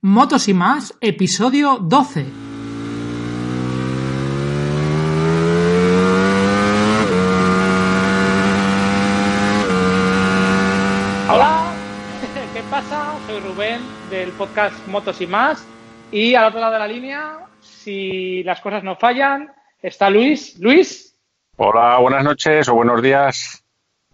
Motos y más, episodio 12. Hola, ¿qué pasa? Soy Rubén del podcast Motos y más. Y al otro lado de la línea, si las cosas no fallan, está Luis. Luis. Hola, buenas noches o buenos días.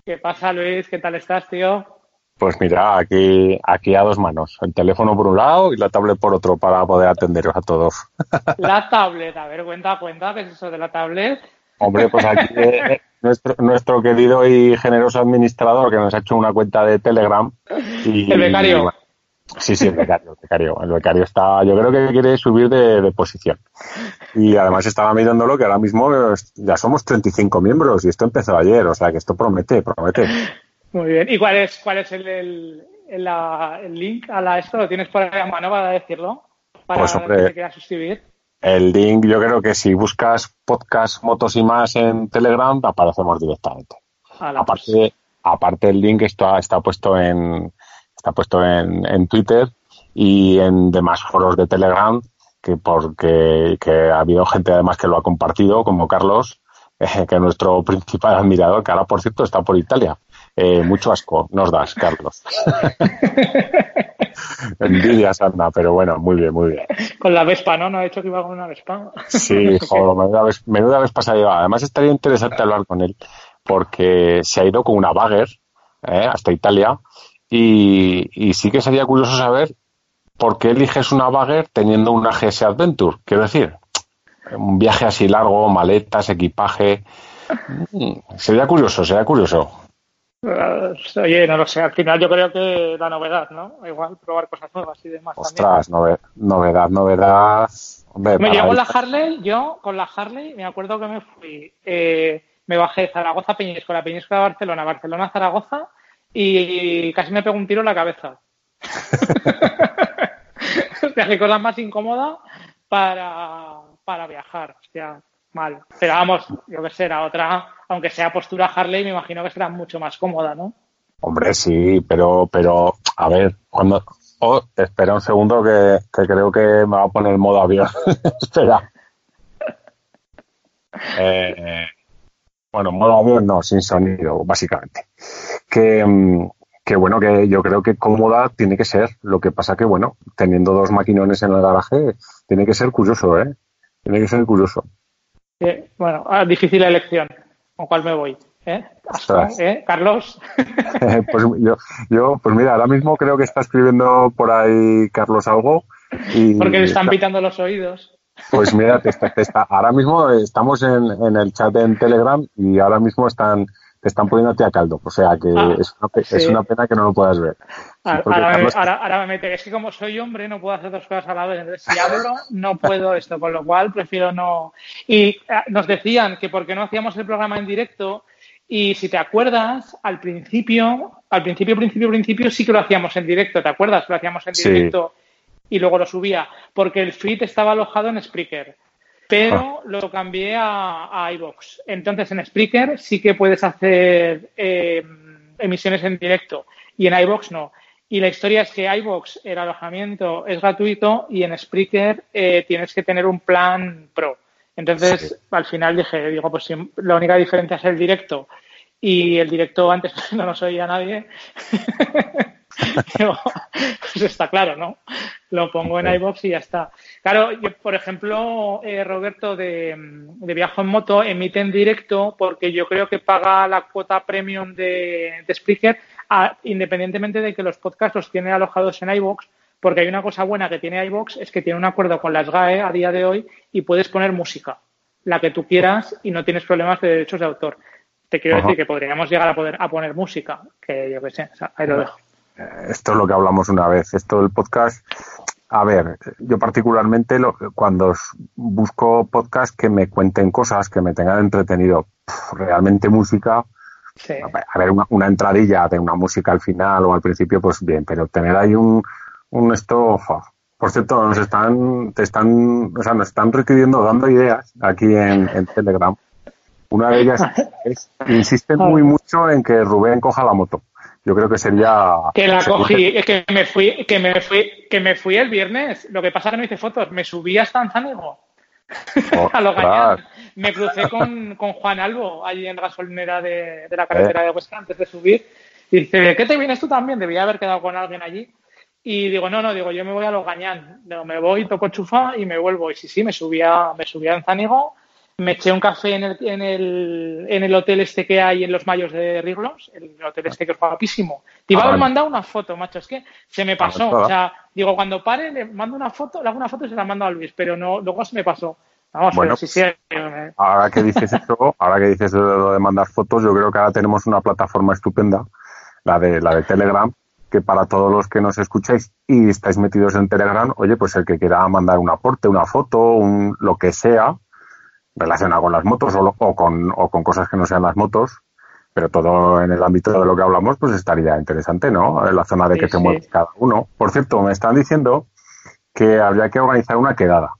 ¿Qué pasa, Luis? ¿Qué tal estás, tío? Pues mira, aquí, aquí a dos manos. El teléfono por un lado y la tablet por otro para poder atenderos a todos. La tablet, a ver, cuenta, cuenta, ¿qué es eso de la tablet? Hombre, pues aquí eh, nuestro, nuestro querido y generoso administrador que nos ha hecho una cuenta de Telegram. Y, El becario. sí, sí, el becario, el becario. El becario está, yo creo que quiere subir de, de posición. Y además estaba mirándolo que ahora mismo eh, ya somos 35 miembros y esto empezó ayer, o sea que esto promete, promete. Muy bien. ¿Y cuál es, cuál es el, el, el, link a la esto? ¿Lo tienes por ahí a mano para decirlo? Para Pues, hombre. que suscribir. El link, yo creo que si buscas podcast, motos y más en Telegram, aparecemos directamente. Ala, pues, Aparte, aparte el link está, está puesto en está puesto en, en Twitter y en demás foros de Telegram que porque que ha habido gente además que lo ha compartido como Carlos eh, que es nuestro principal admirador que ahora por cierto está por Italia Eh, mucho asco nos das Carlos envidias anda pero bueno muy bien muy bien Con la Vespa, ¿no? No ha dicho que iba con una Vespa. Sí, joder, menuda vez, menuda vez pasada lleva. Además estaría interesante hablar con él porque se ha ido con una bagger ¿eh? hasta Italia y, y sí que sería curioso saber por qué eliges una bagger teniendo una GS Adventure. Quiero decir, un viaje así largo, maletas, equipaje. Mm, Sería curioso, sería curioso. Pues, Oye, no lo sé, al final yo creo que la novedad, ¿no? Igual probar cosas nuevas y demás también. Ostras, nove- novedad, novedad. Hombre, Me llegó la Harley, yo con la Harley me acuerdo que me fui, eh, me bajé de Zaragoza a Peñíscola, Peñíscola a Barcelona, Barcelona a Zaragoza y casi me pegó un tiro en la cabeza. Hostia, qué cosa más incómoda para, para viajar, hostia, mal. Pero vamos, yo que sé, era otra, aunque sea postura Harley, me imagino que será mucho más cómoda, ¿no? Hombre, sí, pero, pero, a ver, cuando... Oh, espera un segundo que, que creo que me va a poner modo avión. espera. Eh, bueno, modo avión no, sin sonido, básicamente. Que, mm, que bueno, que yo creo que cómoda tiene que ser. Lo que pasa que, bueno, teniendo dos maquinones en el garaje, tiene que ser curioso, ¿eh? Tiene que ser curioso. Eh, bueno, ah, difícil elección. ¿Con cuál me voy? ¿Eh? Ostras. ¿Eh? Carlos. pues yo, yo, pues mira, ahora mismo creo que está escribiendo por ahí Carlos algo. Y Porque le están está- pitando los oídos. Pues mira, te está- te está- ahora mismo estamos en, en el chat en Telegram y ahora mismo están te están poniéndote a caldo. O sea que Ah, es, una, sí. es una pena que no lo puedas ver. Ahora, me, Carlos- ahora- ahora me mete. Es que como soy hombre no puedo hacer dos cosas a la vez. Entonces, si hablo, no puedo esto, con lo cual prefiero no. Y ah, nos decían que porque no hacíamos el programa en directo y si te acuerdas, al principio, al principio, principio, principio sí que lo hacíamos en directo. ¿Te acuerdas? Lo hacíamos en Sí. directo y luego lo subía porque el feed estaba alojado en Spreaker. Pero lo cambié a, a. Entonces en Spreaker sí que puedes hacer eh, emisiones en directo y en iVoox no. Y la historia es que iVoox, el alojamiento es gratuito y en Spreaker eh, tienes que tener un plan pro. Entonces, Sí. al final dije, digo, pues si la única diferencia es el directo y el directo antes no nos oía nadie, pues está claro, ¿no? Lo pongo en iVoox y ya está. Claro, yo, por ejemplo, eh, Roberto de, de Viajo en Moto emite en directo porque yo creo que paga la cuota premium de, de Spreaker a- independientemente de que los podcasts los tiene alojados en iVoox porque hay una cosa buena que tiene iVoox es que tiene un acuerdo con las GAE a día de hoy y puedes poner música, la que tú quieras y no tienes problemas de derechos de autor. Te quiero Ajá. decir que podríamos llegar a poder a poner música, que yo qué sé, o sea, ahí lo dejo. Esto es lo que hablamos una vez. Esto del podcast. A ver, yo particularmente lo- cuando busco podcast que me cuenten cosas, que me tengan entretenido, realmente música, Sí. a ver, una, una entradilla de una música al final o al principio, pues bien, pero tener ahí un, un esto, por cierto, nos están, te están, o sea, nos están requiriendo, dando ideas aquí en, en Telegram. Una de ellas es, insisten muy mucho en que Rubén coja la moto. Yo creo que sería... Que la cogí, que me fui, que me fui, que me fui el viernes. Lo que pasa es que no hice fotos, me subí hasta Anzánigo. a lo gañán. Me crucé con, con, Juan Albo allí en gasolinera de, de la carretera eh. de Huesca antes de subir. Y dice, ¿qué te vienes tú también? Debía haber quedado con alguien allí. Y digo, no, no, digo, yo me voy a los gañán. me voy, toco chufa y me vuelvo. Y sí, sí, me subía, me subía a Anzánigo me eché un café en el, en el, en el hotel este que hay en los mayos de Riglos, el hotel este que es guapísimo. Te iba a haber mandado una foto, macho, es que se me pasó. O sea, digo, cuando pare le mando una foto, le hago una foto y se la mando a Luis, pero no, luego se me pasó. Vamos, bueno, sí, sí, eh. ahora que dices eso, ahora que dices lo de mandar fotos, yo creo que ahora tenemos una plataforma estupenda, la de, la de Telegram, que para todos los que nos escucháis y estáis metidos en Telegram, oye, pues el que quiera mandar un aporte, una foto, un, lo que sea, relacionado con las motos o, con, o con cosas que no sean las motos, pero todo en el ámbito de lo que hablamos, pues estaría interesante, ¿no? En la zona de que te mueves cada uno. Por cierto, me están diciendo que habría que organizar una quedada.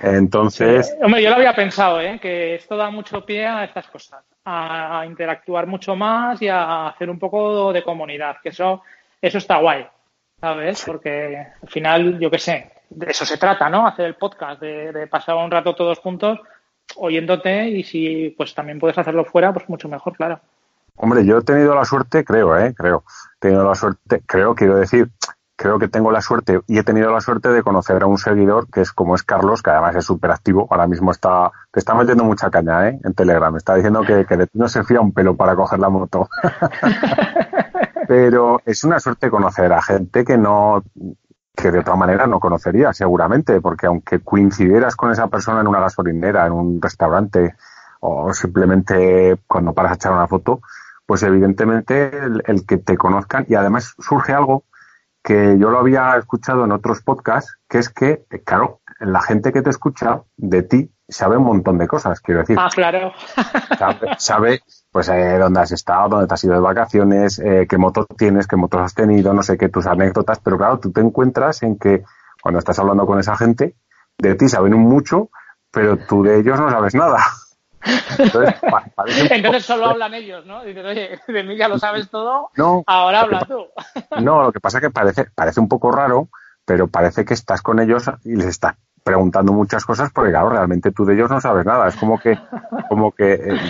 Entonces. Hombre, yo lo había pensado, ¿eh? Que esto da mucho pie a estas cosas, a interactuar mucho más y a hacer un poco de comunidad, que eso, eso está guay, ¿sabes? Porque al final, yo qué sé, de eso se trata, ¿no? Hacer el podcast, de, de pasar un rato todos juntos oyéndote y si pues también puedes hacerlo fuera, pues mucho mejor, claro. Hombre, yo he tenido la suerte, creo, ¿eh? Creo. He tenido la suerte, creo, quiero decir, creo que tengo la suerte y he tenido la suerte de conocer a un seguidor que es como es Carlos, que además es súper activo. Ahora mismo está, te está metiendo mucha caña, ¿eh? En Telegram. Está diciendo que, que de ti no se fía un pelo para coger la moto. Pero es una suerte conocer a gente que no, que de otra manera no conocería seguramente, porque aunque coincidieras con esa persona en una gasolinera, en un restaurante o simplemente cuando paras a echar una foto, pues evidentemente el, que te conozcan y además surge algo que yo lo había escuchado en otros podcasts, que es que, claro, la gente que te escucha de ti sabe un montón de cosas, quiero decir. Ah, claro. sabe pues eh, dónde has estado, dónde te has ido de vacaciones, eh, qué motos tienes, qué motos has tenido, no sé qué, tus anécdotas, pero claro, tú te encuentras en que cuando estás hablando con esa gente, de ti saben mucho, pero tú de ellos no sabes nada. Entonces, solo hablan ellos, ¿no? Dices, oye, de mí ya lo sabes todo, no, ahora habla tú. no, lo que pasa es que parece, parece un poco raro, pero parece que estás con ellos y les estás preguntando muchas cosas porque claro, realmente tú de ellos no sabes nada. Es como que, como que eh,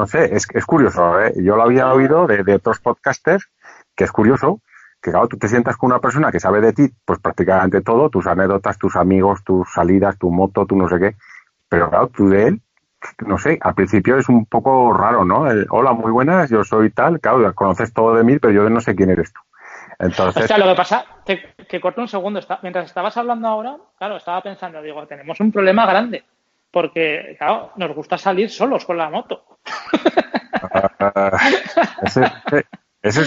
no sé, es, es curioso, ¿eh? Yo lo había oído de, de, otros podcasters, que es curioso, que claro, tú te sientas con una persona que sabe de ti, pues prácticamente todo, tus anécdotas, tus amigos, tus salidas, tu moto, tu no sé qué, pero claro, tú de él, no sé, al principio es un poco raro, ¿no? Hola, muy buenas, yo soy tal, claro, conoces todo de mí, pero yo no sé quién eres tú. Entonces... O sea, lo que pasa, que, que corto un segundo, mientras estabas hablando ahora, claro, estaba pensando, digo, tenemos un problema grande porque, claro, nos gusta salir solos con la moto. eso,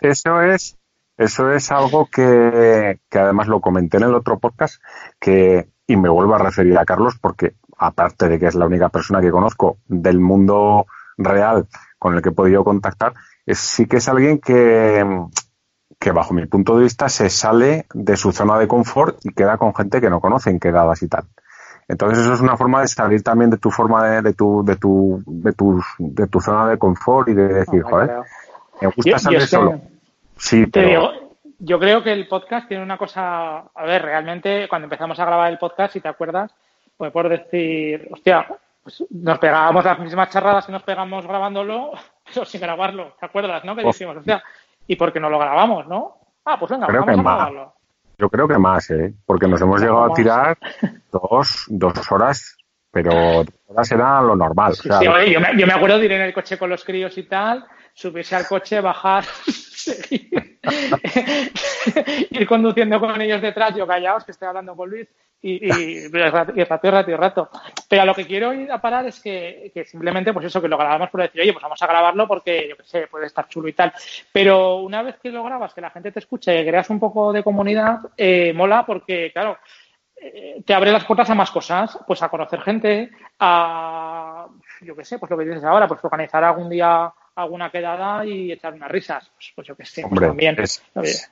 es eso es algo que, además lo comenté en el otro podcast que y me vuelvo a referir a Carlos porque aparte de que es la única persona que conozco del mundo real con el que he podido contactar, es, sí que es alguien que, que bajo mi punto de vista se sale de su zona de confort y queda con gente que no conoce en quedadas y tal. Entonces eso es una forma de salir también de tu forma de, de tu, de tu, de tu, de tu zona de confort y de decir, joder, me gusta salir solo. Sí, pero... yo creo que el podcast tiene una cosa, a ver, realmente cuando empezamos a grabar el podcast, si te acuerdas, pues por decir, hostia, pues nos pegábamos las mismas charradas y nos pegamos grabándolo, pero sin grabarlo, ¿te acuerdas, no? Que decimos, hostia, ¿y por qué no lo grabamos, no? Ah, pues venga, vamos a grabarlo. Yo creo que más, ¿eh? Porque nos hemos llegado a tirar dos, dos horas, pero horas era lo normal. Sí, oye, yo, me, yo me acuerdo de ir en el coche con los críos y tal, subirse al coche, bajar, seguir, ir conduciendo con ellos detrás, yo callaos, que estoy hablando con Luis, y, y, y rato y rato y rato. Pero a lo que quiero ir a parar es que, que, simplemente, pues eso, que lo grabamos por decir, oye, pues vamos a grabarlo porque, yo qué sé, puede estar chulo y tal. Pero una vez que lo grabas, que la gente te escuche, que creas un poco de comunidad, eh, mola porque, claro, eh, te abre las puertas a más cosas, pues a conocer gente, a, yo qué sé, pues lo que dices ahora, pues organizar algún día alguna quedada y echar unas risas. Pues, pues yo que sé, Hombre, también. Es,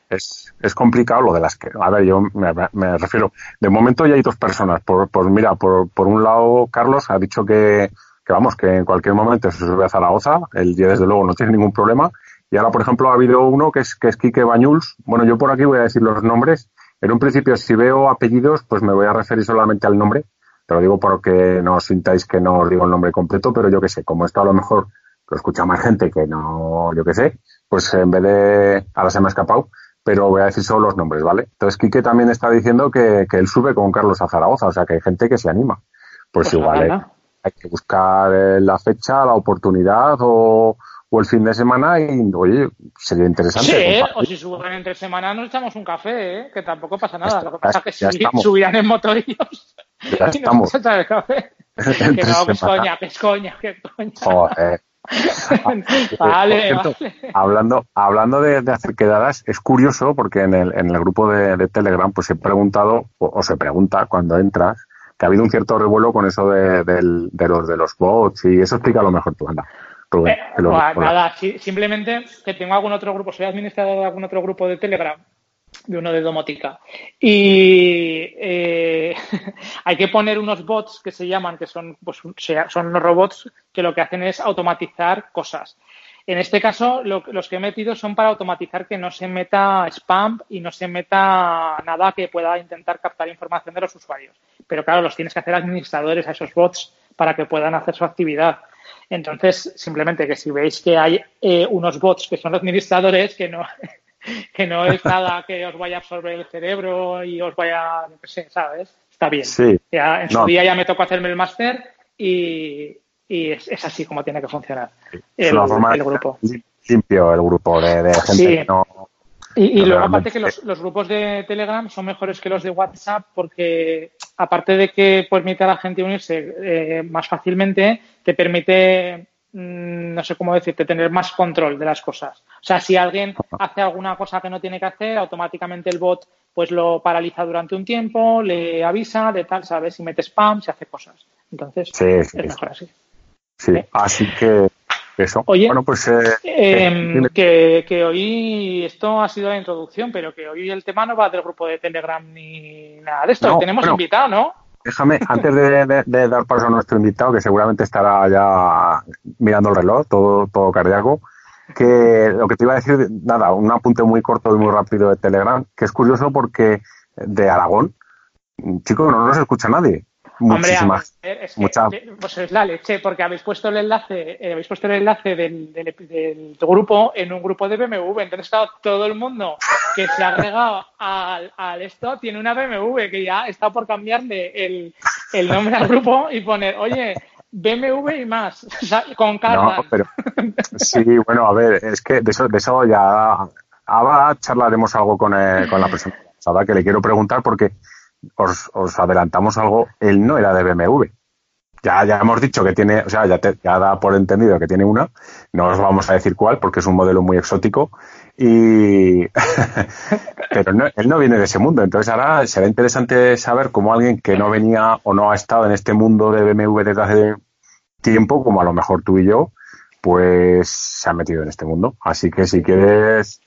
es, es, complicado lo de las que. A ver, yo me, me, refiero. De momento ya hay dos personas. Por, por mira, por, por un lado, Carlos ha dicho que, que, vamos, que en cualquier momento se sube a Zaragoza. Él ya desde luego no tiene ningún problema. Y ahora, por ejemplo, ha habido uno que es, que es Quique Bañuls. Bueno, yo por aquí voy a decir los nombres. En un principio, si veo apellidos, pues me voy a referir solamente al nombre. Te lo digo porque no os sintáis que no os digo el nombre completo, pero yo qué sé, como esto a lo mejor lo escucha más gente que no, yo qué sé, pues en vez de, ahora se me ha escapado, pero voy a decir solo los nombres, ¿vale? Entonces Quique también está diciendo que, que él sube con Carlos a Zaragoza, o sea que hay gente que se anima. Pues, igual ¿eh? hay que buscar eh, la fecha, la oportunidad o, o el fin de semana y, oye, sería interesante. Sí, o si suben entre semana nos echamos un café, ¿eh? que tampoco pasa nada. Lo que pasa es que si subirán en motorillos ya y nos echar el café. que no, que es coña, que es coña, que es coña. Joder. vale, cierto, vale. Hablando, hablando de, de, hacer quedadas, es curioso porque en el, en el grupo de, de Telegram pues he preguntado, o, o, se pregunta cuando entras, que ha habido un cierto revuelo con eso de, de, de los, de los bots y eso explica lo mejor tú, anda. Rubén, eh, lo, nada, sí, simplemente que tengo algún otro grupo, soy administrador de algún otro grupo de Telegram, de uno de domótica. Y eh, hay que poner unos bots que se llaman, que son, pues, son unos robots que lo que hacen es automatizar cosas. En este caso, lo, los que he metido son para automatizar que no se meta spam y no se meta nada que pueda intentar captar información de los usuarios. Pero claro, los tienes que hacer administradores a esos bots para que puedan hacer su actividad. Entonces, simplemente que si veis que hay eh, unos bots que son administradores, que no, que no es nada que os vaya a absorber el cerebro y os vaya, no sé, ¿sabes? Está bien. Sí. Ya, en su no. día ya me tocó hacerme el máster y, y es, es, así como tiene que funcionar el, el grupo. Limpio el grupo de, de gente sí. que no. Y, y luego, aparte que los, los, grupos de Telegram son mejores que los de WhatsApp porque, aparte de que permite a la gente unirse eh, más fácilmente, te permite, no sé cómo decirte, tener más control de las cosas. O sea, si alguien hace alguna cosa que no tiene que hacer, automáticamente el bot pues lo paraliza durante un tiempo, le avisa de tal, ¿sabes? Si mete spam, se hace cosas. Entonces, sí, sí, es mejor así. Sí, ¿Sí? así que eso. Oye, bueno, pues, eh, eh, que, que, hoy esto ha sido la introducción, pero que hoy el tema no va del grupo de Telegram ni nada de esto. No, Tenemos bueno, invitado, ¿no? Déjame, antes de, dar paso a nuestro invitado, que seguramente estará ya mirando el reloj, todo, todo cardíaco, que lo que te iba a decir, nada, un apunte muy corto y muy rápido de Telegram, que es curioso porque de Aragón, chico, no nos escucha nadie. Hombre, ver, es que, pues es la leche, porque habéis puesto el enlace, eh, habéis puesto el enlace del, del, del, grupo en un grupo de BMW. Entonces, claro, todo el mundo que se ha agregado al, al, esto tiene una BMW que ya está por cambiarle el, el nombre al grupo y poner, oye, BMW y más, o sea, con cargas. No, pero sí, bueno, a ver, es que de eso, de eso ya ahora charlaremos algo con, el, con la persona que le quiero preguntar porque os, os, adelantamos algo, él no era de BMW. Ya, ya hemos dicho que tiene, o sea, ya, te, ya da por entendido que tiene una, no os vamos a decir cuál porque es un modelo muy exótico y pero no, él no viene de ese mundo, entonces ahora será interesante saber cómo alguien que no venía o no ha estado en este mundo de BMW desde hace tiempo, como a lo mejor tú y yo, pues se ha metido en este mundo. Así que si quieres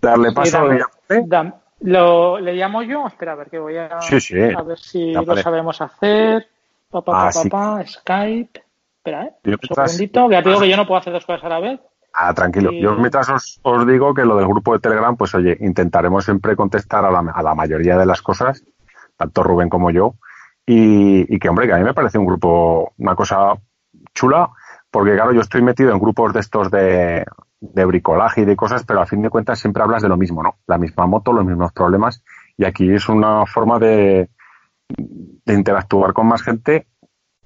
darle paso, sí, dame, dame, lo, ¿Le llamo yo? Espera, a ver que voy a, sí, sí. a ver si ya lo sabemos hacer. Pa, pa, ah, pa, pa, Skype. Espera, ¿eh? Un segundito, que ya te digo que yo no puedo hacer dos cosas a la vez. Ah, tranquilo. Y... Yo mientras os, os, digo que lo del grupo de Telegram, pues oye, intentaremos siempre contestar a la, a la mayoría de las cosas, tanto Rubén como yo, y, y, que hombre, que a mí me parece un grupo, una cosa chula, porque claro, yo estoy metido en grupos de estos de, de bricolaje y de cosas, pero a fin de cuentas siempre hablas de lo mismo, ¿no? La misma moto, los mismos problemas, y aquí es una forma de, de interactuar con más gente,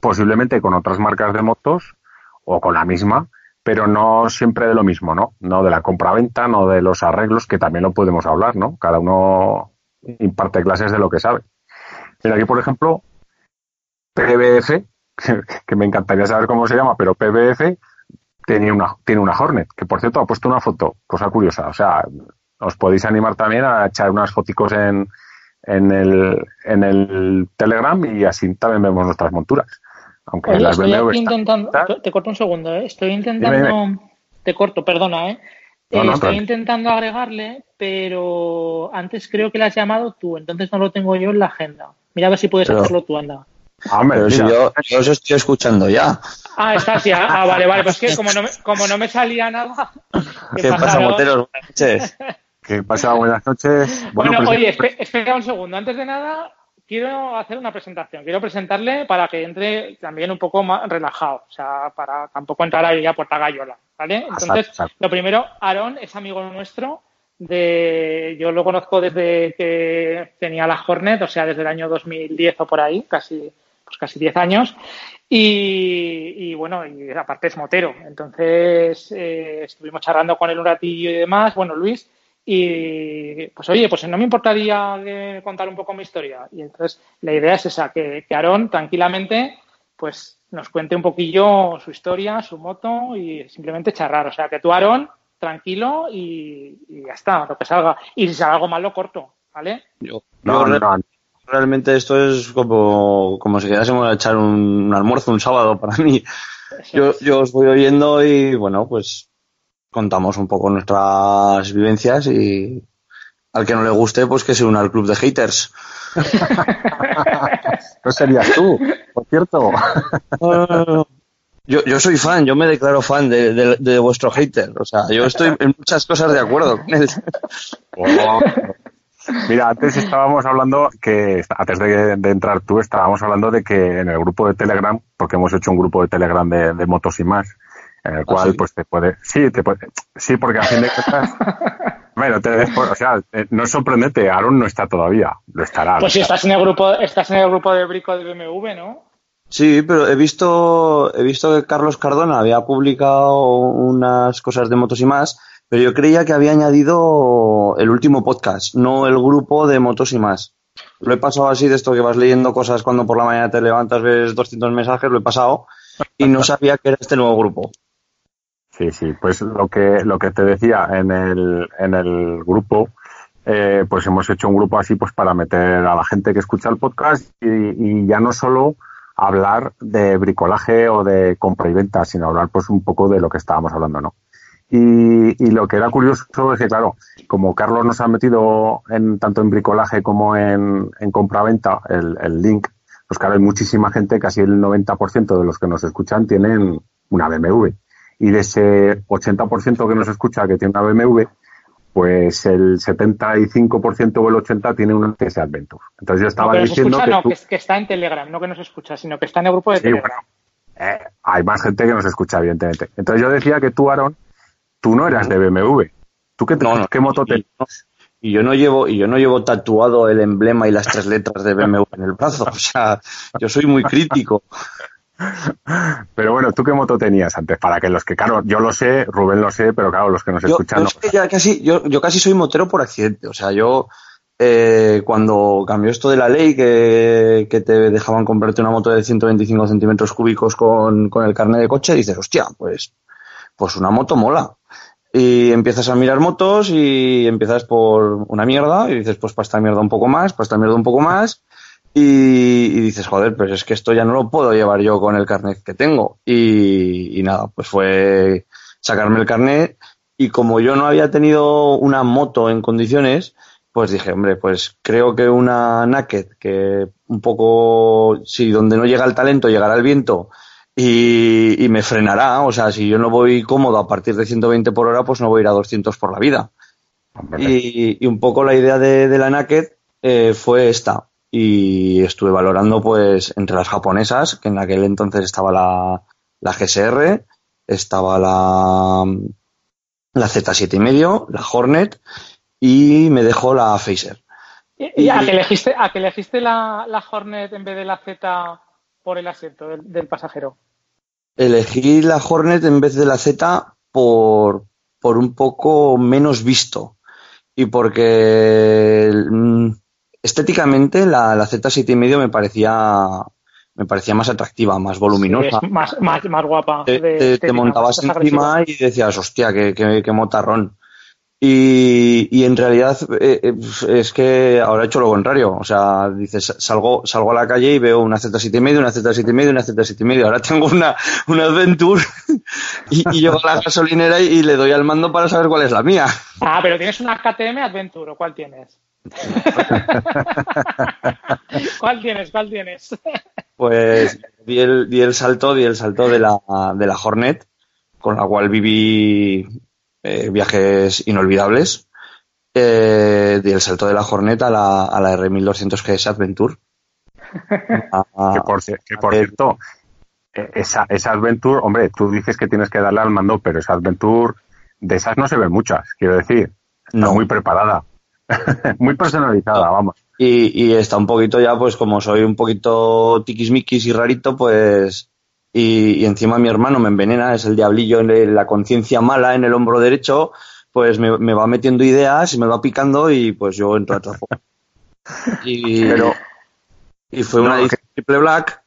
posiblemente con otras marcas de motos o con la misma, pero no siempre de lo mismo, ¿no? No de la compra-venta, no de los arreglos, que también lo podemos hablar, ¿no? Cada uno imparte clases de lo que sabe. Mira, aquí, por ejemplo, PBF, que me encantaría saber cómo se llama, pero PBF tiene una, tiene una Hornet, que por cierto ha puesto una foto, cosa curiosa. O sea, os podéis animar también a echar unas foticos en, en, el, en el Telegram y así también vemos nuestras monturas. Aunque Oye, las estoy BMW intentando, te, te, corto un segundo, ¿eh? estoy intentando, dime, dime. te corto, perdona, ¿eh? No, no, estoy intentando agregarle, pero antes creo que la has llamado tú, entonces no lo tengo yo en la agenda. Mira a ver si puedes pero, hacerlo tú, anda. Hombre, Pero si mira, yo, yo os estoy escuchando ya. Ah, está sí. Ah, vale, vale. Pues que como no me, como no me salía nada. ¿Qué pasa, Aaron? moteros? Buenas noches. ¿qué pasa? Buenas noches. Bueno, pues- oye, espe- espera un segundo. Antes de nada, quiero hacer una presentación. Quiero presentarle para que entre también un poco más relajado. O sea, para tampoco entrar ahí a puerta gallola. ¿Vale? Entonces, exacto. lo primero, Aarón es amigo nuestro. De, yo lo conozco desde que tenía la Hornet, o sea, desde el año 2010 o por ahí, casi, pues casi 10 años. Y, y bueno, y aparte es motero. Entonces, eh, estuvimos charlando con él un ratillo y demás. Bueno, Luis, y pues oye, pues no me importaría contar un poco mi historia. Y entonces la idea es esa, que, que Aarón tranquilamente pues nos cuente un poquillo su historia, su moto y simplemente charlar. O sea, que tú, Aarón, tranquilo y, ya está, lo que salga. Y si sale algo mal, lo corto, ¿vale? Yo, No, re- no, realmente esto es como, como si quedásemos a echar un, un almuerzo un sábado para mí. Yo, yo os voy oyendo y bueno, pues contamos un poco nuestras vivencias y al que no le guste, pues que se una al club de haters. no serías tú, por cierto. Yo, yo soy fan, yo me declaro fan de, de- de vuestro hater. O sea, yo estoy en muchas cosas de acuerdo con él. Mira, antes estábamos hablando que, antes de, de entrar tú, estábamos hablando de que en el grupo de Telegram, porque hemos hecho un grupo de Telegram de, de motos y más, en el cual sí? pues te puede, sí, te puede, sí, porque a fin de cuentas, bueno, te o sea, eh, no es sorprendente, Aaron no está todavía, lo estará. Pues si estás en el grupo, estás en el grupo de Brico de BMW, ¿no? Sí, pero he visto, he visto que Carlos Cardona había publicado unas cosas de motos y más, pero yo creía que había añadido el último podcast, no el grupo de motos y más. Lo he pasado así de esto que vas leyendo cosas cuando por la mañana te levantas, ves 200 mensajes, lo he pasado y no sabía que era este nuevo grupo. Sí, sí, pues lo que, lo que te decía en el, en el grupo, eh, pues hemos hecho un grupo así pues para meter a la gente que escucha el podcast y, y ya no solo hablar de bricolaje o de compra y venta, sino hablar pues un poco de lo que estábamos hablando, ¿no? Y, y lo que era curioso es que, claro, como Carlos nos ha metido en tanto en bricolaje como en, en compra-venta el, el link, pues claro, hay muchísima gente, casi el 90% de los que nos escuchan tienen una BMW. Y de ese 80% que nos escucha que tiene una BMW, pues el 75% o el 80% tiene una TS Adventure. Entonces yo No, estaba que nos diciendo escucha, que no, tú- que, que está en Telegram, no que nos escucha, sino que está en el grupo de Sí, Telegram. bueno, eh, hay más gente que nos escucha, evidentemente. Entonces yo decía que tú, Aaron, tú no eras de BMW. ¿Tú qué, No, no. qué moto te... y yo no llevo, y yo no llevo tatuado el emblema y las tres letras de BMW en el brazo. O sea, yo soy muy crítico. Pero bueno, ¿tú qué moto tenías antes? Para que los que, claro, yo lo sé, Rubén lo sé, pero claro, los que nos Yo, escuchan yo no. es que ya casi, yo, yo casi soy motero por accidente. O sea, yo eh, cuando cambió esto de la ley que, que te dejaban comprarte una moto de 125 centímetros cúbicos con, con el carnet de coche, dices, hostia, pues, pues una moto mola. Y empiezas a mirar motos y empiezas por una mierda y dices, pues para esta mierda un poco más, para esta mierda un poco más. Y, dices, joder, pues es que esto ya no lo puedo llevar yo con el carnet que tengo. Y, y nada, pues fue sacarme el carnet y como yo no había tenido una moto en condiciones, pues dije, hombre, pues creo que una Naked, que un poco, si donde no llega el talento, llegará el viento y, y me frenará. O sea, si yo no voy cómodo a partir de 120 por hora, pues no voy a ir a 200 por la vida. Y, y un poco la idea de, de la Naked eh, fue esta. Y estuve valorando, pues, entre las japonesas, que en aquel entonces estaba la, la GSR, estaba la, la Z7 y medio, la Hornet, y me dejó la Phaser. ¿Y, y a que elegiste, a que elegiste la, la Hornet en vez de la Z por el asiento del, del pasajero? Elegí la Hornet en vez de la Z por, por un poco menos visto. Y porque mm, estéticamente la, la Z7 y medio me parecía, me parecía más atractiva, más voluminosa. Sí, más, más, más guapa. te, montabas agresiva. encima y decías, hostia, qué, qué, qué motarrón. Y, y en realidad eh, eh, es que ahora he hecho lo contrario. O sea, dices, salgo, salgo a la calle y veo una Z7 y medio, una Z7 y medio, una Z7 y medio. Ahora tengo una, una Adventure y, y llego a la gasolinera y, y le doy al mando para saber cuál es la mía. Ah, pero tienes una KTM Adventure, ¿o cuál tienes? ¿Cuál tienes? ¿Cuál tienes? Pues di el, di el salto, di el salto de la, de la Hornet, con la cual viví eh, viajes inolvidables. Eh, di el salto de la Hornet a la, a la R1200 GS Adventure. A- Que por, que ver, cierto, eh, esa, esa Adventure, hombre, tú dices que tienes que darle al mando, pero esa Adventure, de esas no se ven muchas, quiero decir. Está No. muy preparada. muy personalizada, vamos. Y, y está un poquito ya, pues como soy un poquito tiquismiquis y rarito, pues. Y, y encima mi hermano me envenena, es el diablillo en el- la conciencia mala en el hombro derecho, pues me, me va metiendo ideas y me va picando y pues yo entro a trapo. Y, Pero- y fue No, una que- triple black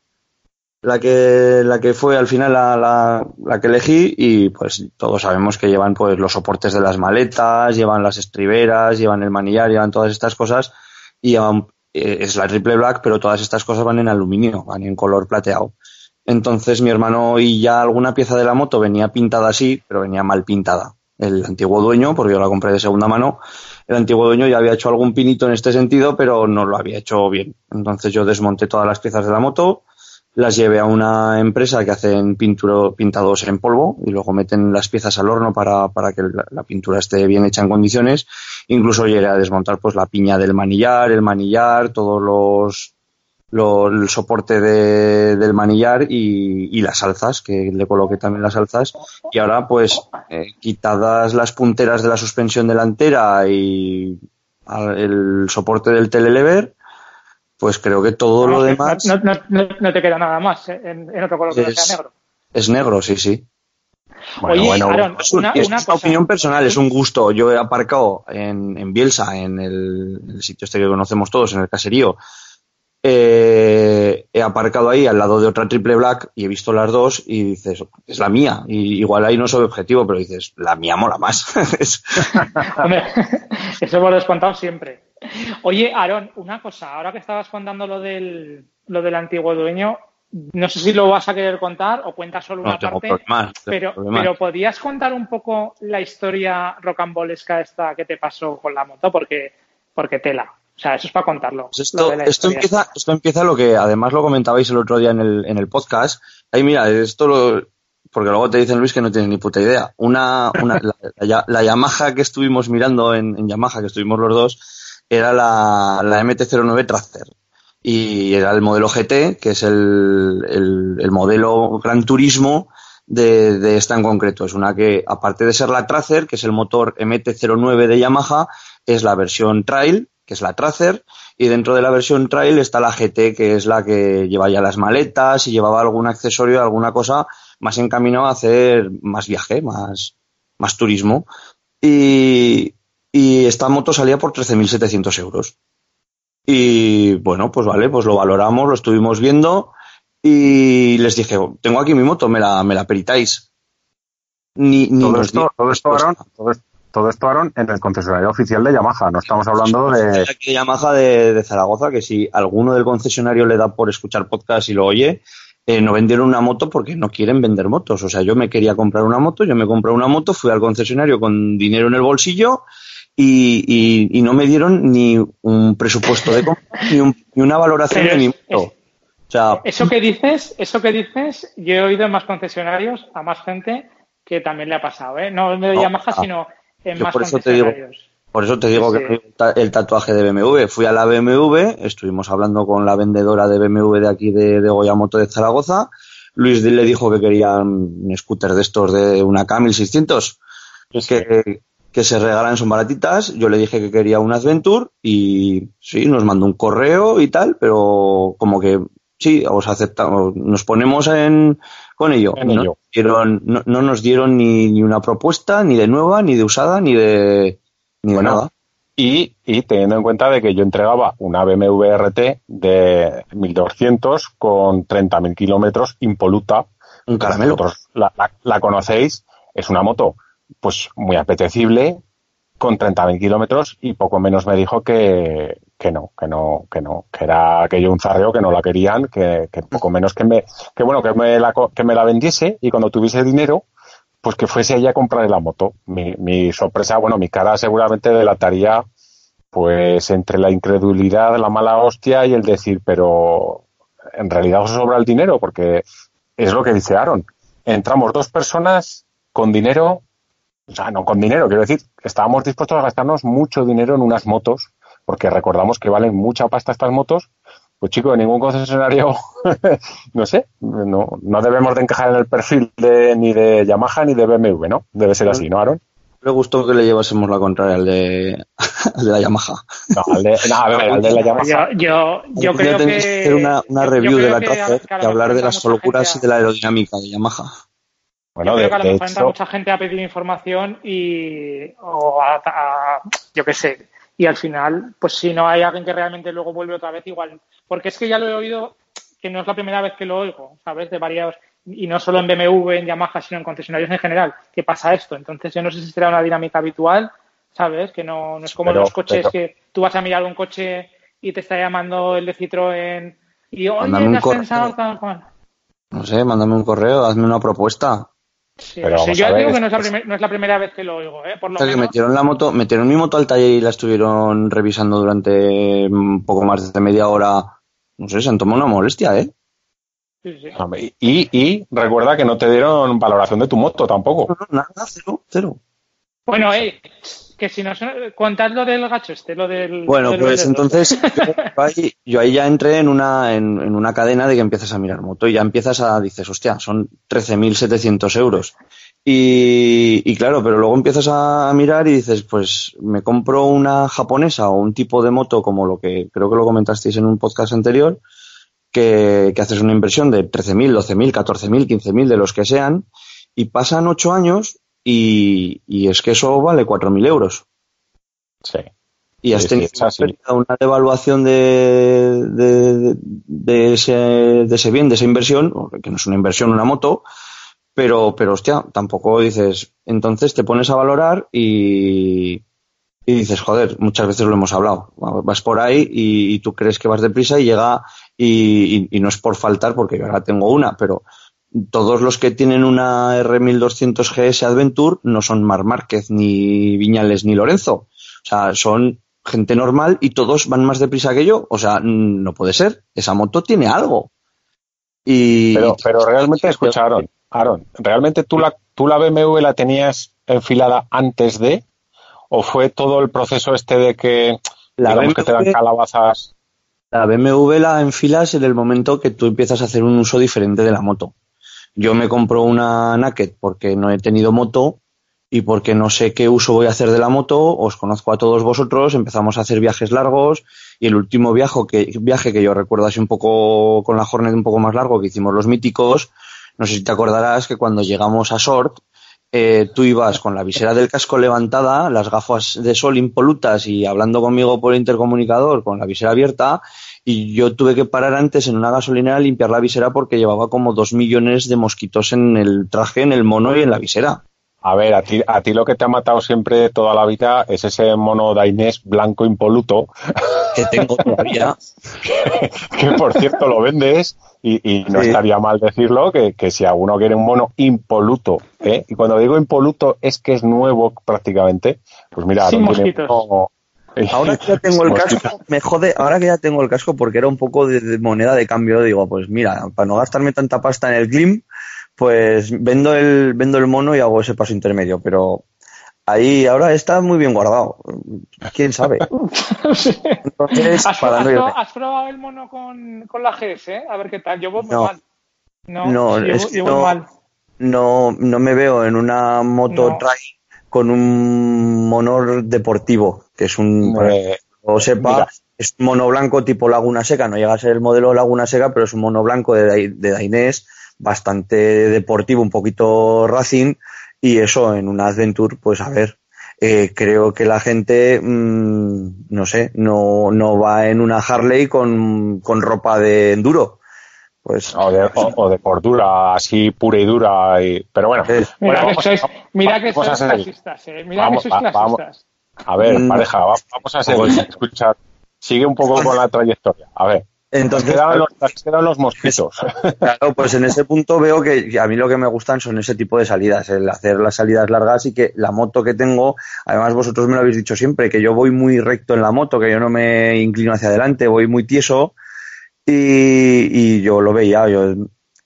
la que, la que fue al final la, la, la que elegí y pues todos sabemos que llevan pues los soportes de las maletas, llevan las estriberas, llevan el manillar, llevan todas estas cosas y llevan, eh, es la triple black, pero todas estas cosas van en aluminio, van en color plateado. Entonces mi hermano y ya alguna pieza de la moto venía pintada así, pero venía mal pintada. El antiguo dueño, porque yo la compré de segunda mano, el antiguo dueño ya había hecho algún pinito en este sentido, pero no lo había hecho bien. Entonces yo desmonté todas las piezas de la moto, las llevé a una empresa que hacen pinturo, pintados en polvo y luego meten las piezas al horno para, para que la, la pintura esté bien hecha en condiciones. Incluso llegué a desmontar pues la piña del manillar, el manillar, todos los, lo- el soporte de- del manillar y, y las alzas, que le coloqué también las alzas. Y ahora, pues, eh, quitadas las punteras de la suspensión delantera y el soporte del telelever, pues creo que todo lo demás No, no- no- no te queda nada más eh, en, en otro color que no Es- sea negro. es negro, sí, sí. Bueno, Oye, bueno, Aaron, Es, un- una, es una una cosa. opinión personal, es un gusto. Yo he aparcado en, en Bielsa, en el, el sitio este que conocemos todos, en el caserío. Eh, he aparcado ahí al lado de otra triple black y he visto las dos y dices, es la mía. Y igual ahí no soy objetivo, pero dices, la mía mola más. Hombre, eso por descontado siempre. Oye, Aarón, una cosa, ahora que estabas contando lo del, lo del antiguo dueño, no sé si lo vas a querer contar o cuentas solo una tengo parte, problemas. no tengo pero, problemas. pero ¿podrías contar un poco la historia rocambolesca esta que te pasó con la moto? Porque, porque tela. O sea, eso es para contarlo. Pues esto, empieza, esto empieza lo que además lo comentabais el otro día en el, en el podcast. Ahí mira, esto lo, porque luego te dicen Luis que no tienes ni puta idea. Una, una la, la- la Yamaha que estuvimos mirando en, en Yamaha, que estuvimos los dos, era la, la MT-09 Tracer. Y era el modelo GT, que es el, el, el modelo Gran Turismo de, de esta en concreto. Es una que, aparte de ser la Tracer, que es el motor MT-09 de Yamaha, es la versión Trail, que es la Tracer, y dentro de la versión Trail está la GT, que es la que lleva ya las maletas y llevaba algún accesorio, alguna cosa más encaminado a hacer más viaje, más, más turismo. Y, y esta moto salía por 13.700 euros. Y bueno, pues vale, pues lo valoramos, lo estuvimos viendo y les dije, tengo aquí mi moto, me la, me la peritáis. Ni, ni todo esto, todo esto, respuesta. Aaron, todo, es- todo esto, Aaron, en el concesionario oficial de Yamaha. No estamos hablando de. Aquí de Yamaha de, de Zaragoza, que si alguno del concesionario le da por escuchar podcast y lo oye, eh, no vendieron una moto porque no quieren vender motos. O sea, yo me quería comprar una moto, yo me compré una moto, fui al concesionario con dinero en el bolsillo y, y- y no me dieron ni un presupuesto de compra ni, un- ni una valoración Pero de mi es- moto. O sea, Eso que dices, eso que dices, yo he oído en más concesionarios a más gente que también le ha pasado, ¿eh? No de No, Yamaha, ah, sino en yo más por eso te digo-. Por eso te digo Sí, que el tatuaje de BMW. Fui a la BMW, estuvimos hablando con la vendedora de BMW de aquí de, de Goyamoto de Zaragoza. Luis le dijo que quería un scooter de estos de una K1600 que, que se regalan, son baratitas. Yo le dije que quería un Adventure y sí, nos mandó un correo y tal, pero como que sí, os aceptamos, nos ponemos en, con ello. En no, ello. dieron- no, no nos dieron ni, ni una propuesta, ni de nueva, ni de usada, ni de, ni de nada. Y, y teniendo en cuenta de que yo entregaba una BMW RT de 1200 con 30.000 kilómetros impoluta. Un caramelo. Vosotros la, la- la conocéis, es una moto pues muy apetecible con 30.000 kilómetros y poco menos me dijo que, que no, que no, que no, que era aquello un zarreo, que no la querían, que, que poco menos que me, que bueno, que me la, que me la vendiese y cuando tuviese dinero, pues que fuese ella a comprar la moto. Mi, mi sorpresa, bueno, mi cara seguramente delataría pues entre la incredulidad, la mala hostia y el decir, pero en realidad os sobra el dinero, porque es lo que dice Aaron. Entramos dos personas con dinero, o sea, no con dinero, quiero decir, estábamos dispuestos a gastarnos mucho dinero en unas motos, porque recordamos que valen mucha pasta estas motos. Pues chicos, ningún concesionario, no sé, no, no debemos de encajar en el perfil de, ni de Yamaha ni de BMW, ¿no? Debe ser así, ¿no, Aaron? Me gustó que le llevásemos la contraria al de, al de la Yamaha. No, al de, no, a ver, al de la Yamaha. Yo, yo, yo creo que... hacer una, review de la claro, y hablar de las locuras gente y de la aerodinámica de Yamaha. Bueno, yo de, creo que a lo de mejor entra mucha gente a pedir información y o a, a- yo qué sé y al final pues si no hay alguien que realmente luego vuelve otra vez igual porque es que ya lo he oído que no es la primera vez que lo oigo sabes de varios y no solo en BMW en Yamaha sino en concesionarios en general que pasa esto entonces yo no sé si será una dinámica habitual sabes que no, no es como Pero- los coches pero- que tú vas a mirar un coche y te está llamando el de Citroën y oye Mándame un ¿qué has correo. pensado? No sé, mándame un correo, hazme una propuesta. Sí, Pero sí, vamos yo a ver, digo que no es, la primer- no es la primera vez que lo oigo, ¿eh? Por lo O sea, que menos. metieron la moto, metieron mi moto al taller y la estuvieron revisando durante un poco más de media hora. No sé, se han tomado una molestia, ¿eh? Sí, sí. y, y recuerda que no te dieron valoración de tu moto tampoco. No, nada, cero, cero. Bueno, eh, que si no son- contad lo del gacho este, lo del. Bueno, lo del pues entonces yo ahí, yo ahí ya entré en una, en, en una cadena de que empiezas a mirar moto y ya empiezas a, dices, hostia, son 13.700 euros. Y, y claro, pero luego empiezas a mirar y dices, pues me compro una japonesa o un tipo de moto como lo que creo que lo comentasteis en un podcast anterior, que, que haces una inversión de 13.000, 12.000, 14.000, 15.000 de los que sean y pasan ocho años y, y es que eso vale 4.000 euros. Sí. y has Sí, tenido una devaluación de, de, de ese, de ese bien, de esa inversión, que no es una inversión, una moto, pero, pero hostia, tampoco dices, entonces te pones a valorar y, y dices, joder, muchas veces lo hemos hablado, vas por ahí y, y tú crees que vas deprisa y llega, y, y- y no es por faltar, porque yo ahora tengo una, pero todos los que tienen una R1200 GS Adventure no son Mar Márquez, ni Viñales, ni Lorenzo. O sea, son gente normal y todos van más deprisa que yo. O sea, no puede ser. Esa moto tiene algo. Y Pero, pero realmente, escucha, Aaron, Aaron, ¿realmente tú la, tú la BMW la tenías enfilada antes de? ¿O fue todo el proceso este de que, La digamos que te dan BMW calabazas? La BMW la enfilas en el momento que tú empiezas a hacer un uso diferente de la moto. Yo me compro una Naked porque no he tenido moto y porque no sé qué uso voy a hacer de la moto. Os conozco a todos vosotros, empezamos a hacer viajes largos y el último viaje que, viaje que yo recuerdo así un poco con la Hornet un poco más largo que hicimos los míticos, no sé si te acordarás que cuando llegamos a Sort eh, tú ibas con la visera del casco levantada, las gafas de sol impolutas y hablando conmigo por intercomunicador con la visera abierta y yo tuve que parar antes en una gasolinera a limpiar la visera porque llevaba como dos millones de mosquitos en el traje, en el mono y en la visera. A ver, a ti, a ti lo que te ha matado siempre toda la vida es ese mono dainés blanco impoluto, Que tengo todavía. que por cierto lo vendes y, y no Sí. estaría mal decirlo, que, que si alguno quiere un mono impoluto, ¿eh? y cuando digo impoluto es que es nuevo prácticamente, pues mira, Sin Aaron tiene mosquitos. Ahora que ya tengo el casco, me jode, ahora que ya tengo el casco porque era un poco de, de moneda de cambio, digo, pues mira, para no gastarme tanta pasta en el Glim, pues vendo el, vendo el mono y hago ese paso intermedio, pero ahí ahora está muy bien guardado. ¿Quién sabe? Entonces, ¿Has, para has no pro- irme. has probado el mono con, con la GS? eh? A ver qué tal. Yo voy muy No. mal. No, No, yo, es que yo voy no- mal. no, no me veo en una moto No. trail con un mono deportivo, que es un, para o sepa, Mira. es un mono blanco tipo Laguna Seca, no llega a ser el modelo Laguna Seca, pero es un mono blanco de, de Dainés, bastante deportivo, un poquito racing, y eso en una Adventure, pues a ver, eh, creo que la gente, mm, no sé, no, no va en una Harley con, con ropa de enduro. Pues o, de, o- o de cordura así pura y dura, y, pero bueno, Eh, Mira bueno, que sois, mira que sois seguir. clasistas, eh. Mira Vamos, que sois va- vamos. clasistas. A ver, Mm. pareja, va- vamos a seguir, escuchar. Sigue un poco con la trayectoria. A ver, entonces, quedaban los, quedan los mosquitos. Claro, pues en ese punto veo que a mí lo que me gustan son ese tipo de salidas, el hacer las salidas largas y que la moto que tengo, además vosotros me lo habéis dicho siempre, que yo voy muy recto en la moto, que yo no me inclino hacia adelante, voy muy tieso Y, y yo lo veía, yo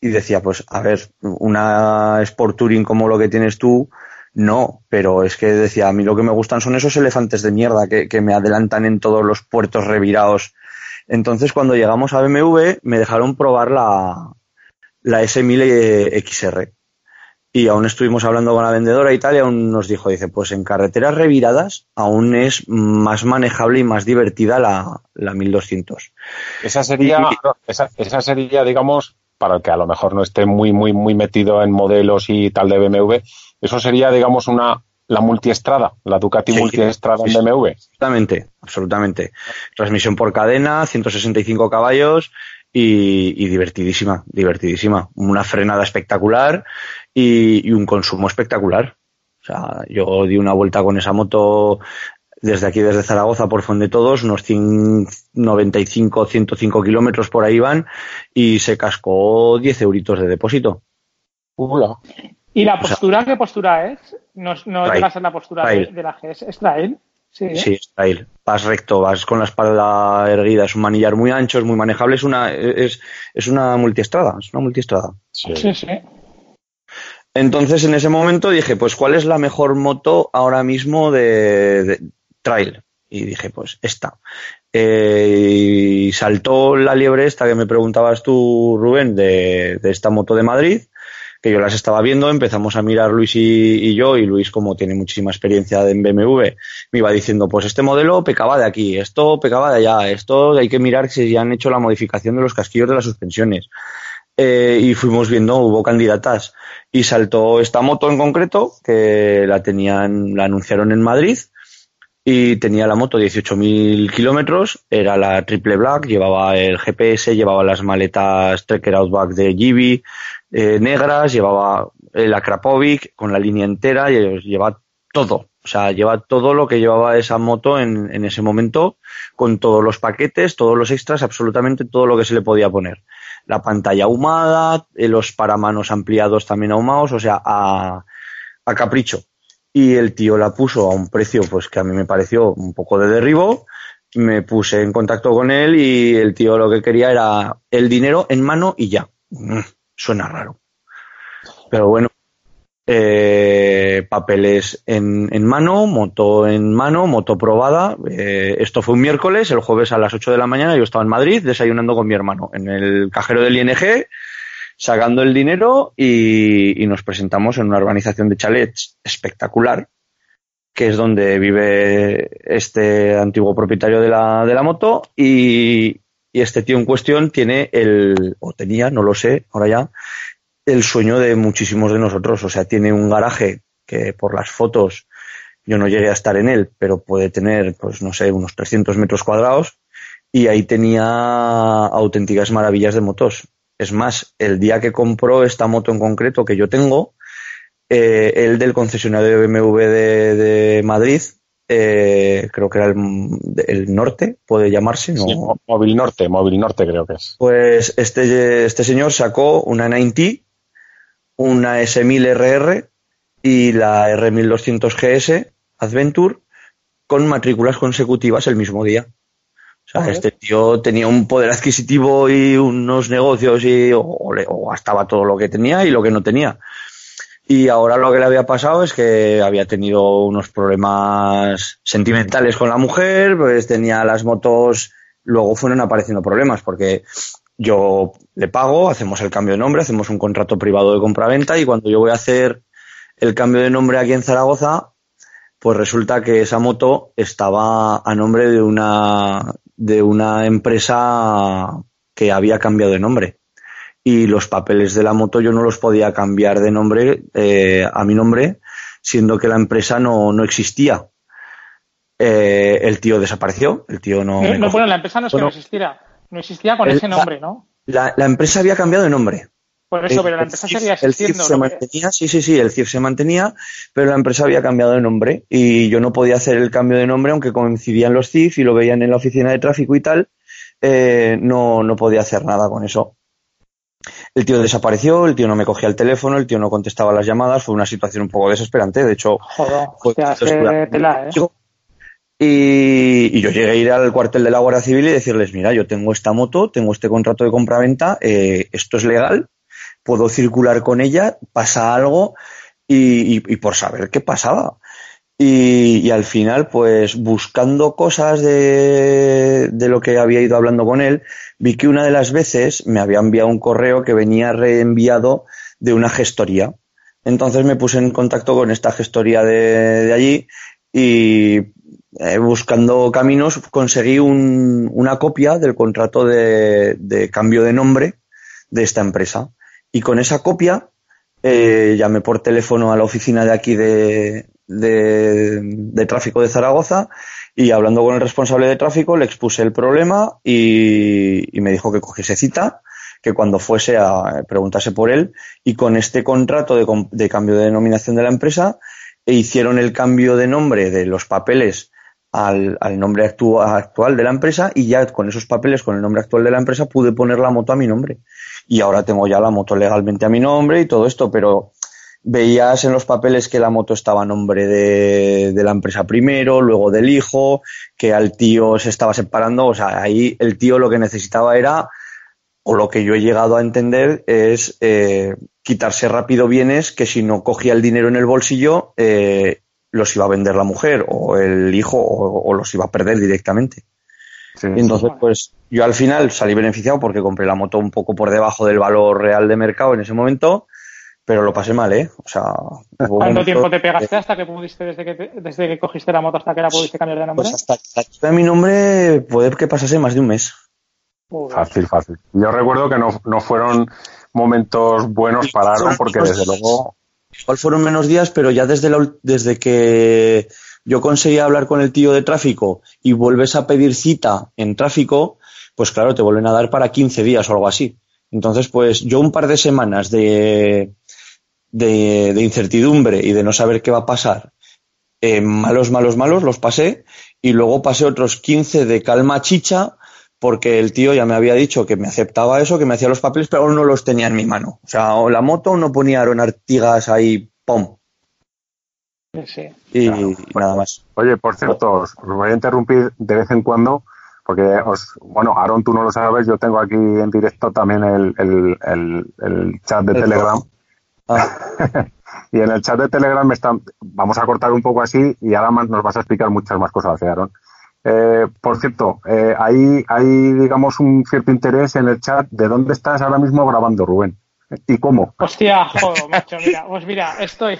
y decía, pues, a ver, una Sport Touring como lo que tienes tú, no, pero es que decía, a mí lo que me gustan son esos elefantes de mierda que, que me adelantan en todos los puertos revirados. Entonces, cuando llegamos a BMW, me dejaron probar la, la S1000 XR. Y aún estuvimos hablando con la vendedora y tal, y aún nos dijo, dice, pues en carreteras reviradas aún es más manejable y más divertida la, la 1200. Esa sería, esa, esa sería, digamos, para el que a lo mejor no esté muy, muy, muy metido en modelos y tal de BMW, eso sería, digamos, una la multiestrada, la Ducati Sí, multiestrada sí, en BMW. Absolutamente, absolutamente. Transmisión por cadena, 165 caballos y, y divertidísima, divertidísima. Una frenada espectacular y, y un consumo espectacular. O sea, yo di una vuelta con esa moto desde aquí, desde Zaragoza, por Fonde Todos, unos 100 95, 105 kilómetros por ahí van y se cascó 10 euritos de depósito. Hola. ¿Y la O sea- postura qué postura es? No, es- no Trail. ser la postura de, de la GS, es trail. Sí, ¿eh? Sí, es trail. Vas recto, vas con la espalda erguida, es un manillar muy ancho, es muy manejable, es una, es, es una multiestrada, es una multiestrada. Sí. sí, sí. Entonces, en ese momento dije, pues, ¿cuál es la mejor moto ahora mismo de, trail? Y dije, pues, esta. Eh, y saltó la liebre esta que me preguntabas tú, Rubén, de, de esta moto de Madrid, que yo las estaba viendo, empezamos a mirar Luis y, y yo, y Luis, como tiene muchísima experiencia en BMW, me iba diciendo, pues este modelo pecaba de aquí, esto pecaba de allá, esto hay que mirar si ya han hecho la modificación de los casquillos de las suspensiones. Eh, y fuimos viendo, hubo candidatas. Y saltó esta moto en concreto que la tenían, la anunciaron en Madrid y tenía la moto 18.000 kilómetros, era la triple black, llevaba el GPS, llevaba las maletas Trekker Outback de Gibi eh, negras, llevaba el Akrapovic con la línea entera, y lleva todo, o sea, lleva todo lo que llevaba esa moto en, ese momento, con todos los paquetes, todos los extras, absolutamente todo lo que se le podía poner la pantalla ahumada, eh, los paramanos ampliados también ahumados, o sea, a, a capricho. Y el tío la puso a un precio pues que a mí me pareció un poco de derribo. Me puse en contacto con él y el tío lo que quería era el dinero en mano y ya. Mm, Suena raro. Pero bueno, eh, papeles en, en mano, moto en mano, moto probada. Eh, esto fue un miércoles, el jueves a las 8 de la mañana yo estaba en Madrid desayunando con mi hermano en el cajero del ING, sacando el dinero y, nos presentamos en una urbanización de chalets espectacular, que es donde vive este antiguo propietario de la, de la moto y, y este tío en cuestión tiene el, o tenía, no lo sé, ahora ya, el sueño de muchísimos de nosotros. O sea, tiene un garaje que por las fotos yo no llegué a estar en él, pero puede tener, pues no sé, unos 300 metros cuadrados y ahí tenía auténticas maravillas de motos. Es más, el día que compró esta moto en concreto que yo tengo, eh, el del concesionario de BMW de, de Madrid, eh, creo que era el, el norte, puede llamarse, no, Sí, Móvil Norte, Móvil Norte creo que es. pues este, este señor sacó una 90, una S1000 RR y la R1200 GS Adventure con matrículas consecutivas el mismo día. O sea, este tío tenía un poder adquisitivo y unos negocios y o, gastaba todo lo que tenía y lo que no tenía. Y ahora lo que le había pasado es que había tenido unos problemas sentimentales con la mujer, pues tenía las motos, luego fueron apareciendo problemas porque yo le pago, hacemos el cambio de nombre, hacemos un contrato privado de compraventa y cuando yo voy a hacer el cambio de nombre aquí en Zaragoza, pues resulta que esa moto estaba a nombre de una de una empresa que había cambiado de nombre. Y los papeles de la moto yo no los podía cambiar de nombre eh, a mi nombre siendo que la empresa no, no existía. Eh, el tío desapareció el tío no, No, me no, bueno, la empresa no es que no existiera. No existía con El- ese nombre, ¿no? la, la empresa había cambiado de nombre Por eso, El- pero la empresa CIF seguía el CIF existiendo. se mantenía, sí, sí, sí, el CIF se mantenía, pero la empresa había cambiado de nombre y yo no podía hacer el cambio de nombre aunque coincidían los CIF y lo veían en la oficina de tráfico y tal, eh, no, no podía hacer nada con eso. El tío desapareció, el tío no me cogía el teléfono, el tío no contestaba las llamadas, fue una situación un poco desesperante, de hecho, Joder, fue hostia, tela, ¿eh? Y, yo llegué a ir al cuartel de la Guardia Civil y decirles, mira, yo tengo esta moto, tengo este contrato de compraventa, eh, esto es legal, puedo circular con ella, pasa algo y, por saber qué pasaba. Y, al final, pues buscando cosas de, de, lo que había ido hablando con él, vi que una de las veces me había enviado un correo que venía reenviado de una gestoría. Entonces me puse en contacto con esta gestoría de, de allí y eh, buscando caminos conseguí un, una copia del contrato de, de, cambio de nombre de esta empresa. Y con esa copia eh, llamé por teléfono a la oficina de aquí de, de, de, tráfico de Zaragoza y hablando con el responsable de tráfico le expuse el problema y, me dijo que cogiese cita que cuando fuese a preguntarse por él y con este contrato de, cambio de denominación de la empresa e hicieron el cambio de nombre de los papeles al, nombre actual de la empresa y ya con esos papeles, con el nombre actual de la empresa, pude poner la moto a mi nombre. Y ahora tengo ya la moto legalmente a mi nombre y todo esto, pero veías en los papeles que la moto estaba a nombre de, de, la empresa primero, luego del hijo, que al tío se estaba separando, o sea, ahí el tío lo que necesitaba era o lo que yo he llegado a entender es eh, quitarse rápido bienes que si no cogía el dinero en el bolsillo eh, los iba a vender la mujer o el hijo o, los iba a perder directamente. entonces, pues yo al final salí beneficiado porque compré la moto un poco por debajo del valor real de mercado en ese momento, pero lo pasé mal, ¿eh? O sea, ¿cuánto tiempo te pegaste hasta que pudiste, desde que, desde que cogiste la moto hasta que la pudiste cambiar de nombre? Pues hasta, mi nombre puede que pasase más de un mes. Fácil, fácil. Yo recuerdo que no, no fueron momentos buenos para Aaron porque desde luego... Igual fueron menos días, pero ya desde, desde que yo conseguí hablar con el tío de tráfico y vuelves a pedir cita en tráfico, pues claro, te vuelven a dar para 15 días o algo así. Entonces, pues yo un par de semanas de, de, de incertidumbre y de no saber qué va a pasar, eh, malos, malos, malos, los pasé y luego pasé otros 15 de calma chicha porque el tío ya me había dicho que me aceptaba eso, que me hacía los papeles, pero no los tenía en mi mano. O sea, la moto no ponía Artigas ahí, ¡pum! Sí. Y, nada más. Oye, por cierto, os, voy a interrumpir de vez en cuando, porque os, bueno, Aaron, tú no lo sabes, yo tengo aquí en directo también el, el, chat de Telegram. Ah. y en el chat de Telegram me están, vamos a cortar un poco así y ahora más nos vas a explicar muchas más cosas, ¿eh, Aaron. Eh, por cierto, eh, hay, hay, digamos, un cierto interés en el chat de dónde estás ahora mismo grabando, Rubén. ¿Y cómo? Hostia, joder, macho, mira, pues mira, estoy,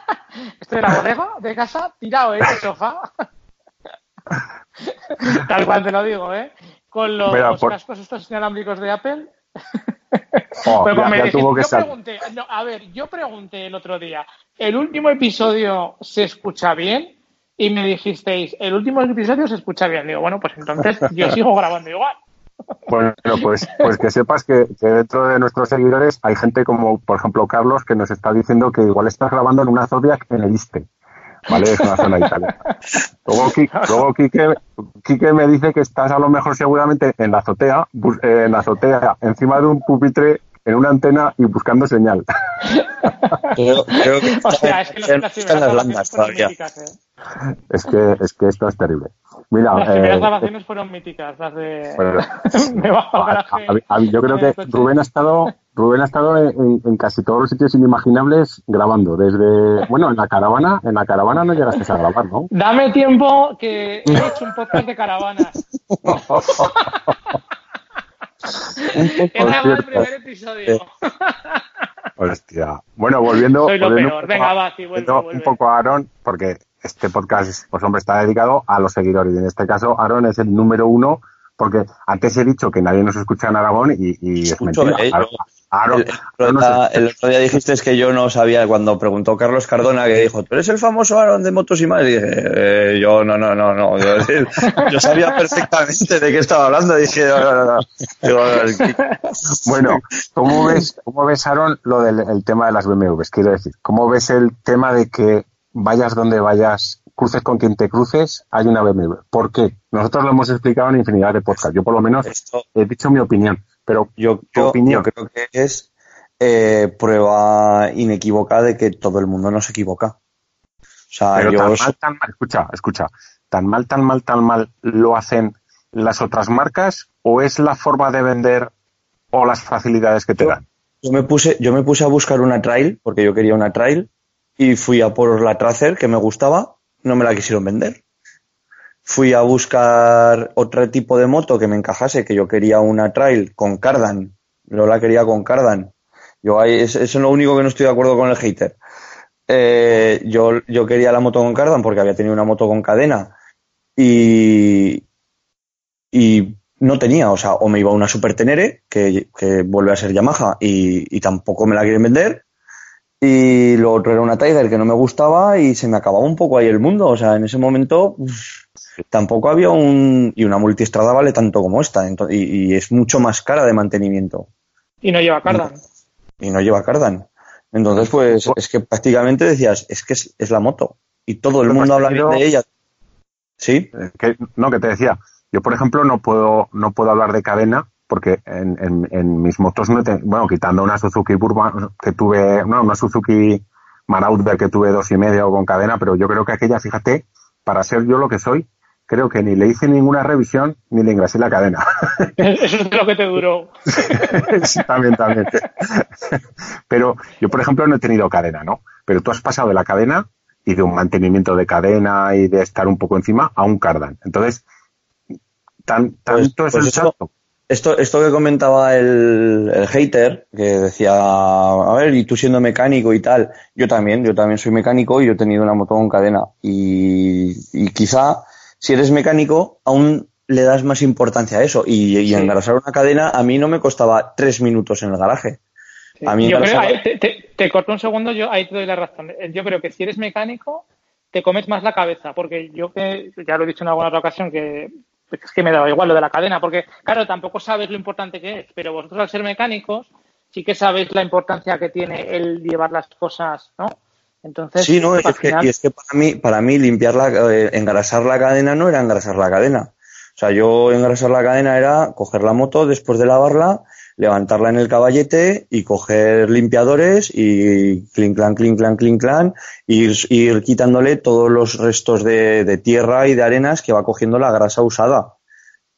estoy en la bodega de casa, tirado en el sofá. Tal cual te lo digo, ¿eh? Con los cascos estos inalámbricos de Apple. Oh, yo pregunté, a ver, yo pregunté el otro día, ¿el último episodio se escucha bien? Y me dijisteis, el último episodio se escucha bien. Digo, bueno, pues entonces yo sigo grabando igual. Bueno, pues, pues que sepas que, dentro de nuestros seguidores hay gente como, por ejemplo, Carlos, que nos está diciendo que igual estás grabando en una Zodiac en el Iste. ¿Vale? Es una zona italiana. Luego, luego Quique, me dice que estás a lo mejor seguramente en la azotea, eh, en la azotea, encima de un pupitre en una antena y buscando señal. Creo, que o sea, es que están las landas todavía. ¿eh? Es que, es que esto es terrible. Mira, las primeras eh, grabaciones fueron míticas, las de Yo creo que Rubén ha estado, Rubén ha estado en, casi todos los sitios inimaginables grabando. Desde, bueno, en la caravana, en la caravana no llegaste a grabar, ¿no? Dame tiempo que he hecho un podcast de caravanas. Era el primer episodio. Hostia. Bueno, volviendo, volviendo Venga, va, sí, vuelve, un poco a Aaron, porque este podcast, pues hombre, está dedicado a los seguidores. Y en este caso, Aaron es el número uno porque antes he dicho que nadie nos escucha en Aragón y, es mentira. Eh, el, otro día dijiste que yo no sabía, cuando preguntó Carlos Cardona, que dijo, ¿tú eres el famoso Aaron de motos y más? Y dije, eh, yo no, no, no, no. Yo, sabía perfectamente de qué estaba hablando. dije, no, no, bueno, ¿cómo ves, ¿cómo ves, Aaron, lo del tema de las BMWs? Quiero decir, ¿cómo ves el tema de que vayas donde vayas, cruces con quien te cruces, hay una BMW. ¿Por qué? Nosotros lo hemos explicado en infinidad de podcasts. Yo por lo menos he dicho mi opinión. Pero yo, opinión? yo creo que es eh, prueba inequívoca de que todo el mundo no se equivoca. O sea, Pero tan mal, tan mal, escucha, escucha, tan mal, tan mal, tan mal lo hacen las otras marcas o es la forma de vender o las facilidades que te dan? Yo me puse, yo me puse a buscar una trail, porque yo quería una trail, y fui a por la Tracer que me gustaba, no me la quisieron vender. Fui a buscar otro tipo de moto que me encajase, que yo quería una trail con cardan, no la quería con cardan. Yo ahí, eso es lo único que no estoy de acuerdo con el hater. Eh, yo, yo quería la moto con cardan porque había tenido una moto con cadena y, y no tenía, o sea, o me iba una Super Tenere, que, que vuelve a ser Yamaha, y, tampoco me la quieren vender, y lo otro era una Tiger que no me gustaba y se me acababa un poco ahí el mundo, o sea, en ese momento tampoco había un... y una multiestrada vale tanto como esta, y, es mucho más cara de mantenimiento. Y no lleva cardan. Y no lleva cardan. Entonces, pues, es que prácticamente decías, es que es, la moto, y todo el mundo habla bien de ella. ¿Sí? Que, no, que te decía, yo, por ejemplo, no puedo, no puedo hablar de cadena porque en, en, mis motos no bueno, quitando una Suzuki Burma que tuve, no, una Suzuki Marauder que tuve dos y medio con cadena, pero yo creo que aquella, fíjate, para ser yo lo que soy, creo que ni le hice ninguna revisión ni le engrasé la cadena. Eso es lo que te duró. sí, también, también. Pero yo, por ejemplo, no he tenido cadena, ¿no? Pero tú has pasado de la cadena y de un mantenimiento de cadena y de estar un poco encima a un cardan. Entonces, pues, tanto es pues el salto. Esto, esto que comentaba el, el, hater, que decía, a ver, y tú siendo mecánico y tal, yo también, yo también soy mecánico y yo he tenido una moto con cadena. Y, y quizá, si eres mecánico, aún le das más importancia a eso. Y, y engrasar una cadena a mí no me costaba tres minutos en el garaje. A mí yo creo, te, te, corto un segundo, yo ahí te doy la razón. Yo creo que si eres mecánico, te comes más la cabeza, porque yo que ya lo he dicho en alguna otra ocasión que es que me da igual lo de la cadena, porque claro, tampoco sabes lo importante que es, pero vosotros al ser mecánicos sí que sabéis la importancia que tiene el llevar las cosas, ¿no? Entonces, sí, no, es que, y es que para mí, para mí limpiar la, eh, engrasar la cadena no era engrasar la cadena. O sea, yo engrasar la cadena era coger la moto después de lavarla, levantarla en el caballete y coger limpiadores y clink, clan, clink, clan, clink, clan, ir, ir quitándole todos los restos de, de, tierra y de arenas que va cogiendo la grasa usada.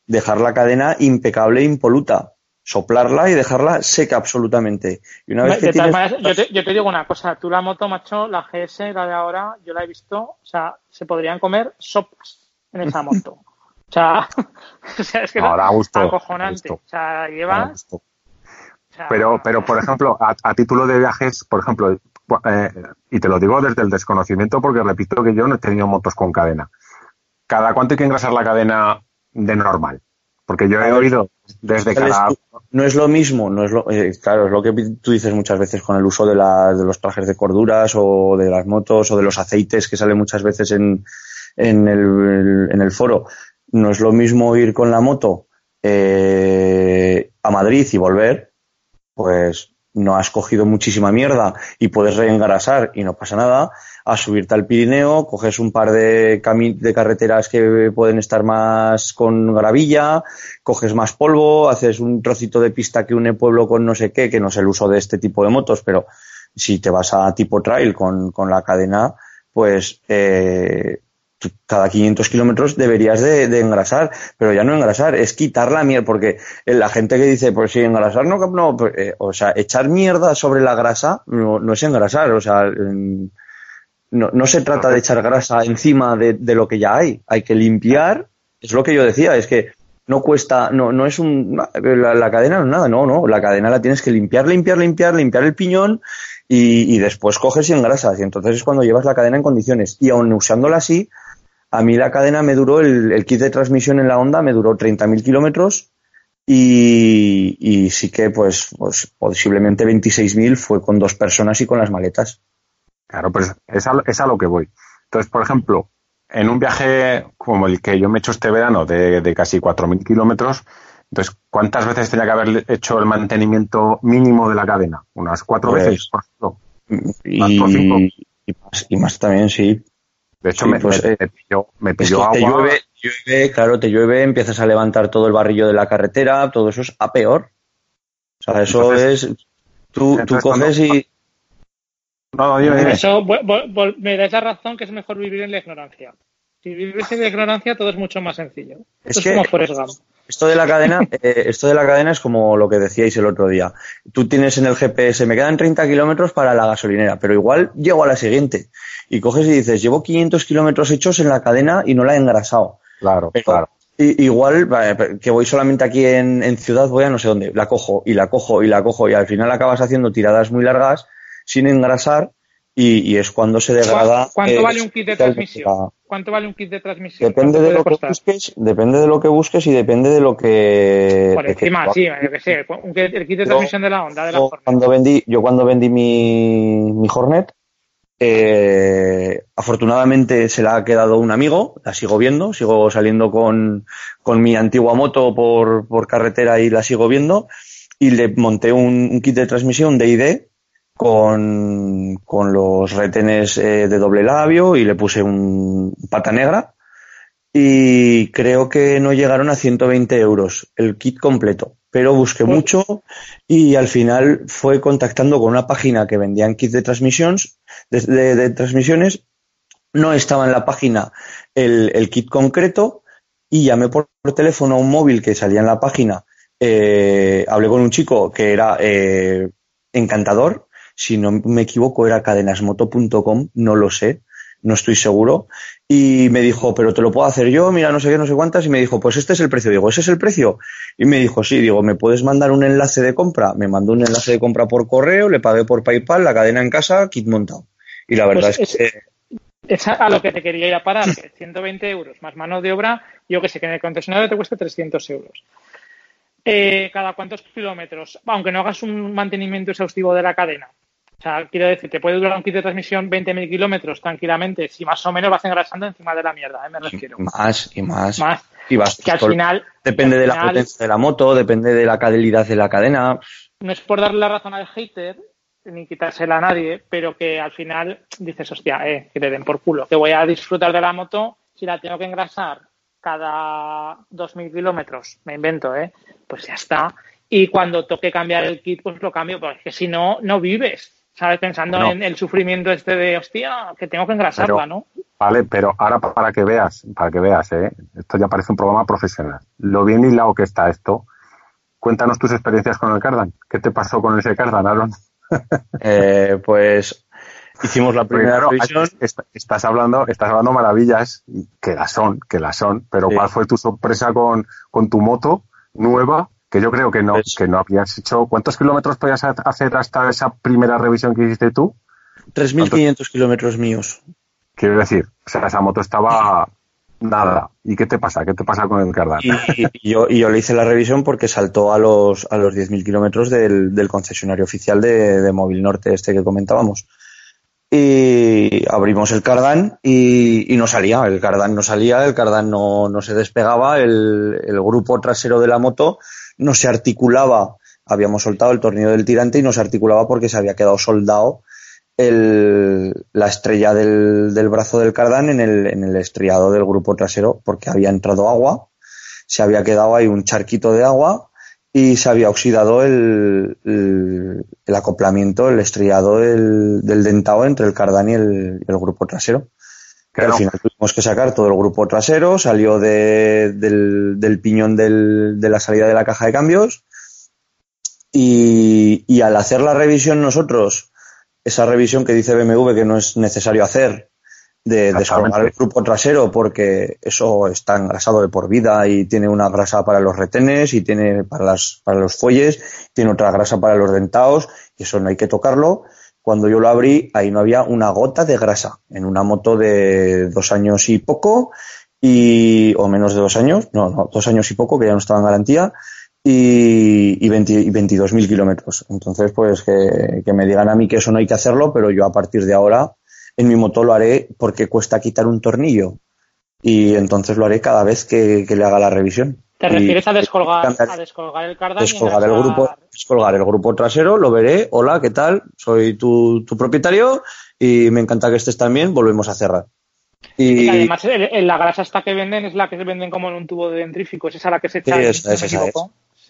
Dejar la cadena impecable e impoluta. Soplarla y dejarla seca absolutamente. Y una vez que tienes... yo, te, yo, te, digo una cosa, tú la moto, macho, la GS, la de ahora, yo la he visto, o sea, se podrían comer sopas en esa moto. O sea, o sea es que Ahora, es acojonante. O sea, lleva pero, pero por ejemplo, a, título de viajes, por ejemplo, eh, y te lo digo desde el desconocimiento porque repito que yo no he tenido motos con cadena. ¿Cada cuánto hay que engrasar la cadena de normal? Porque yo he oído desde cada... No es lo mismo, no es lo, eh, claro, es lo que tú dices muchas veces con el uso de, de los trajes de corduras o de las motos o de los aceites que salen muchas veces en, en, el, en el foro. No es lo mismo ir con la moto eh, a Madrid y volver pues no has cogido muchísima mierda y puedes reengrasar y no pasa nada, a subirte al Pirineo, coges un par de, de carreteras que pueden estar más con gravilla, coges más polvo, haces un trocito de pista que une pueblo con no sé qué, que no es el uso de este tipo de motos, pero si te vas a tipo trail con, con la cadena, pues eh, cada 500 kilómetros deberías de, engrasar, pero ya no engrasar, es quitar la mierda, porque la gente que dice, pues sí, engrasar, no, no, pues, eh, o sea, echar mierda sobre la grasa no, es engrasar, o sea, no, no, se trata de echar grasa encima de, lo que ya hay, hay que limpiar, es lo que yo decía, es que no cuesta, no, no es un, la, cadena no es nada, no, no, la cadena la tienes que limpiar, limpiar, limpiar, limpiar el piñón y, y después coges y engrasas, y entonces es cuando llevas la cadena en condiciones, y aun usándola así, a mí la cadena me duró, el, kit de transmisión en la Honda me duró 30.000 kilómetros y, y, sí que pues, pues posiblemente 26.000 fue con dos personas y con las maletas. Claro, pues es a, es a lo que voy. Entonces, por ejemplo, en un viaje como el que yo me he hecho este verano de, de casi 4.000 kilómetros, entonces, ¿cuántas veces tenía que haber hecho el mantenimiento mínimo de la cadena? ¿Unas cuatro pues, veces? Por ejemplo? Y, y, más, y, más, también, sí. De hecho, me, pues, me, pilló, agua. Te llueve, llueve, claro, te llueve, empiezas a levantar todo el barrillo de la carretera, todo eso es a peor. O sea, eso es. Tú, tú coges y. No, dime, dime. Eso vol- vol- vol- me da esa razón que es mejor vivir en la ignorancia. Si vives en la ignorancia, todo es mucho más sencillo. Es Esto es que- como Forrest Gump. Esto de la cadena, eh, esto de la cadena es como lo que decíais el otro día. Tú tienes en el GPS, me quedan 30 kilómetros para la gasolinera, pero igual llego a la siguiente. Y coges y dices, llevo 500 kilómetros hechos en la cadena y no la he engrasado. Claro, Pero claro. igual, que voy solamente aquí en, en ciudad, voy a no sé dónde, la cojo y la cojo y la cojo y al final acabas haciendo tiradas muy largas sin engrasar y, y es cuando se degrada. ¿Cuánto, eh, vale un kit de transmisión? la- ¿Cuánto vale un kit de transmisión? Depende ¿Cuánto de lo que busques, depende de lo que busques y depende de lo que. Por que- encima, sí, yo que sé. un kit- el kit de Yo- transmisión de la onda, de la yo cuando vendí, yo cuando vendí mi, mi Hornet, eh, afortunadamente se la ha quedado un amigo, la sigo viendo, sigo saliendo con, con mi antigua moto por, por carretera y la sigo viendo, y le monté un, un kit de transmisión de ID con, con los retenes eh, de doble labio y le puse un pata negra. Y creo que no llegaron a 120 euros el kit completo, pero busqué mucho y al final fue contactando con una página que vendían kits de transmisiones, de, de- de transmisiones, no estaba en la página el, el kit concreto y llamé por, por teléfono a un móvil que salía en la página, eh, hablé con un chico que era eh, encantador, si no me equivoco era cadenasmoto.com, no lo sé, no estoy seguro, y me dijo, pero te lo puedo hacer yo, mira, no sé qué, no sé cuántas, y me dijo, pues este es el precio. Digo, ¿ese es el precio? Y me dijo, sí, digo, ¿me puedes mandar un enlace de compra? Me mandó un enlace de compra por correo, le pagué por PayPal, la cadena en casa, kit montado. Y la verdad Pues es que Es a a lo que te quería ir a parar, que 120 euros más mano de obra, yo que sé que en el concesionario te cueste 300 euros. Eh, ¿Cada cuántos kilómetros? Aunque no hagas un mantenimiento exhaustivo de la cadena. O sea, quiero decir, te puede durar un kit de transmisión 20.000 kilómetros tranquilamente, si más o menos vas engrasando encima de la mierda, ¿eh? me refiero. más y más. Más. Y vas Que al final, depende al de la potencia de la moto, depende de la calidad de la cadena. no es por darle la razón al hater, ni quitársela a nadie, pero que al final dices, hostia, eh, que te den por culo, que voy a disfrutar de la moto si la tengo que engrasar cada 2.000 kilómetros, me invento, ¿eh? Pues ya está. Y cuando toque cambiar el kit, pues lo cambio, porque si no, no vives, ¿sabes? Pensando Bueno. en el sufrimiento este de, hostia, que tengo que engrasarla, Pero- ¿no? Vale, pero ahora pa- para que veas, para que veas, ¿eh? esto ya parece un programa profesional. Lo bien hilado que está esto. Cuéntanos tus experiencias con el Cardan. ¿Qué te pasó con ese Cardan, Aaron? Eh, pues hicimos la primera claro, revisión. Sí. ¿cuál fue tu sorpresa con, con tu moto nueva? Que yo creo que no, Pues- que no habías hecho. ¿Cuántos kilómetros podías ha- hacer hasta esa primera revisión que hiciste tú? 3.500 kilómetros míos. Quiero decir, o sea, esa moto estaba nada. ¿Y qué te pasa? ¿Qué te pasa con el Cardan? Y, y yo, y yo le hice la revisión porque saltó a los, a los 10.000 kilómetros del, del concesionario oficial de, de Móvil Norte, este que comentábamos. Y abrimos el cardán y, no salía, el cardán no salía, el cardán no, no se despegaba, el, el grupo trasero de la moto no se articulaba. Habíamos soltado el tornillo del tirante y no se articulaba porque se había quedado soldado el, la estrella del, del brazo del cardán en el, en el estriado del grupo trasero porque había entrado agua, se había quedado ahí un charquito de agua y se había oxidado el, el, el acoplamiento, el estriado del, del dentado entre el cardán y el, el grupo trasero. Que al Claro. final tuvimos que sacar todo el grupo trasero, salió de, del, del piñón del, de la salida de la caja de cambios y, y al hacer la revisión nosotros, esa revisión que dice BMW que no es necesario hacer de descolgar el grupo trasero porque eso está engrasado de por vida y tiene una grasa para los retenes y tiene para las para los fuelles, tiene otra grasa para los dentados y eso no hay que tocarlo. Cuando yo lo abrí, ahí no había una gota de grasa en una moto de dos años y poco y o menos de dos años, no, no, dos años y poco que ya no estaba en garantía y, y, 20 y 22.000 kilómetros. Entonces, pues que, que me digan a mí que eso no hay que hacerlo, pero yo a partir de ahora en mi moto lo haré porque cuesta quitar un tornillo y entonces lo haré cada vez que, le haga la revisión. ¿Te refieres a descolgar, el cardán? Descolgar, el grupo, descolgar el grupo trasero, lo veré, hola, ¿qué tal? Soy tu, tu propietario y me encanta que estés también, volvemos a cerrar. Y, además eh, eh, la grasa esta que venden es la que se venden como en un tubo de dentrífico, es esa la que se echa, sí, esa,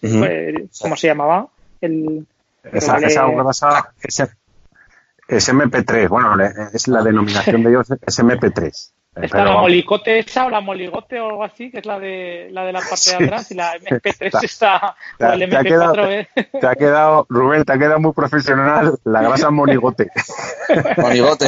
pues, ¿Cómo se llamaba? El, esa, grasa, SMP3, bueno, es la ah. denominación de ellos SMP3. ¿Es la molicote esa o la moligote o algo así, que es la de la, de la parte sí. de atrás y la MP3 está, o el MP4 eh? te ha, quedado, Rubén, te ha quedado muy profesional la grasa moligote. moligote.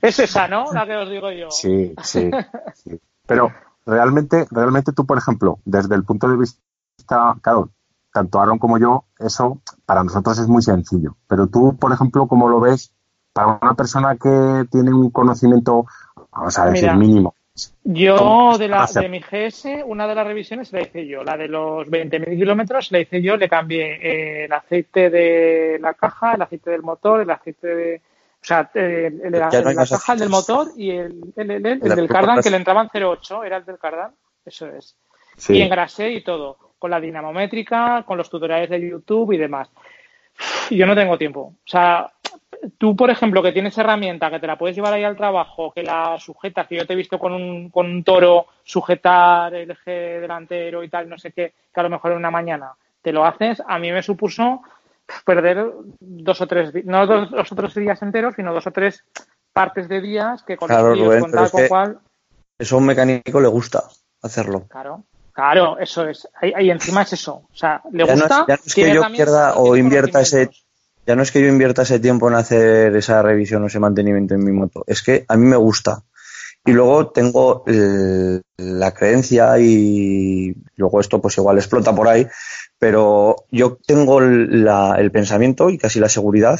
es esa, ¿no? La que os digo yo. Sí, sí. sí. Pero realmente, realmente tú, por ejemplo, desde el punto de vista, claro, tanto Aaron como yo, eso para nosotros es muy sencillo. Pero tú, por ejemplo, ¿cómo lo ves para una persona que tiene un conocimiento, vamos a decir, mínimo. Yo de, la, de mi GS, una de las revisiones la hice yo, la de los 20.000 kilómetros la hice yo, le cambié eh, el aceite de la caja, el aceite del motor, el aceite de... O sea, el, el, la caja del motor y el, el, del cardan, que le entraban 0,8, era el del cardan, eso es. Y engrasé y todo, con la dinamométrica, con los tutoriales de YouTube y demás. Yo no tengo tiempo. O sea, tú, por ejemplo, que tienes herramienta, que te la puedes llevar ahí al trabajo, que la sujetas, que yo te he visto con un, con un toro sujetar el eje delantero y tal, no sé qué, que a lo mejor en una mañana te lo haces, a mí me supuso perder dos o tres, no dos, dos o tres días enteros, sino dos o tres partes de días que con, claro, con tal, con cual. Eso a un mecánico le gusta hacerlo. Claro. Claro, eso es. Ahí, encima es eso. O sea, le gusta. ya no es que yo pierda o invierta ese ya no es que yo invierta ese tiempo en hacer esa revisión o ese mantenimiento en mi moto, es que a mí me gusta. Y luego tengo la creencia y luego esto pues igual explota por ahí, pero yo tengo el pensamiento y casi la seguridad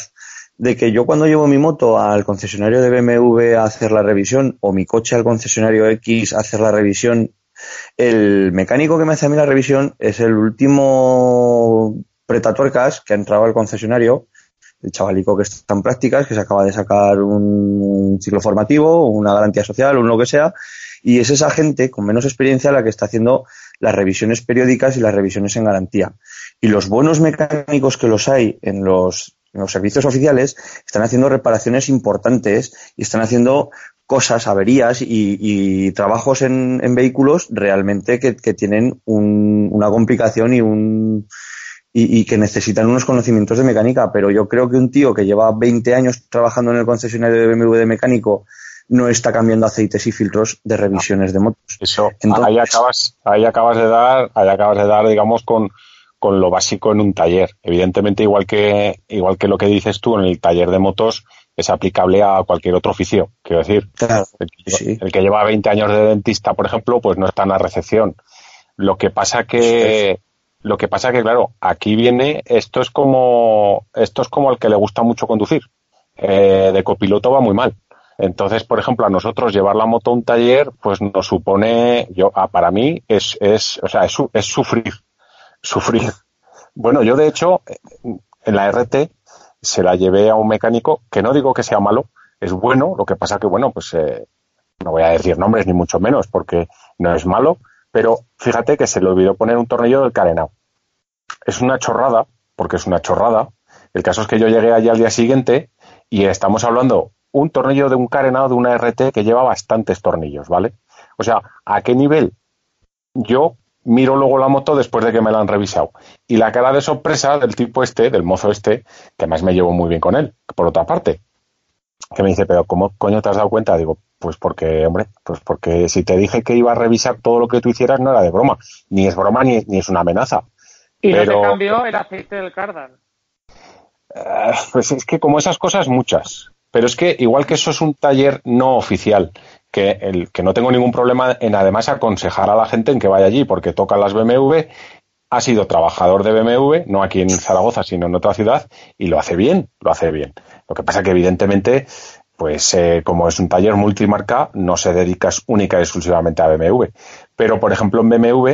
de que yo cuando llevo mi moto al concesionario de BMW a hacer la revisión o mi coche al concesionario X a hacer la revisión, el mecánico que me hace a mí la revisión es el último pretatuercas que ha entrado al concesionario el chavalico que está en prácticas, que se acaba de sacar un ciclo formativo, una garantía social, un lo que sea, y es esa gente con menos experiencia la que está haciendo las revisiones periódicas y las revisiones en garantía. Y los buenos mecánicos que los hay en los, servicios oficiales están haciendo reparaciones importantes y están haciendo cosas, averías y, trabajos en, vehículos realmente que, tienen una complicación y un, y, que necesitan unos conocimientos de mecánica, pero yo creo que un tío que lleva 20 años trabajando en el concesionario de BMW de mecánico no está cambiando aceites y filtros de revisiones de motos. Eso, ahí acabas, ahí acabas de dar, ahí acabas de dar, digamos, con, con lo básico en un taller. Evidentemente, igual que, igual que lo que dices tú en el taller de motos, es aplicable a cualquier otro oficio. Quiero decir, el, que lleva 20 años de dentista, por ejemplo, pues no está en la recepción. Lo que pasa que, lo que pasa que, claro, aquí viene, esto es como, esto es como al que le gusta mucho conducir. Eh, de copiloto va muy mal. Entonces, por ejemplo, a nosotros llevar la moto a un taller, pues nos supone, yo, ah, para mí, es, es, o sea, es, es sufrir, sufrir. Bueno, yo de hecho, en la RT se la llevé a un mecánico, que no digo que sea malo, es bueno, lo que pasa que, bueno, pues eh, no voy a decir nombres ni mucho menos, porque no es malo, pero fíjate que se le olvidó poner un tornillo del carenado. Es una chorrada, porque es una chorrada. El caso es que yo llegué allí al día siguiente y estamos hablando un tornillo de un carenado de una RT que lleva bastantes tornillos, ¿vale? O sea, ¿a qué nivel? Yo miro luego la moto después de que me la han revisado. Y la cara de sorpresa del tipo este, del mozo este, que además me llevo muy bien con él, por otra parte, que me dice, pero ¿cómo coño te has dado cuenta? Digo, pues porque, hombre, pues porque si te dije que iba a revisar todo lo que tú hicieras no era de broma, ni es broma ni, ni es una amenaza. ¿Y pero, no te cambió el aceite del cardan? Eh, pues es que como esas cosas muchas, pero es que igual que eso es un taller no oficial, que, el, que no tengo ningún problema en además aconsejar a la gente en que vaya allí, porque tocan las BMW, ha sido trabajador de BMW, no aquí en Zaragoza, sino en otra ciudad, y lo hace bien, lo hace bien. Lo que pasa que evidentemente pues eh, como es un taller multimarca, no se dedica única y exclusivamente a BMW. Pero, por ejemplo, en BMW,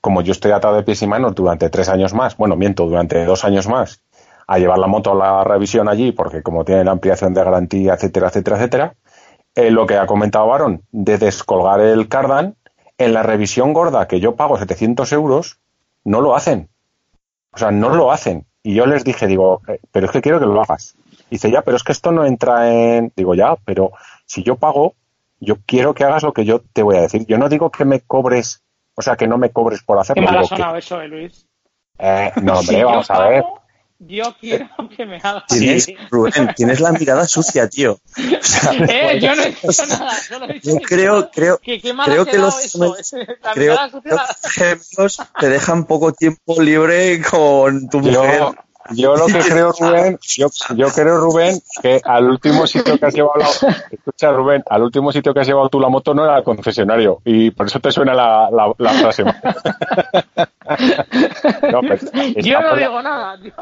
como yo estoy atado de pies y manos durante tres años más, bueno, miento, durante dos años más, a llevar la moto a la revisión allí, porque como tiene la ampliación de garantía, etcétera, etcétera, etcétera, eh, lo que ha comentado Baron, de descolgar el cardan, en la revisión gorda que yo pago 700 euros, no lo hacen. O sea, no lo hacen. Y yo les dije, digo, eh, pero es que quiero que lo hagas dice, ya, pero es que esto no entra en... Digo, ya, pero si yo pago, yo quiero que hagas lo que yo te voy a decir. Yo no digo que me cobres, o sea, que no me cobres por hacerlo. ¿Qué mal ha sonado eso, eh, Luis? Eh, no, hombre, vamos a ver. Yo quiero que me haga. Tienes, Rubén, tienes la mirada sucia, tío. O sea, eh, yo no he dicho nada. Solo he dicho yo creo, creo, que, creo que los eso. La creo, mirada sucia creo la- que los gemelos te dejan poco tiempo libre con tu mujer. Yo, lo que creo, Rubén, yo, yo creo, Rubén, que al último sitio que has llevado la, escucha, Rubén, al último sitio que has llevado tú la moto no era el concesionario y por eso te suena la, la, la frase. No, Yo no digo nada, tío.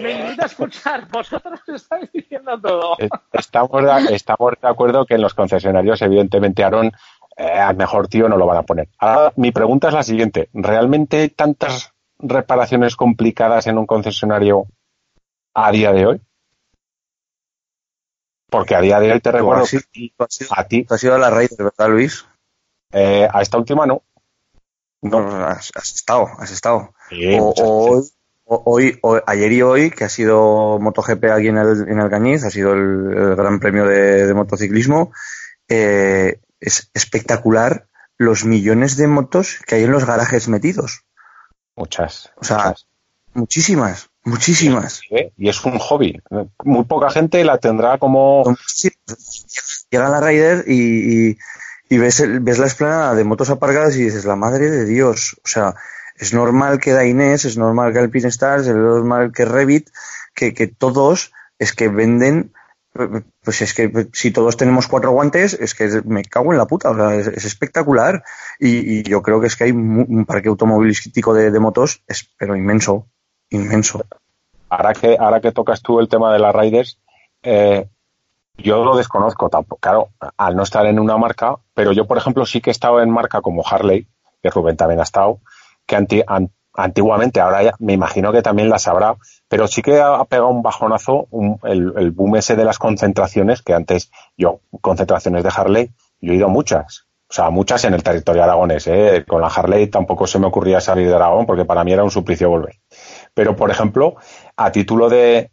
Me invita a escuchar. Vosotros estáis diciendo todo. Estamos de, estamos de acuerdo que en los concesionarios, evidentemente, Aaron, eh, al mejor tío no lo van a poner. Ahora, mi pregunta es la siguiente. ¿Realmente hay tantas reparaciones complicadas en un concesionario a día de hoy? Porque a día de hoy te recuerdo sido- que a ti, tú has sido a la raíz, ¿verdad, Luis? eh, a esta última no. No, has, has estado, has estado. Sí, o, hoy, hoy, o- ayer y hoy, que ha sido MotoGP aquí en el, en el Cañiz, ha sido el, el gran premio de, de motociclismo, eh, es espectacular los millones de motos que hay en los garajes metidos. Muchas. O sea, muchas. muchísimas, muchísimas. ¿eh? Y es un hobby. Muy poca gente la tendrá como... Llega la Rider y, y- y ves, el- ves la explanada de motos aparcadas y dices, la madre de Dios. O sea, es normal que Dainés, es normal que Alpine Stars, es normal que Revit, que, que todos es que venden, pues es que si todos tenemos cuatro guantes, es que me cago en la puta, o sea, es, es espectacular. Y, y yo creo que es que hay un parque automovilístico de, de motos, es, pero inmenso, inmenso. ahora que ahora que tocas tú el tema de las Riders, eh, yo lo desconozco tampoco. Claro, al no estar en una marca, pero yo, por ejemplo, sí que he estado en marca como Harley, que Rubén también ha estado, que anti- an- antiguamente, ahora ya me imagino que también las habrá, pero sí que ha pegado un bajonazo un- el, el boom ese de las concentraciones, que antes yo, concentraciones de Harley, yo he ido a muchas. O sea, muchas en el territorio aragonés. ¿eh? Con la Harley tampoco se me ocurría salir de Aragón porque para mí era un suplicio volver. Pero, por ejemplo, a título de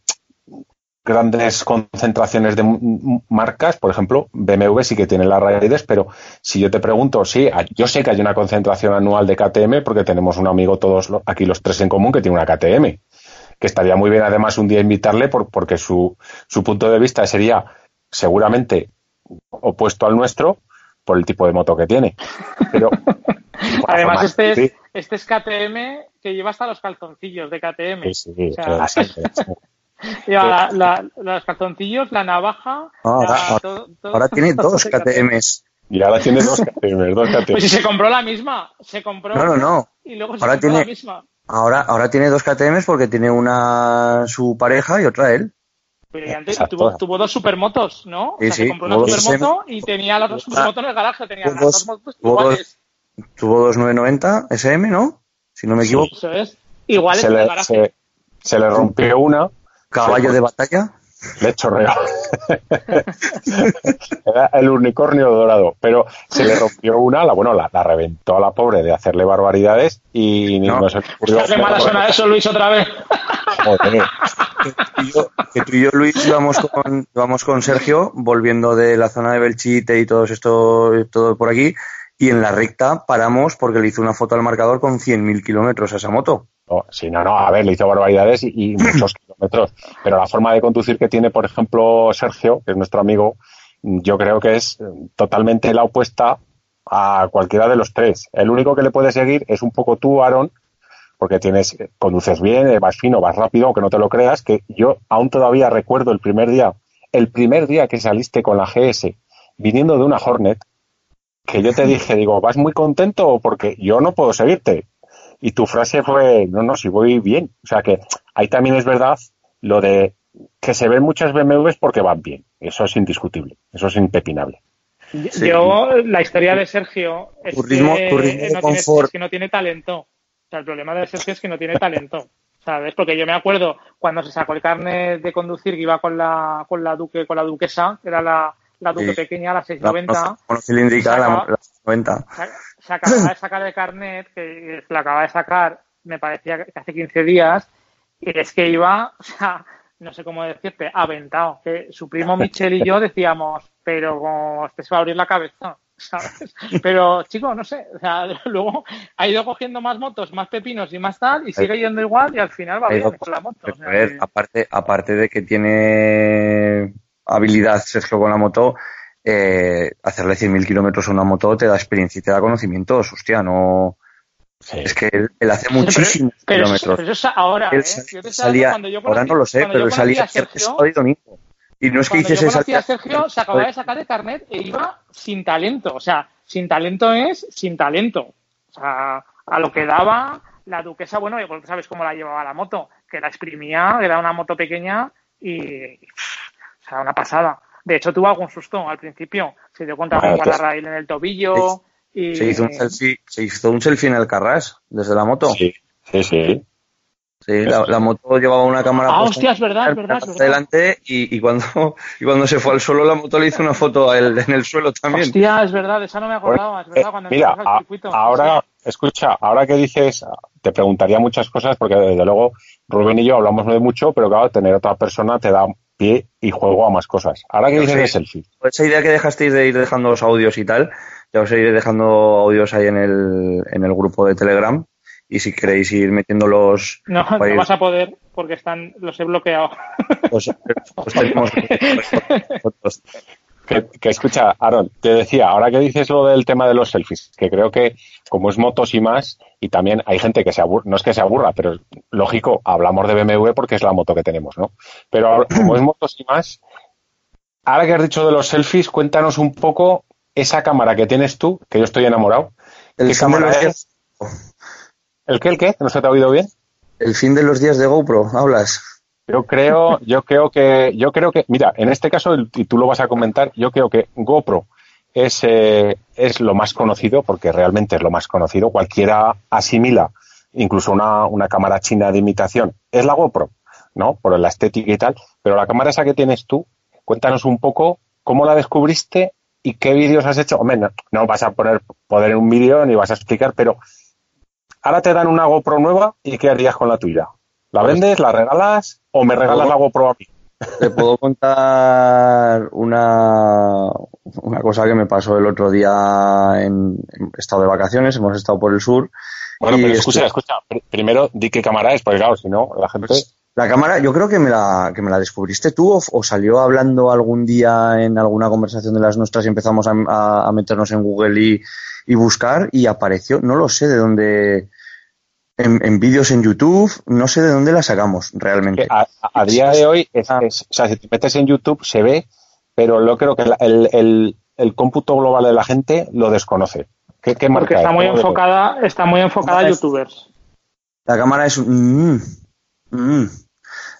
grandes concentraciones de marcas, por ejemplo, BMW sí que tiene las Raiders, pero si yo te pregunto, sí, yo sé que hay una concentración anual de KTM porque tenemos un amigo todos aquí los tres en común que tiene una KTM, que estaría muy bien además un día invitarle por- porque su, su punto de vista sería seguramente opuesto al nuestro por el tipo de moto que tiene. Pero, Además, este Sí, es, este es KTM que lleva hasta los calzoncillos de KTM. sí, sí, O sea, sí, sí, sí. Lleva la- la- los calzoncillos, la navaja. Ahora- la- ahora- todo- todo- Ahora tiene dos KTMs. Y ahora tiene dos KTM, dos KTM. Pues si se compró la misma, se compró No, no, no. y luego se Ahora compró tiene- la misma. Ahora, ahora tiene dos KTMs porque tiene una su pareja y otra él. Pero antes tuvo, tuvo dos supermotos, ¿no? Sí, o sea, sí, se compró una tuvo dos supermoto y tenía las dos supermotos en el garaje, tenía tuvo las dos- dos motos tuvo dos- iguales. Tuvo dos 990 SM, ¿no? Si no me equivoco. Eso es. Iguales se en el le, garaje. se, se le rompió una, Caballo de batalla. le chorreó. Era el unicornio dorado, pero se le rompió una, la, bueno, la, la reventó a la pobre de hacerle barbaridades y No. no, se le ocurrió. Qué mala suena eso, Luis, otra vez. Joder. Que tú y yo, que tú y yo, Luis, íbamos con, íbamos con Sergio volviendo de la zona de Belchite y todo esto, todo por aquí. Y en la recta paramos porque le hizo una foto al marcador con 100.000 kilómetros a esa moto. No, sí, no, no, a ver, le hizo barbaridades y, y muchos kilómetros. Pero la forma de conducir que tiene, por ejemplo, Sergio, que es nuestro amigo, yo creo que es totalmente la opuesta a cualquiera de los tres. El único que le puede seguir es un poco tú, Aaron, porque tienes, conduces bien, eh, vas fino, vas rápido, aunque no te lo creas, que yo aún todavía recuerdo el primer día, el primer día que saliste con la GS, viniendo de una Hornet, que yo te dije, digo, ¿vas muy contento? Porque yo no puedo seguirte. Y tu frase fue, no, no, si voy bien. O sea que ahí también es verdad lo de que se ven muchas BMWs porque van bien. Eso es indiscutible. Eso es impepinable. Sí. Yo, la historia de Sergio es, Turismo- que, turismo de no tiene, es que no tiene talento. O sea, el problema de Sergio es que no tiene talento. ¿Sabes? Porque yo me acuerdo cuando se sacó el carnet de conducir que iba con la, con la Duque, con la Duquesa, que era la, la Duque Sí. pequeña, la La 690. monocilíndrica, la, la 90. se, acababa de sacar el carnet, que la acaba de sacar, me parecía que hace 15 días, y es que iba, o sea, no sé cómo decirte, aventado. Que su primo Michel y yo decíamos, pero como este se va a abrir la cabeza. ¿sabes? Pero, chico, no sé, o sea, luego ha ido cogiendo más motos, más pepinos y más tal, y sigue yendo igual y al final va bien con la moto. a ver, aparte, aparte de que tiene habilidad Sergio con la moto, eh, hacerle 100.000 kilómetros a una moto te da experiencia y te da conocimientos, hostia, no... Es que él, hace muchísimos kilómetros. Pero eso ahora, ¿eh? salía, ahora no lo sé, pero salía Sergio, y no es que yo a Sergio, se acababa de sacar el carnet e iba sin talento. O sea, sin talento es sin talento. O sea, a lo que daba la duquesa, bueno, y sabes cómo la llevaba la moto, que la exprimía, era una moto pequeña y. O sea, una pasada. De hecho, tuvo algún susto al principio. Se dio cuenta con la raíl en el tobillo. Y... Se hizo un selfie, se hizo un selfie en el Carras, desde la moto. Sí, sí, sí. Sí, la, moto llevaba una cámara ah, hostia, es verdad, es verdad, adelante y, y, cuando, y cuando se fue al suelo la moto le hizo una foto a él en el suelo también. Hostia, es verdad, esa no me acordaba, es verdad, cuando Mira, al circuito. ahora, escucha, ahora que dices, te preguntaría muchas cosas porque desde luego Rubén y yo hablamos de mucho, pero claro, tener otra persona te da pie y juego a más cosas. Ahora que dices de selfie. Esa idea que dejasteis de ir dejando los audios y tal, ya os iré dejando audios ahí en el, en el grupo de Telegram y si queréis ir metiéndolos... No, no vas a poder porque están los he bloqueado. Pues, pues tenemos que, que, escucha, Aaron, te decía, ahora que dices lo del tema de los selfies, que creo que como es motos y más, y también hay gente que se aburra, no es que se aburra, pero lógico, hablamos de BMW porque es la moto que tenemos, ¿no? Pero como es motos y más, ahora que has dicho de los selfies, cuéntanos un poco esa cámara que tienes tú, que yo estoy enamorado. ¿Qué cámara es? ¿El qué, el qué? ¿No se te ha oído bien? El fin de los días de GoPro, hablas. Yo creo, yo creo que, yo creo que, mira, en este caso, y tú lo vas a comentar, yo creo que GoPro es, eh, es lo más conocido, porque realmente es lo más conocido. Cualquiera asimila, incluso una, una cámara china de imitación, es la GoPro, ¿no? Por la estética y tal. Pero la cámara esa que tienes tú, cuéntanos un poco cómo la descubriste y qué vídeos has hecho. Hombre, no, no vas a poner poder en un vídeo ni vas a explicar, pero ahora te dan una GoPro nueva y ¿qué harías con la tuya? ¿La pues vendes, la regalas o me regalas la GoPro a mí? Te puedo contar una, una cosa que me pasó el otro día en, estado de vacaciones, hemos estado por el sur. Bueno, pero escucha, escucha, primero di qué cámara es, porque claro, si no, la gente... Pues, la cámara, yo creo que me la, que me la descubriste tú o, salió hablando algún día en alguna conversación de las nuestras y empezamos a, meternos en Google y, y, buscar y apareció, no lo sé de dónde, en, vídeos en YouTube, no sé de dónde la sacamos realmente. A, día de hoy, ah. o sea, si te metes en YouTube se ve, pero yo creo que el, el, el, cómputo global de la gente lo desconoce. ¿Qué, qué Porque está muy enfocada, está muy enfocada a youtubers. La cámara es un... Mm, mm.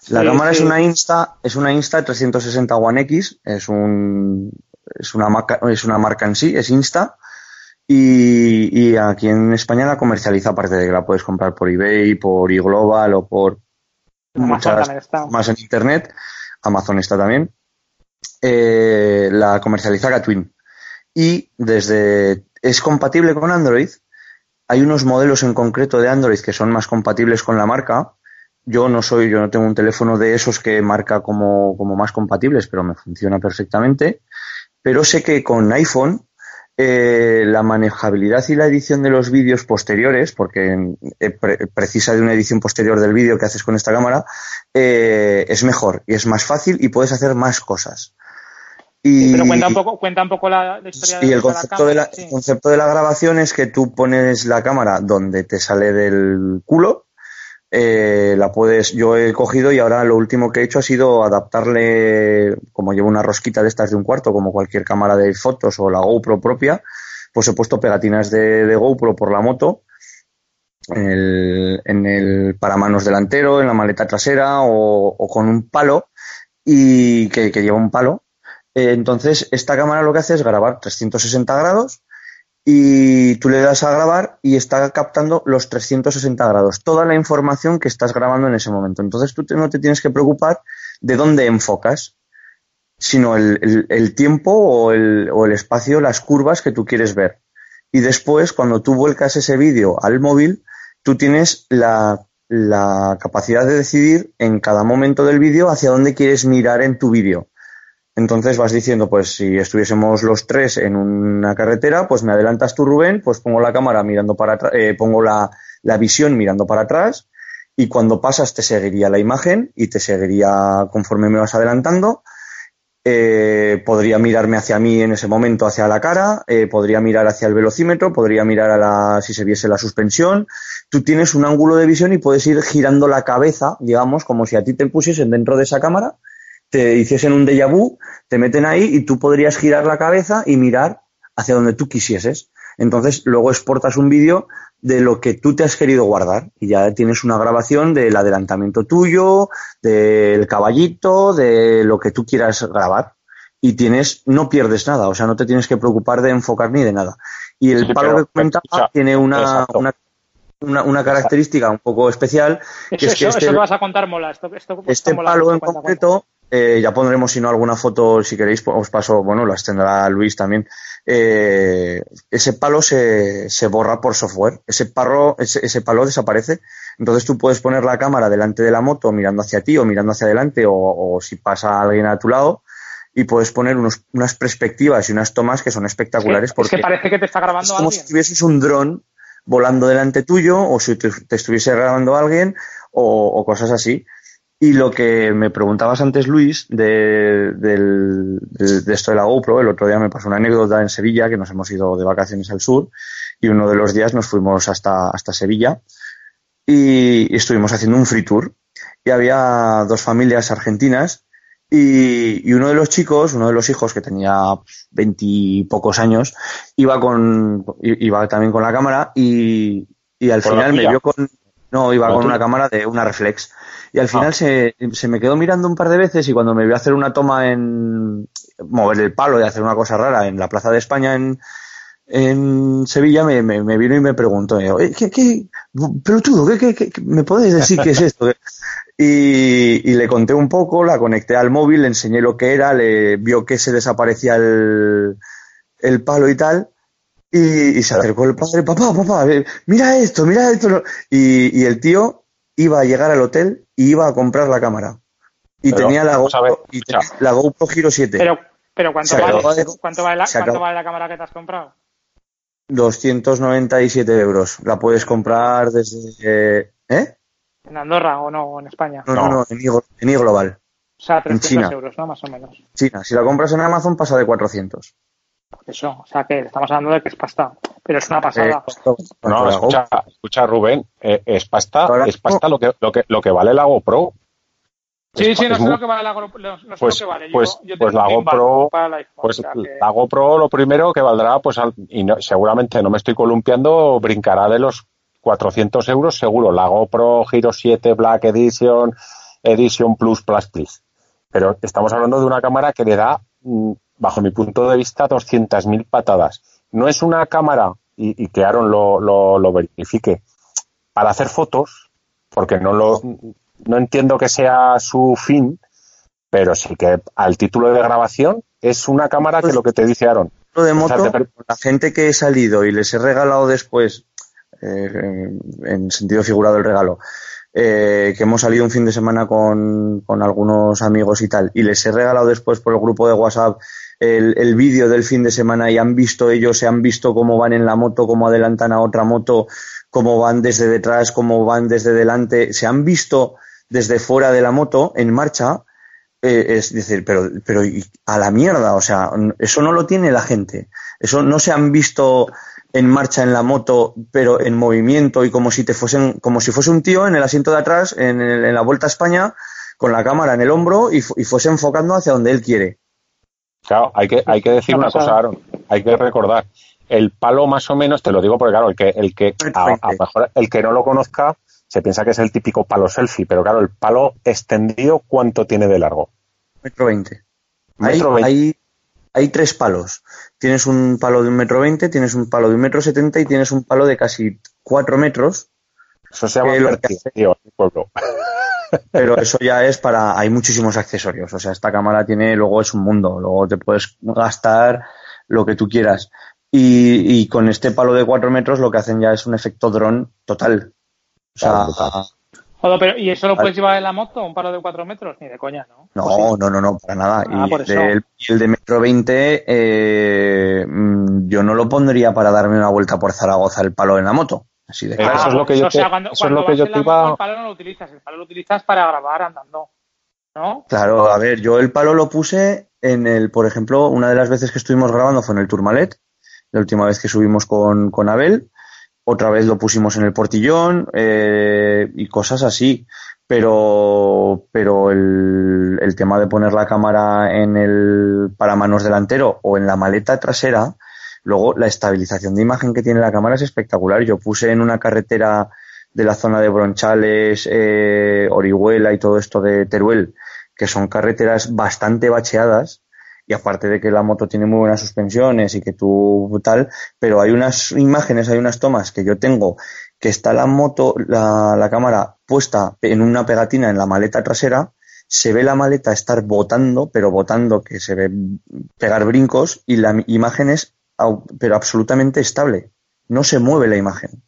La cámara es una Insta, es una Insta 360 One X, es un es una marca, es una marca en sí, es Insta. Y, aquí en España la comercializa, aparte de que la puedes comprar por eBay, por eGlobal o por muchas más en internet. Amazon está también. Eh, la comercializa Gatwin. Y desde es compatible con Android. Hay unos modelos en concreto de Android que son más compatibles con la marca yo no soy, yo no tengo un teléfono de esos que marca como, como más compatibles, pero me funciona perfectamente. Pero sé que con iPhone eh, la manejabilidad y la edición de los vídeos posteriores, porque eh, precisa de una edición posterior del vídeo que haces con esta cámara, eh, es mejor y es más fácil y puedes hacer más cosas. Y, pero cuenta un poco, cuenta un poco la, historia y el concepto de la, el concepto de la grabación es que tú pones la cámara donde te sale del culo eh, la puedes, yo he cogido y ahora lo último que he hecho ha sido adaptarle, como llevo una rosquita de estas de un cuarto, como cualquier cámara de fotos o la GoPro propia, pues he puesto pegatinas de, GoPro por la moto, en el, paramanos delantero, en la maleta trasera o, con un palo y que, lleva un palo. Eh, entonces, esta cámara lo que hace es grabar 360 grados y tú le das a grabar y está captando los 360 grados, toda la información que estás grabando en ese momento. Entonces tú no te tienes que preocupar de dónde enfocas, sino el, tiempo o el, o espacio, las curvas que tú quieres ver. Y después, cuando tú vuelcas ese vídeo al móvil, tú tienes la, la capacidad de decidir en cada momento del vídeo hacia dónde quieres mirar en tu vídeo. Entonces vas diciendo, pues si estuviésemos los tres en una carretera, pues me adelantas tú, Rubén, pues pongo la cámara mirando para atrás, eh, pongo la, la visión mirando para atrás y cuando pasas te seguiría la imagen y te seguiría conforme me vas adelantando. Eh, podría mirarme hacia mí en ese momento, hacia la cara, eh, podría mirar hacia el velocímetro, podría mirar a la, si se viese la suspensión. Tú tienes un ángulo de visión y puedes ir girando la cabeza, digamos, como si a ti te pusiesen dentro de esa cámara, te hiciesen un déjà vu, te meten ahí y tú podrías girar la cabeza y mirar hacia donde tú quisieses. Entonces, luego exportas un vídeo de lo que tú te has querido guardar y ya tienes una grabación del adelantamiento tuyo, del caballito, de lo que tú quieras grabar y tienes no pierdes nada, o sea, no te tienes que preocupar de enfocar ni de nada. Y el Sí, palo que comentaba tiene una, una, una, una característica un poco especial, que Eso, es que eso, este, eso que vas a contar mola. Esto, esto, este esto mola, palo en cuenta, cuenta. concreto, eh, ya pondremos si no alguna foto, si queréis, pues, os paso, bueno, las tendrá Luis también. Eh, ese palo se, se borra por software, ese, palo, ese, ese palo desaparece. Entonces tú puedes poner la cámara delante de la moto mirando hacia ti o mirando hacia adelante o, o si pasa alguien a tu lado y puedes poner unos, unas perspectivas y unas tomas que son espectaculares Es porque que parece que te está es grabando como alguien. si tuvieses un dron volando delante tuyo o si te, te estuviese grabando alguien o, o cosas así. Y lo que me preguntabas antes, Luis, de, del- de- de esto de la GoPro, el otro día me pasó una anécdota en Sevilla, que nos hemos ido de vacaciones al sur, y uno de los días nos fuimos hasta, hasta Sevilla y, y estuvimos haciendo un free tour. Y había dos familias argentinas y, y uno de los chicos, uno de los hijos que tenía veintipocos años, iba con iba también con la cámara y, y al ¿Con la final me vio con no iba ¿Con una cámara de una reflex y al final Ah. se, se me quedó mirando un par de veces y cuando me vio hacer una toma en mover el palo y hacer una cosa rara en la Plaza de España en en Sevilla me, me, me vino y me preguntó, ¿qué, qué, pelotudo, ¿qué, qué, me podéis decir qué es esto? Y, y le conté un poco, la conecté al móvil, le enseñé lo que era, le vio que se desaparecía el, el palo y tal, y, y se acercó el padre, papá, papá, eh, mira esto, mira esto. Y, y el tío iba a llegar al hotel y iba a comprar la cámara. Y Pero, tenía la GoPro, y tenía la GoPro Giro 7. Pero, pero ¿cuánto, vale, ¿cuánto, vale la, se ¿cuánto acabó. vale la cámara que te has comprado? 297 euros. La puedes comprar desde... ¿Eh? ¿En Andorra o no? ¿O en España? No, no, No. en iGlo- en iGlobal. O sea, en 300 China. euros, ¿no? Más o menos. China. Si la compras en Amazon pasa de 400. Por eso, o sea, que estamos hablando de que es pasta. Pero es una pasada. Eh, No, la escucha, escucha Rubén, eh, es pasta, es pasta lo que, lo que, lo que vale la GoPro. sí, Es- sí, no es sé muy- lo que vale la GoPro. No sé Pues- lo que vale. Yo- pues- yo pues la GoPro, para el iPhone, Pues o sea que- la GoPro lo primero que valdrá, pues al- y no- seguramente no me estoy columpiando, brincará de los 400 euros seguro. La GoPro Giro 7 Black Edition, Edition Plus Plus Plus. Pero estamos hablando de una cámara que le da, mm, bajo mi punto de vista, 200.000 patadas. No es una cámara, y, y que Aaron lo, lo, lo verifique, para hacer fotos, porque no lo no entiendo que sea su fin, pero sí que al título de grabación es una cámara que lo que te dice Aaron. Lo de moto, la gente que he salido y les he regalado después, eh, en sentido figurado el regalo, eh, que hemos salido un fin de semana con, con algunos amigos y tal, y les he regalado después por el grupo de WhatsApp el, el vídeo del fin de semana y han visto ellos, se han visto cómo van en la moto, cómo adelantan a otra moto, cómo van desde detrás, cómo van desde delante, se han visto desde fuera de la moto en marcha, eh, es decir, pero, pero a la mierda, o sea, eso no lo tiene la gente. Eso no se han visto en marcha en la moto, pero en movimiento y como si te fuesen, como si fuese un tío en el asiento de atrás, en, la Vuelta a España, con la cámara en el hombro y fuese enfocando hacia donde él quiere. Claro, hay que, hay que decir Una cosa. Aaron. Hay que recordar. El palo más o menos, te lo digo porque claro, el que, el que a, mejor el que no lo conozca se piensa que es el típico palo selfie, pero claro, el palo extendido, ¿cuánto tiene de largo? Metro veinte. Hay, Metro veinte. hay, hay tres palos. Tienes un palo de un metro veinte, tienes un palo de un metro setenta y tienes un palo de casi cuatro metros Eso se llama hace- pueblo. Pero eso ya es para hay muchísimos accesorios o sea esta cámara tiene luego es un mundo luego te puedes gastar lo que tú quieras y, y con este palo de 4 metros lo que hacen ya es un efecto dron total o sea, Claro, Joder, pero ¿y eso lo puedes llevar en la moto? ¿Un palo de 4 metros? Ni de coña, ¿no? No, ¿O sí? no, no, no, para nada. Ah, y por el, eso. de- el de metro 20, eh, mm, yo no lo pondría para darme una vuelta por Zaragoza el palo en la moto. Así de Pero claro. eso es lo que yo o sea, te- cuando, eso es lo que yo te iba- el palo no lo utilizas, el palo lo utilizas para grabar andando, ¿no? Claro, a ver, yo el palo lo puse en el, por ejemplo, una de las veces que estuvimos grabando fue en el Tourmalet, la última vez que subimos con, con Abel, otra vez lo pusimos en el portillón eh, y cosas así. Pero, pero el, el tema de poner la cámara en el paramanos delantero o en la maleta trasera, luego la estabilización de imagen que tiene la cámara es espectacular. Yo puse en una carretera de la zona de Bronchales, eh, Orihuela y todo esto de Teruel, que son carreteras bastante bacheadas, y aparte de que la moto tiene muy buenas suspensiones y que tú tal, pero hay unas imágenes, hay unas tomas que yo tengo que está la moto, la, la cámara puesta en una pegatina en la maleta trasera, se ve la maleta estar botando, pero botando que se ve pegar brincos y la imagen es pero absolutamente estable. No se mueve la imagen.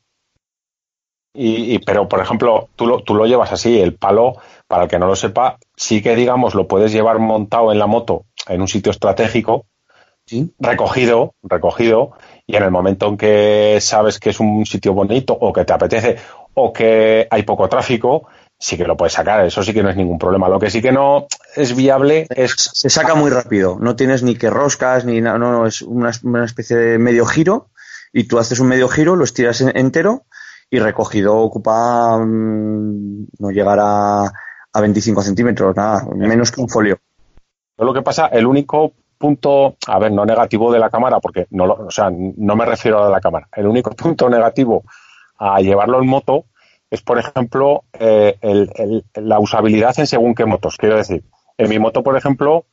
Y, y- pero, por ejemplo, tú lo, tú lo llevas así, el palo, para el que no lo sepa, sí que, digamos, lo puedes llevar montado en la moto en un sitio estratégico, ¿Sí? recogido, recogido, y en el momento en que sabes que es un sitio bonito o que te apetece o que hay poco tráfico, sí que lo puedes sacar, eso sí que no es ningún problema. Lo que sí que no es viable es Se saca muy rápido, no tienes ni que roscas ni nada, no, no, es una, una especie de medio giro y tú haces un medio giro, lo estiras en- entero y recogido ocupa mm, no llegar a, a 25 centímetros, nada, menos que un folio. Lo que pasa, el único punto, a ver, no negativo de la cámara, porque no, lo- o sea, no me refiero a la cámara. El único punto negativo a llevarlo en moto es, por ejemplo, eh, el- el- la usabilidad en según qué motos. Quiero decir, en mi moto, por ejemplo,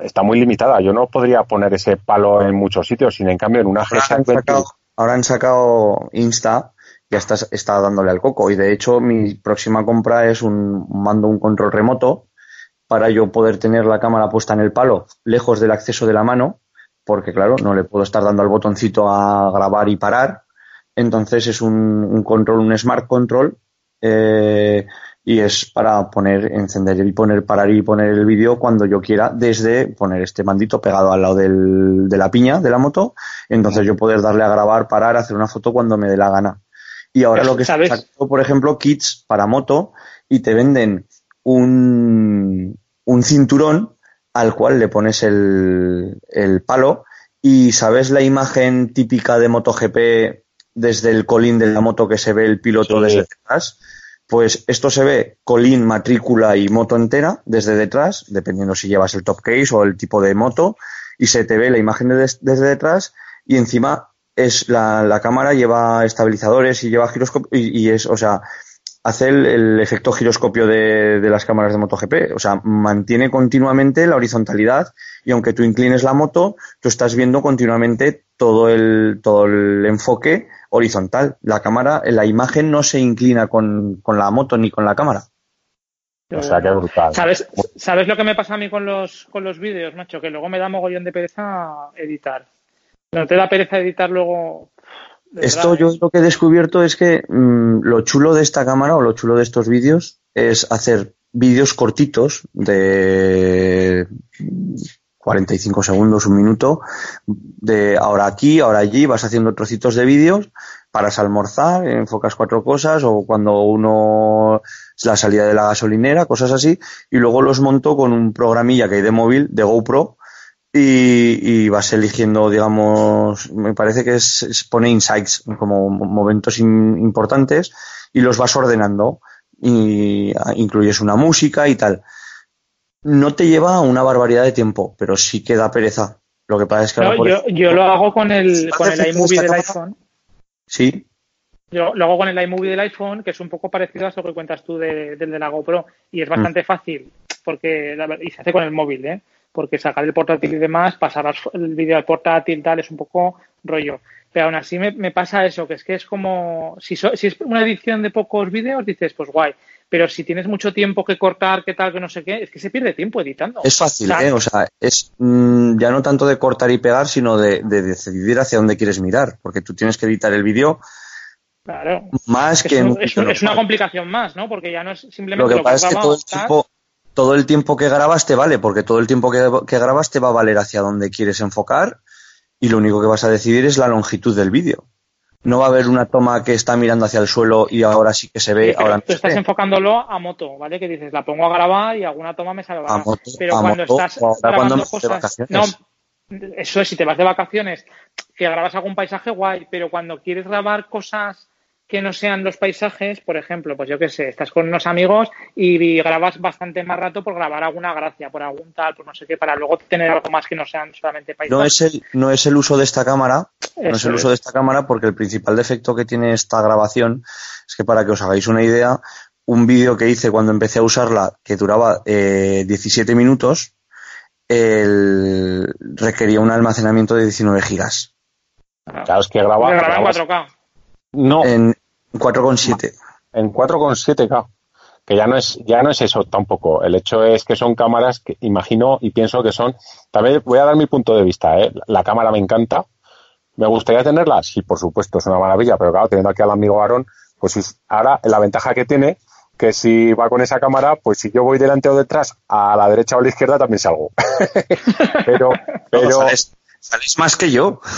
está muy limitada. Yo no podría poner ese palo en muchos sitios, sin en cambio en una Ahora han sacado, ahora han sacado Insta, ya está, está dándole al coco y de hecho mi próxima compra es un mando un control remoto para yo poder tener la cámara puesta en el palo, lejos del acceso de la mano, porque claro, no le puedo estar dando al botoncito a grabar y parar. Entonces es un, un control, un smart control, eh, y es para poner, encender y poner, parar y poner el vídeo cuando yo quiera, desde poner este mandito pegado al lado del- de la piña de la moto, entonces yo poder darle a grabar, parar, hacer una foto cuando me dé la gana. Y ahora lo que ¿sabes? sacando, por ejemplo, kits para moto y te venden un, un cinturón al cual le pones el, el palo y sabes la imagen típica de MotoGP desde el colín de la moto que se ve el piloto Sí. desde detrás. Pues esto se ve colín, matrícula y moto entera desde detrás, dependiendo si llevas el top case o el tipo de moto, y se te ve la imagen de- desde detrás y encima es la, la cámara lleva estabilizadores y lleva giroscopio y, y es, o sea, hace el, el efecto giroscopio de, de las cámaras de MotoGP. O sea, mantiene continuamente la horizontalidad y aunque tú inclines la moto, tú estás viendo continuamente todo el, todo el enfoque horizontal. La cámara, la imagen no se inclina con, con la moto ni con la cámara. O sea, que brutal. ¿Sabes, ¿Sabes lo que me pasa a mí con los, con los vídeos, macho? Que luego me da mogollón de pereza editar. No te da pereza editar luego. Esto verdad, yo ¿eh? lo que he descubierto es que mm, lo chulo de esta cámara o lo chulo de estos vídeos es hacer vídeos cortitos de 45 segundos, un minuto, de ahora aquí, ahora allí, vas haciendo trocitos de vídeos, paras a almorzar, enfocas cuatro cosas o cuando uno es la salida de la gasolinera, cosas así, y luego los monto con un programilla que hay de móvil, de GoPro, y, vas eligiendo, digamos, me parece que es, pone insights, como mo- momentos importantes, y los vas ordenando, y ah, incluyes una música y tal. No te lleva una barbaridad de tiempo, pero sí que da pereza. Lo que pasa es que No, yo, lo hago con el, con el iMovie del iPhone. sí, Yo lo hago con el iMovie del iPhone, que es un poco parecido a eso que cuentas tú de- del de la GoPro. Y es bastante fácil, porque y se hace con el móvil, ¿eh? Porque sacar el portátil y demás, pasar el vídeo al portátil, tal, es un poco rollo. Pero aún así me, me pasa eso, que es que es como. Si, so- si es una edición de pocos vídeos, dices, pues guay. Pero si tienes mucho tiempo que cortar, que tal, que no sé qué, es que se pierde tiempo editando. es fácil, O sea, ¿eh? O sea, es mm, ya no tanto de cortar y pegar, sino de, de decidir hacia dónde quieres mirar, porque tú tienes que editar el vídeo Claro. Más que en es, vídeo un- es una complicación más, ¿no? Porque ya no es simplemente Lo que lo pasa es que todo el tiempo, todo el tiempo que grabas te vale, porque todo el tiempo que, que grabas te va a valer hacia donde quieres enfocar y lo único que vas a decidir es la longitud del vídeo. No va a haber una toma que está mirando hacia el suelo y ahora sí que se ve, Sí, ahora no tú se estás ve. enfocándolo a moto, ¿vale? Que dices, la pongo a grabar y alguna toma me salvará. A moto, pero a cuando moto, estás grabando cuando cosas, vacaciones. no, eso es si te vas de vacaciones, que grabas algún paisaje guay, pero cuando quieres grabar cosas que no sean los paisajes, por ejemplo, pues yo qué sé, estás con unos amigos y grabas bastante más rato por grabar alguna gracia, por algún tal, por no sé qué, para luego tener algo más que no sean solamente paisajes. No es el, no es el uso de esta cámara, no es el uso de esta cámara porque el principal defecto que tiene esta grabación es que para que os hagáis una idea, un vídeo que hice cuando empecé a usarla que duraba eh, 17 minutos, el- requería un almacenamiento de 19 gigas Claro, es que graba, Grabar en grabas- 4K. no, en 4,7. en 4,7K. Que ya no es, ya no es eso tampoco. El hecho es que son cámaras que imagino y pienso que son. También voy a dar mi punto de vista, ¿eh? La cámara me encanta. ¿Me gustaría tenerla? Sí, por supuesto, es una maravilla, pero claro, teniendo aquí al amigo Aaron, pues es- ahora la ventaja que tiene, que si va con esa cámara, pues si yo voy delante o detrás, a la derecha o a la izquierda también salgo. pero, pero, sales más que yo.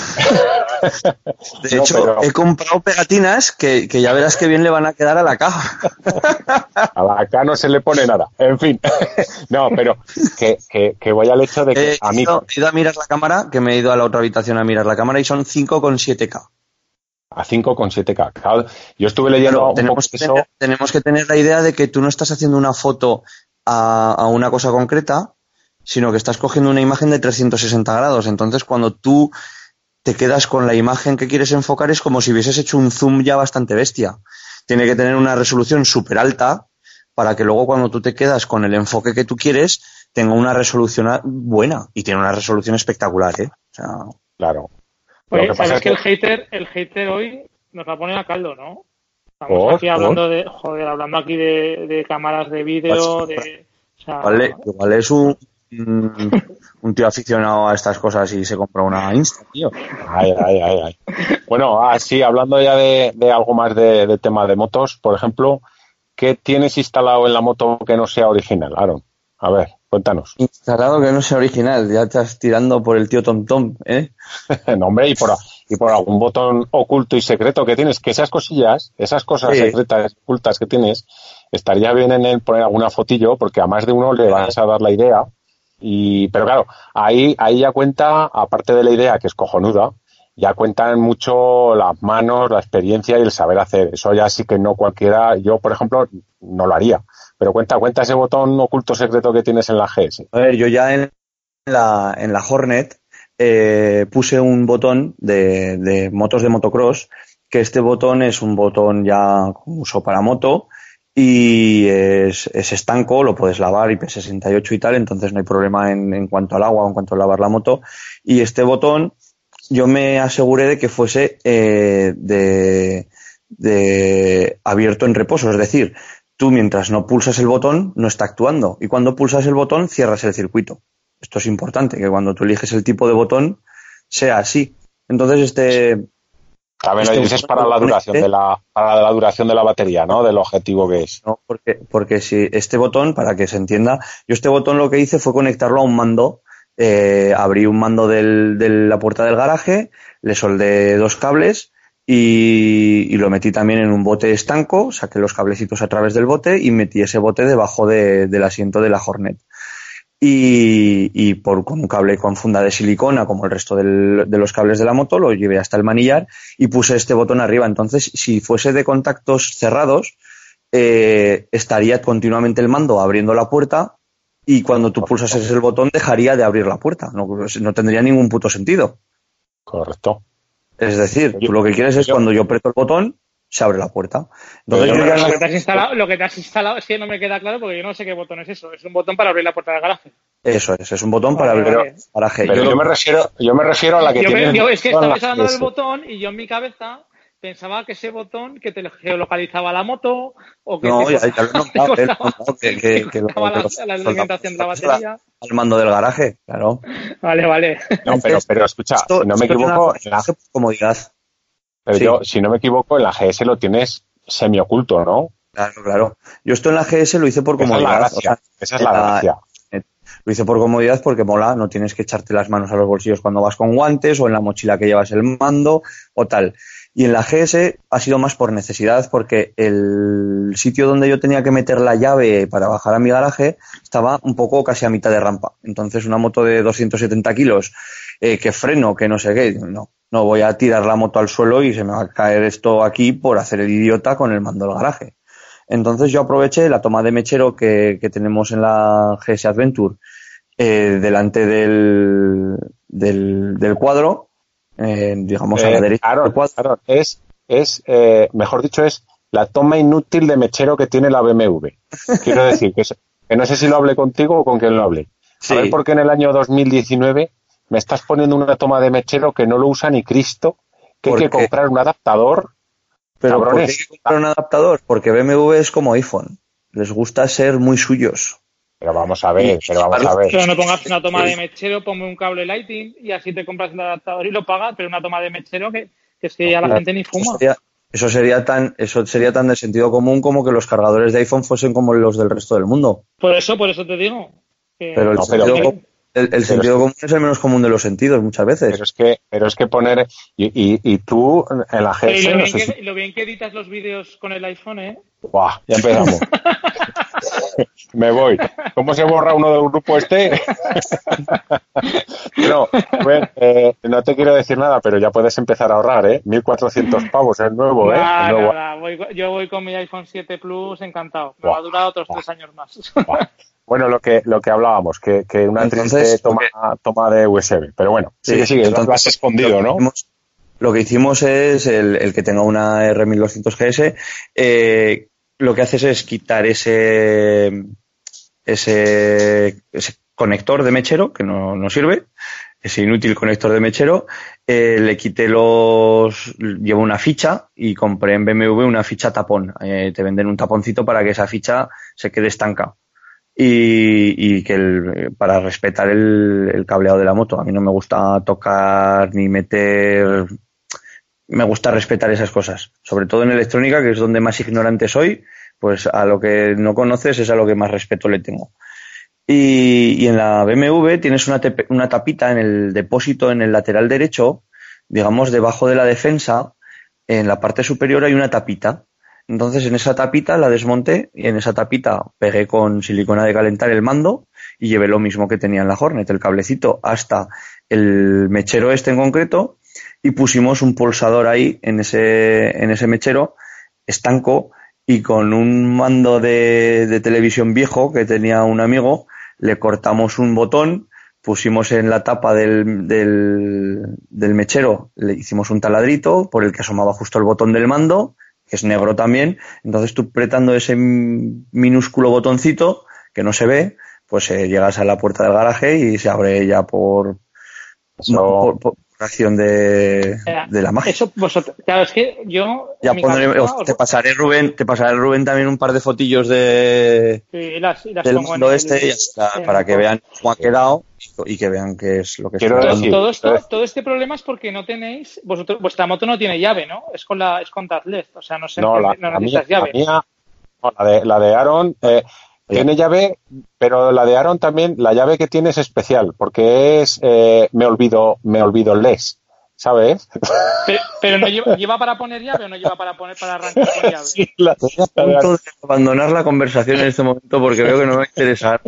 De No, hecho, pero- he comprado pegatinas que, que ya verás que bien le van a quedar a la caja. a la acá no se le pone nada. En fin. no, pero que, que, que voy al hecho de que a mí, ido, he ido a mirar la cámara, que me he ido a la otra habitación a mirar la cámara y son 5,7K. a 5,7K. Claro, yo estuve leyendo un poco eso. tenemos que tener la idea de que tú no estás haciendo una foto a, a una cosa concreta, sino que estás cogiendo una imagen de 360 grados. Entonces, cuando tú te quedas con la imagen que quieres enfocar, es como si hubieses hecho un zoom ya bastante bestia. Tiene que tener una resolución súper alta para que luego cuando tú te quedas con el enfoque que tú quieres, tenga una resolución a- buena. Y tiene una resolución espectacular, ¿eh? O sea, Claro. Lo Oye, que pasa sabes es que el hater, el hater hoy nos va a poner a caldo, ¿no? Estamos ¿Por? aquí hablando de, joder, hablando aquí de, de cámaras de vídeo, de, o sea, igual, igual es un, un, un tío aficionado a estas cosas y se compra una Insta, tío. Ay, ay, ay, ay. Bueno, así, hablando ya de, de algo más de, de tema de motos, por ejemplo, ¿qué tienes instalado en la moto que no sea original, Aaron? A ver, cuéntanos. Instalado que no sea original, ya estás tirando por el tío Tom Tom, ¿eh? no, hombre, y por, y por algún botón oculto y secreto que tienes, que esas cosillas, esas cosas Sí. secretas, ocultas que tienes, estaría bien en el poner alguna fotillo, porque a más de uno le vas a dar la idea. Y, pero claro, ahí, ahí ya cuenta, aparte de la idea, que es cojonuda, ya cuentan mucho las manos, la experiencia y el saber hacer. Eso ya sí que no cualquiera, yo por ejemplo, no lo haría. Pero cuenta, cuenta ese botón oculto secreto que tienes en la GS. A ver, yo ya en la, en la Hornet eh, puse un botón de, de motos de motocross, que este botón es un botón ya uso para moto y es, es estanco, lo puedes lavar IP68 y tal, entonces no hay problema en, en cuanto al agua o en cuanto a lavar la moto. Y este botón yo me aseguré de que fuese eh, de, de abierto en reposo, es decir, tú mientras no pulsas el botón no está actuando y cuando pulsas el botón cierras el circuito. Esto es importante, que cuando tú eliges el tipo de botón sea así. Entonces este A ver, lo Este dices para la duración conecté. de la, para la duración de la batería, ¿no? Del objetivo que es. no, porque porque si este botón para que se entienda, yo este botón lo que hice fue conectarlo a un mando. Eh, abrí un mando del- de la puerta del garaje, le soldé dos cables y, y lo metí también en un bote estanco, saqué los cablecitos a través del bote y metí ese bote debajo de- del asiento de la Hornet. Y, y por con un cable con funda de silicona, como el resto del- de los cables de la moto, lo llevé hasta el manillar y puse este botón arriba. Entonces, si fuese de contactos cerrados, eh, estaría continuamente el mando abriendo la puerta y cuando tú pulsases el botón dejaría de abrir la puerta. No, no tendría ningún puto sentido. Correcto. Es decir, Yo- tú lo que quieres es yo- cuando yo aprieto el botón, se abre la puerta. Entonces Yo me ya lo que, te has instalado, lo que te has instalado es que no me queda claro porque yo no sé qué botón es eso. Es un botón para abrir la puerta del garaje. Eso es, es un botón para abrir el garaje. Pero Yo me refiero, yo me refiero a la que Yo, me- tiene. yo- es que las hablando del botón y yo en mi cabeza pensaba que ese botón que te geolocalizaba la moto o que No, te ya, ya lo cortaba- notado, que- que- que lo- la, la alimentación de la batería. al mando del garaje, claro. Vale, vale. No, pero, pero escucha, Esto- no me equivoco, en la, comodidad. Pero Sí. yo, si no me equivoco, en la GS lo tienes semi-oculto, ¿no? Claro, claro. Yo esto en la GS lo hice por Esa es comodidad. la o gracia. sea, Esa es la la- gracia. Lo hice por comodidad porque mola, no tienes que echarte las manos a los bolsillos cuando vas con guantes o en la mochila que llevas el mando o tal. Y en la GS ha sido más por necesidad porque el sitio donde yo tenía que meter la llave para bajar a mi garaje estaba un poco casi a mitad de rampa. Entonces una moto de 270 kilos, eh, que freno, que no sé qué, no, no voy a tirar la moto al suelo y se me va a caer esto aquí por hacer el idiota con el mando del garaje. Entonces yo aproveché la toma de mechero que, que tenemos en la GS Adventure eh, delante del, del, del cuadro, eh, digamos a la Eh, derecha Aaron, del cuadro. Aaron, es, es eh, mejor dicho, es la toma inútil de mechero que tiene la BMW. Quiero decir que, es- que no sé si lo hablé contigo o con quien lo hablé. Sí. A ver por qué en el año 2019 me estás poniendo una toma de mechero que no lo usa ni Cristo, que hay ¿Por que comprar un adaptador. Pero ¿por qué cabrones. hay que comprar un adaptador? Porque BMW es como iPhone. Les gusta ser muy suyos. Pero vamos a ver, pero vamos a ver. Pero no pongas una toma de mechero, ponme un cable lighting y así te compras el adaptador y lo pagas, pero una toma de mechero que, que es que ya la gente ni Eso fuma. sería, eso sería tan, eso sería tan de sentido común como que los cargadores de iPhone fuesen como los del resto del mundo. Por eso, por eso te digo. que- Pero el No, pero- sentido, com- el- el sentido común es el menos común de los sentidos muchas veces. Pero es que, pero es que poner y, y, y tú en la GS lo, no sé si- lo bien que editas los vídeos con el iPhone, ¿eh? Buah, ya empezamos. Me voy. ¿Cómo se borra uno del grupo este? no, ver, eh, no te quiero decir nada, pero ya puedes empezar a ahorrar, ¿eh? 1.400 pavos, el nuevo, ¿eh? Nada, El nuevo. nada, voy- yo voy con mi iPhone 7 Plus encantado. Me Buah, va a durar otros buah. tres años más. Bueno, lo que, lo que hablábamos, que, que una Entonces, triste toma, toma de USB. Pero bueno, Sí, sigue, sigue, entonces, lo has escondido, ¿no? hicimos- Lo que hicimos es el, el que tenga una R1200 GS, eh, lo que haces es quitar ese, ese, conector de mechero que no, no sirve, ese inútil conector de mechero, eh, le quité los, llevo una ficha y compré en BMW una ficha tapón. Eh, te venden un taponcito para que esa ficha se quede estanca y, y que el- para respetar el cableado de la moto. A mí no me gusta tocar ni meter. Me gusta respetar esas cosas, sobre todo en electrónica, que es donde más ignorante soy. Pues a lo que no conoces es a lo que más respeto le tengo. Y, en la BMW tienes una, una tapita en el depósito en el lateral derecho, digamos debajo de la defensa, en la parte superior hay una tapita. Entonces en esa tapita la desmonté y en esa tapita pegué con silicona de calentar el mando y llevé lo mismo que tenía en la Hornet, el cablecito hasta el mechero este en concreto y pusimos un pulsador ahí en ese, en ese mechero estanco y con un mando de, de televisión viejo que tenía un amigo le cortamos un botón pusimos en la tapa del, del, del mechero, le hicimos un taladrito por el que asomaba justo el botón del mando, que es negro también. Entonces tú apretando ese minúsculo botoncito que no se ve, pues eh, llegas a la puerta del garaje y se abre ya por, Eso- por, por de, de la magia. Eso, vosotros, claro, es que yo. Ya pondré- cabeza os- te pasaré Rubén, te pasaré Rubén también un par de fotillos de y las, y las del mundo el- este y para que vean cómo ha quedado y que vean qué es lo que Quiero está Todo, decir- todo esto, todo este problema es porque no tenéis, vosotros, vuestra moto no tiene llave, ¿no? Es con la, es con touchless, o sea, no sé, No, la, no la mía, necesitas llave. la mía- no, la de, la de Aaron eh, tiene llave, pero la de Aaron también, la llave que tiene es especial, porque es, eh, me olvido, me olvido el les, ¿sabes? Pero, pero no lleva, lleva para poner llave o no lleva para poner para arrancar con llave. Sí, la- Estoy a punto de abandonar la conversación en este momento porque veo que no me va a interesar.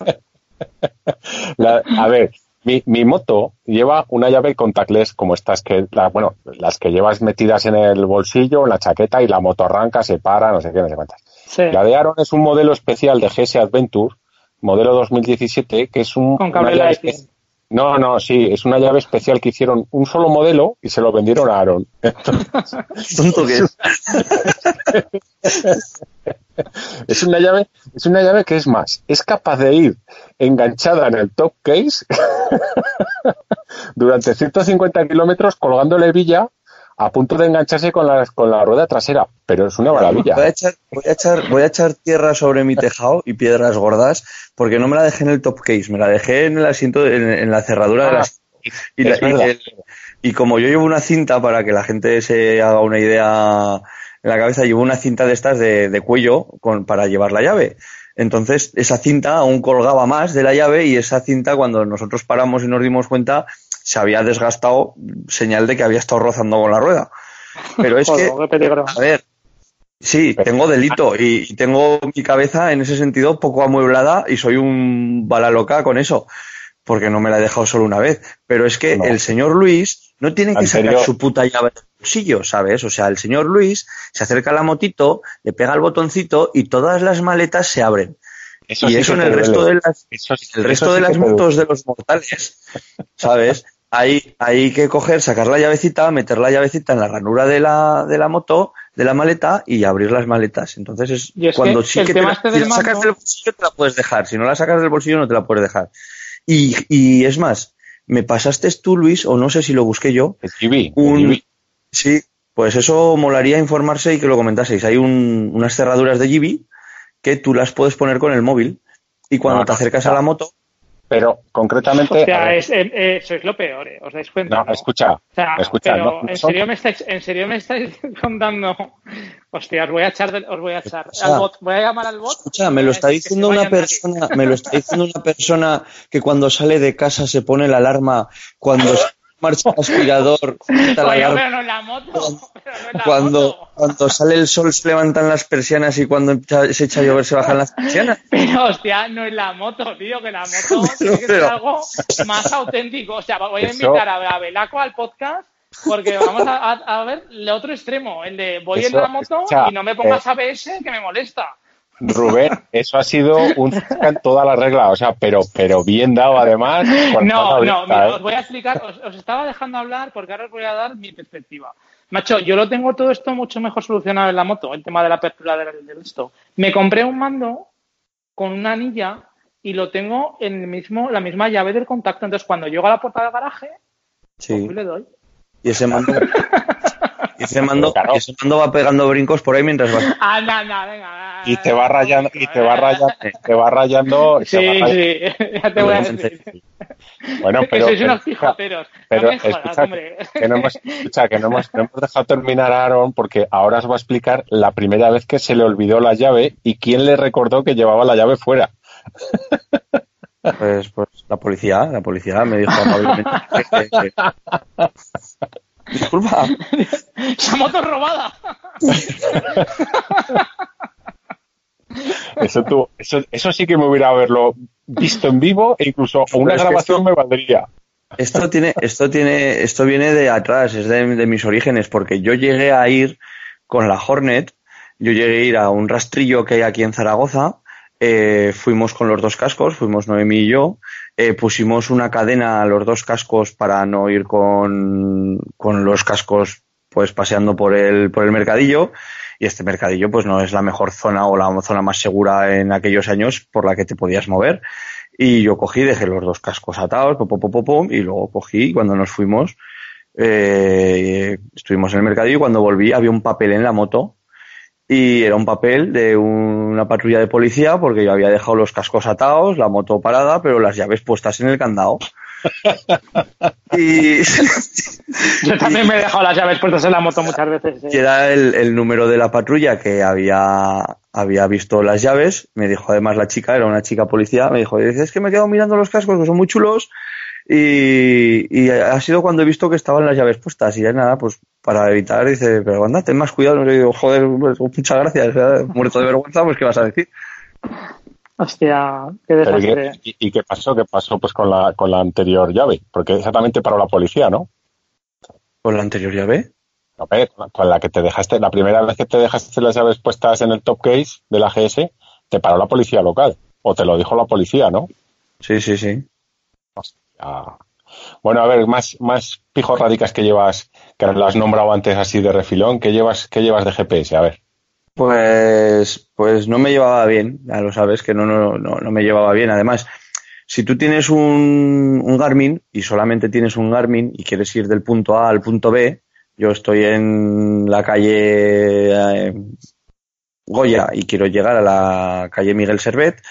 la- a ver, mi, mi moto lleva una llave contactless como estas que, la- bueno, las que llevas metidas en el bolsillo, en la chaqueta y la moto arranca, se para, no sé qué, no sé cuántas. Sí. La de Aaron es un modelo especial de GS Adventure, modelo 2017, que es un... Con cable una llave Lightning. espe- No, no, sí, es una llave especial que hicieron un solo modelo y se lo vendieron a Aaron. Tonto que es. Es una llave, es una llave que es más, es capaz de ir enganchada en el top case durante 150 kilómetros colgándole villa a punto de engancharse con la, con la rueda trasera, pero es una maravilla. Voy a, echar, voy, a echar, voy a echar tierra sobre mi tejado y piedras gordas porque no me la dejé en el top case, me la dejé en el asiento, en, en la cerradura del Ah. Y, la- y el- y como yo llevo una cinta, para que la gente se haga una idea en la cabeza, llevo una cinta de estas de, de cuello con, para llevar la llave. Entonces, esa cinta aún colgaba más de la llave y esa cinta, cuando nosotros paramos y nos dimos cuenta, se había desgastado, señal de que había estado rozando con la rueda. Pero es Joder, que, a ver, sí, tengo delito y, tengo mi cabeza en ese sentido poco amueblada y soy un bala loca con eso, porque no me la he dejado solo una vez. Pero es que No. el señor Luis no tiene que sacar su puta llave del bolsillo, ¿sabes? O sea, el señor Luis se acerca a la motito, le pega el botoncito y todas las maletas se abren. y sí eso en el resto duele. de las Eso el resto sí de las duele. motos de los mortales, ¿sabes? Hay, hay que coger, sacar la llavecita, meter la llavecita en la ranura de la, de la moto, de la maleta y abrir las maletas. Entonces es cuando que sí el que te la, este si del la sacas del bolsillo te la puedes dejar. Si no la sacas del bolsillo no te la puedes dejar. Y, y es más, me pasaste tú, Luis, o no sé si lo busqué yo, El GB, el un. Sí, pues eso molaría informarse y que lo comentaseis. Hay un- unas cerraduras de GB que tú las puedes poner con el móvil y cuando No, te no, acercas no. a la moto, Pero concretamente. a Hostia, ver, es, eh, eh, sois lo peor, eh, ¿os dais cuenta? no, escucha, O sea, escucha, pero no, no ¿en, son- serio me estáis, ¿en serio me estáis contando? Hostia, os voy a echar, del- os voy a echar O sea, al bot. Voy a llamar al bot. Escucha, me lo está diciendo una de persona, me lo está diciendo una persona que cuando sale de casa se pone la alarma, cuando marcha el aspirador, pero no la moto. Pero no en la cuando, moto. cuando sale el sol se levantan las persianas y cuando se echa a llover se bajan las persianas. Pero, hostia, no es la moto, tío, que la moto tiene que ser pero- algo más auténtico. O sea, voy a invitar a, a Belaco al podcast porque vamos a, a- a ver el otro extremo, el de voy Eso, en la moto escucha, y no me pongas eh, ABS que me molesta. Rubén, eso ha sido un en toda la regla, o sea, pero, pero bien dado además. No, no, mira, ¿eh? os voy a explicar, os, os estaba dejando hablar porque ahora os voy a dar mi perspectiva. Macho, yo lo tengo todo esto mucho mejor solucionado en la moto, el tema de la apertura del, del esto. Me compré un mando con una anilla y lo tengo en el mismo, la misma llave del contacto. Entonces, cuando llego a la puerta del garaje, Sí, pues le doy. y ese mando, ese mando, ese mando va pegando brincos por ahí mientras anda, venga. Y te va rayando, y te va rayando, te va rayando. Sí, va rayando. sí, ya te voy a decir. Bueno, que pero. sois pero- unos. Pero no me jodas, escucha, hombre. que no hemos, escucha, que no hemos, no hemos dejado terminar a Aaron porque ahora os va a explicar la primera vez que se le olvidó la llave y quién le recordó que llevaba la llave fuera. Pues, pues la policía, la policía me dijo amablemente que- que- que- Disculpa, ¡Esa moto robada! Eso, tú, eso, eso sí que me hubiera haberlo visto en vivo e incluso una Pero es que grabación esto- me valdría. Esto tiene, esto tiene, esto viene de atrás, es de, de mis orígenes, porque yo llegué a ir con la Hornet, yo llegué a ir a un rastrillo que hay aquí en Zaragoza, eh, fuimos con los dos cascos, fuimos Noemí y yo, eh, pusimos una cadena a los dos cascos para no ir con, con los cascos pues paseando por el, por el mercadillo, y este mercadillo pues no es la mejor zona o la zona más segura en aquellos años por la que te podías mover. Y yo cogí, dejé los dos cascos atados, pum, pum, pum, y luego cogí, cuando nos fuimos, eh, estuvimos en el mercadillo y cuando volví había un papel en la moto y era un papel de una patrulla de policía porque yo había dejado los cascos atados, la moto parada, pero las llaves puestas en el candado. y, Yo también me he dejado las llaves puestas en la moto muchas veces. y era el, el número de la patrulla que había, había visto las llaves. Me dijo además la chica, era una chica policía, me dijo, es que me he quedado mirando los cascos que son muy chulos y, y ha sido cuando he visto que estaban las llaves puestas y ya nada, pues para evitar, dice, pero anda, ten más cuidado. Y digo, joder, pues, muchas gracias, eh, muerto de vergüenza, pues qué vas a decir. Hostia, qué Pero ¿y, desastre. qué, y- y qué pasó? ¿Qué pasó pues con la, con la anterior llave? Porque exactamente para la policía, ¿no? Con la anterior llave. Ver, con la que te dejaste, la primera vez que te dejaste las llaves puestas en el top case de la GS, te paró la policía local. O te lo dijo la policía, ¿no? Sí, sí, sí. Ah. Bueno, a ver, más, más pijos radicas que llevas, que lo has nombrado antes así de refilón, ¿qué llevas, qué llevas de GPS? A ver. Pues, pues no me llevaba bien, ya lo sabes, que no, no, no, no me llevaba bien. Además, si tú tienes un, un Garmin y solamente tienes un Garmin y quieres ir del punto A al punto B, yo estoy en la calle eh, Goya y quiero llegar a la calle Miguel Servet,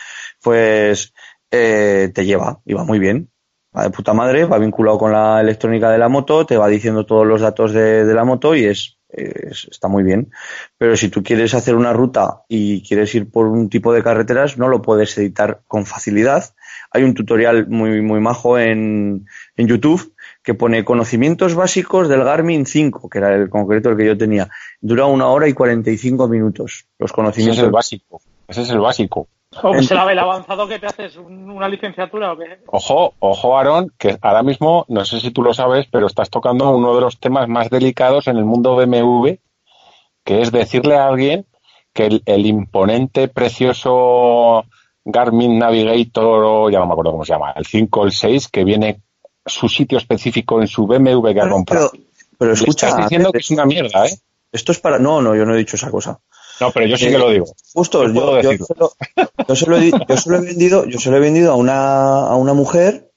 pues eh, te lleva y va muy bien. Va de puta madre, va vinculado con la electrónica de la moto, te va diciendo todos los datos de, de la moto y es, es- está muy bien. Pero si tú quieres hacer una ruta y quieres ir por un tipo de carreteras, no lo puedes editar con facilidad. Hay un tutorial muy, muy majo en, en YouTube que pone conocimientos básicos del Garmin 5, que era el concreto el que yo tenía. Dura una hora y 45 minutos. Los Ese conocimientos es el básico. Ese es el básico. ¿O pues será el avanzado que te haces un- una licenciatura o qué? Ojo, ojo, Aaron, que ahora mismo, no sé si tú lo sabes, pero estás tocando uno de los temas más delicados en el mundo BMW, que es decirle a alguien que el, el imponente, precioso Garmin Navigator, o ya no me acuerdo cómo se llama, el 5 o el 6, que viene su sitio específico en su BMW que ha comprado. pero escucha, estás diciendo que es una mierda, ¿eh? esto es para... No, no, yo no he dicho esa cosa. No, pero yo sí Eh, que lo digo. Justo, Yo yo, se lo, yo se lo he, yo se lo he vendido, yo se lo he vendido a una, a una mujer,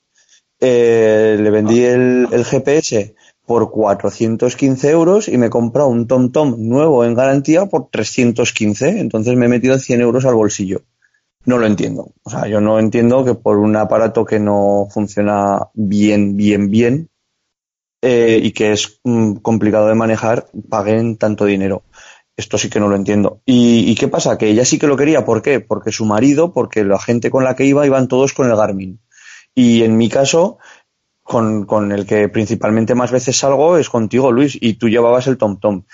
eh, le vendí el, el GPS por 415 euros y me he comprado un TomTom nuevo en garantía por 315, entonces me he metido 100 euros al bolsillo. No lo entiendo. O sea, yo no entiendo que por un aparato que no funciona bien, bien, bien, eh, y que es mm, complicado de manejar, paguen tanto dinero. Esto sí que no lo entiendo. ¿Y, qué pasa? Que ella sí que lo quería. ¿Por qué? Porque su marido, porque la gente con la que iba, iban todos con el Garmin. Y en mi caso, con, con el que principalmente más veces salgo es contigo, Luis, y tú llevabas el TomTom.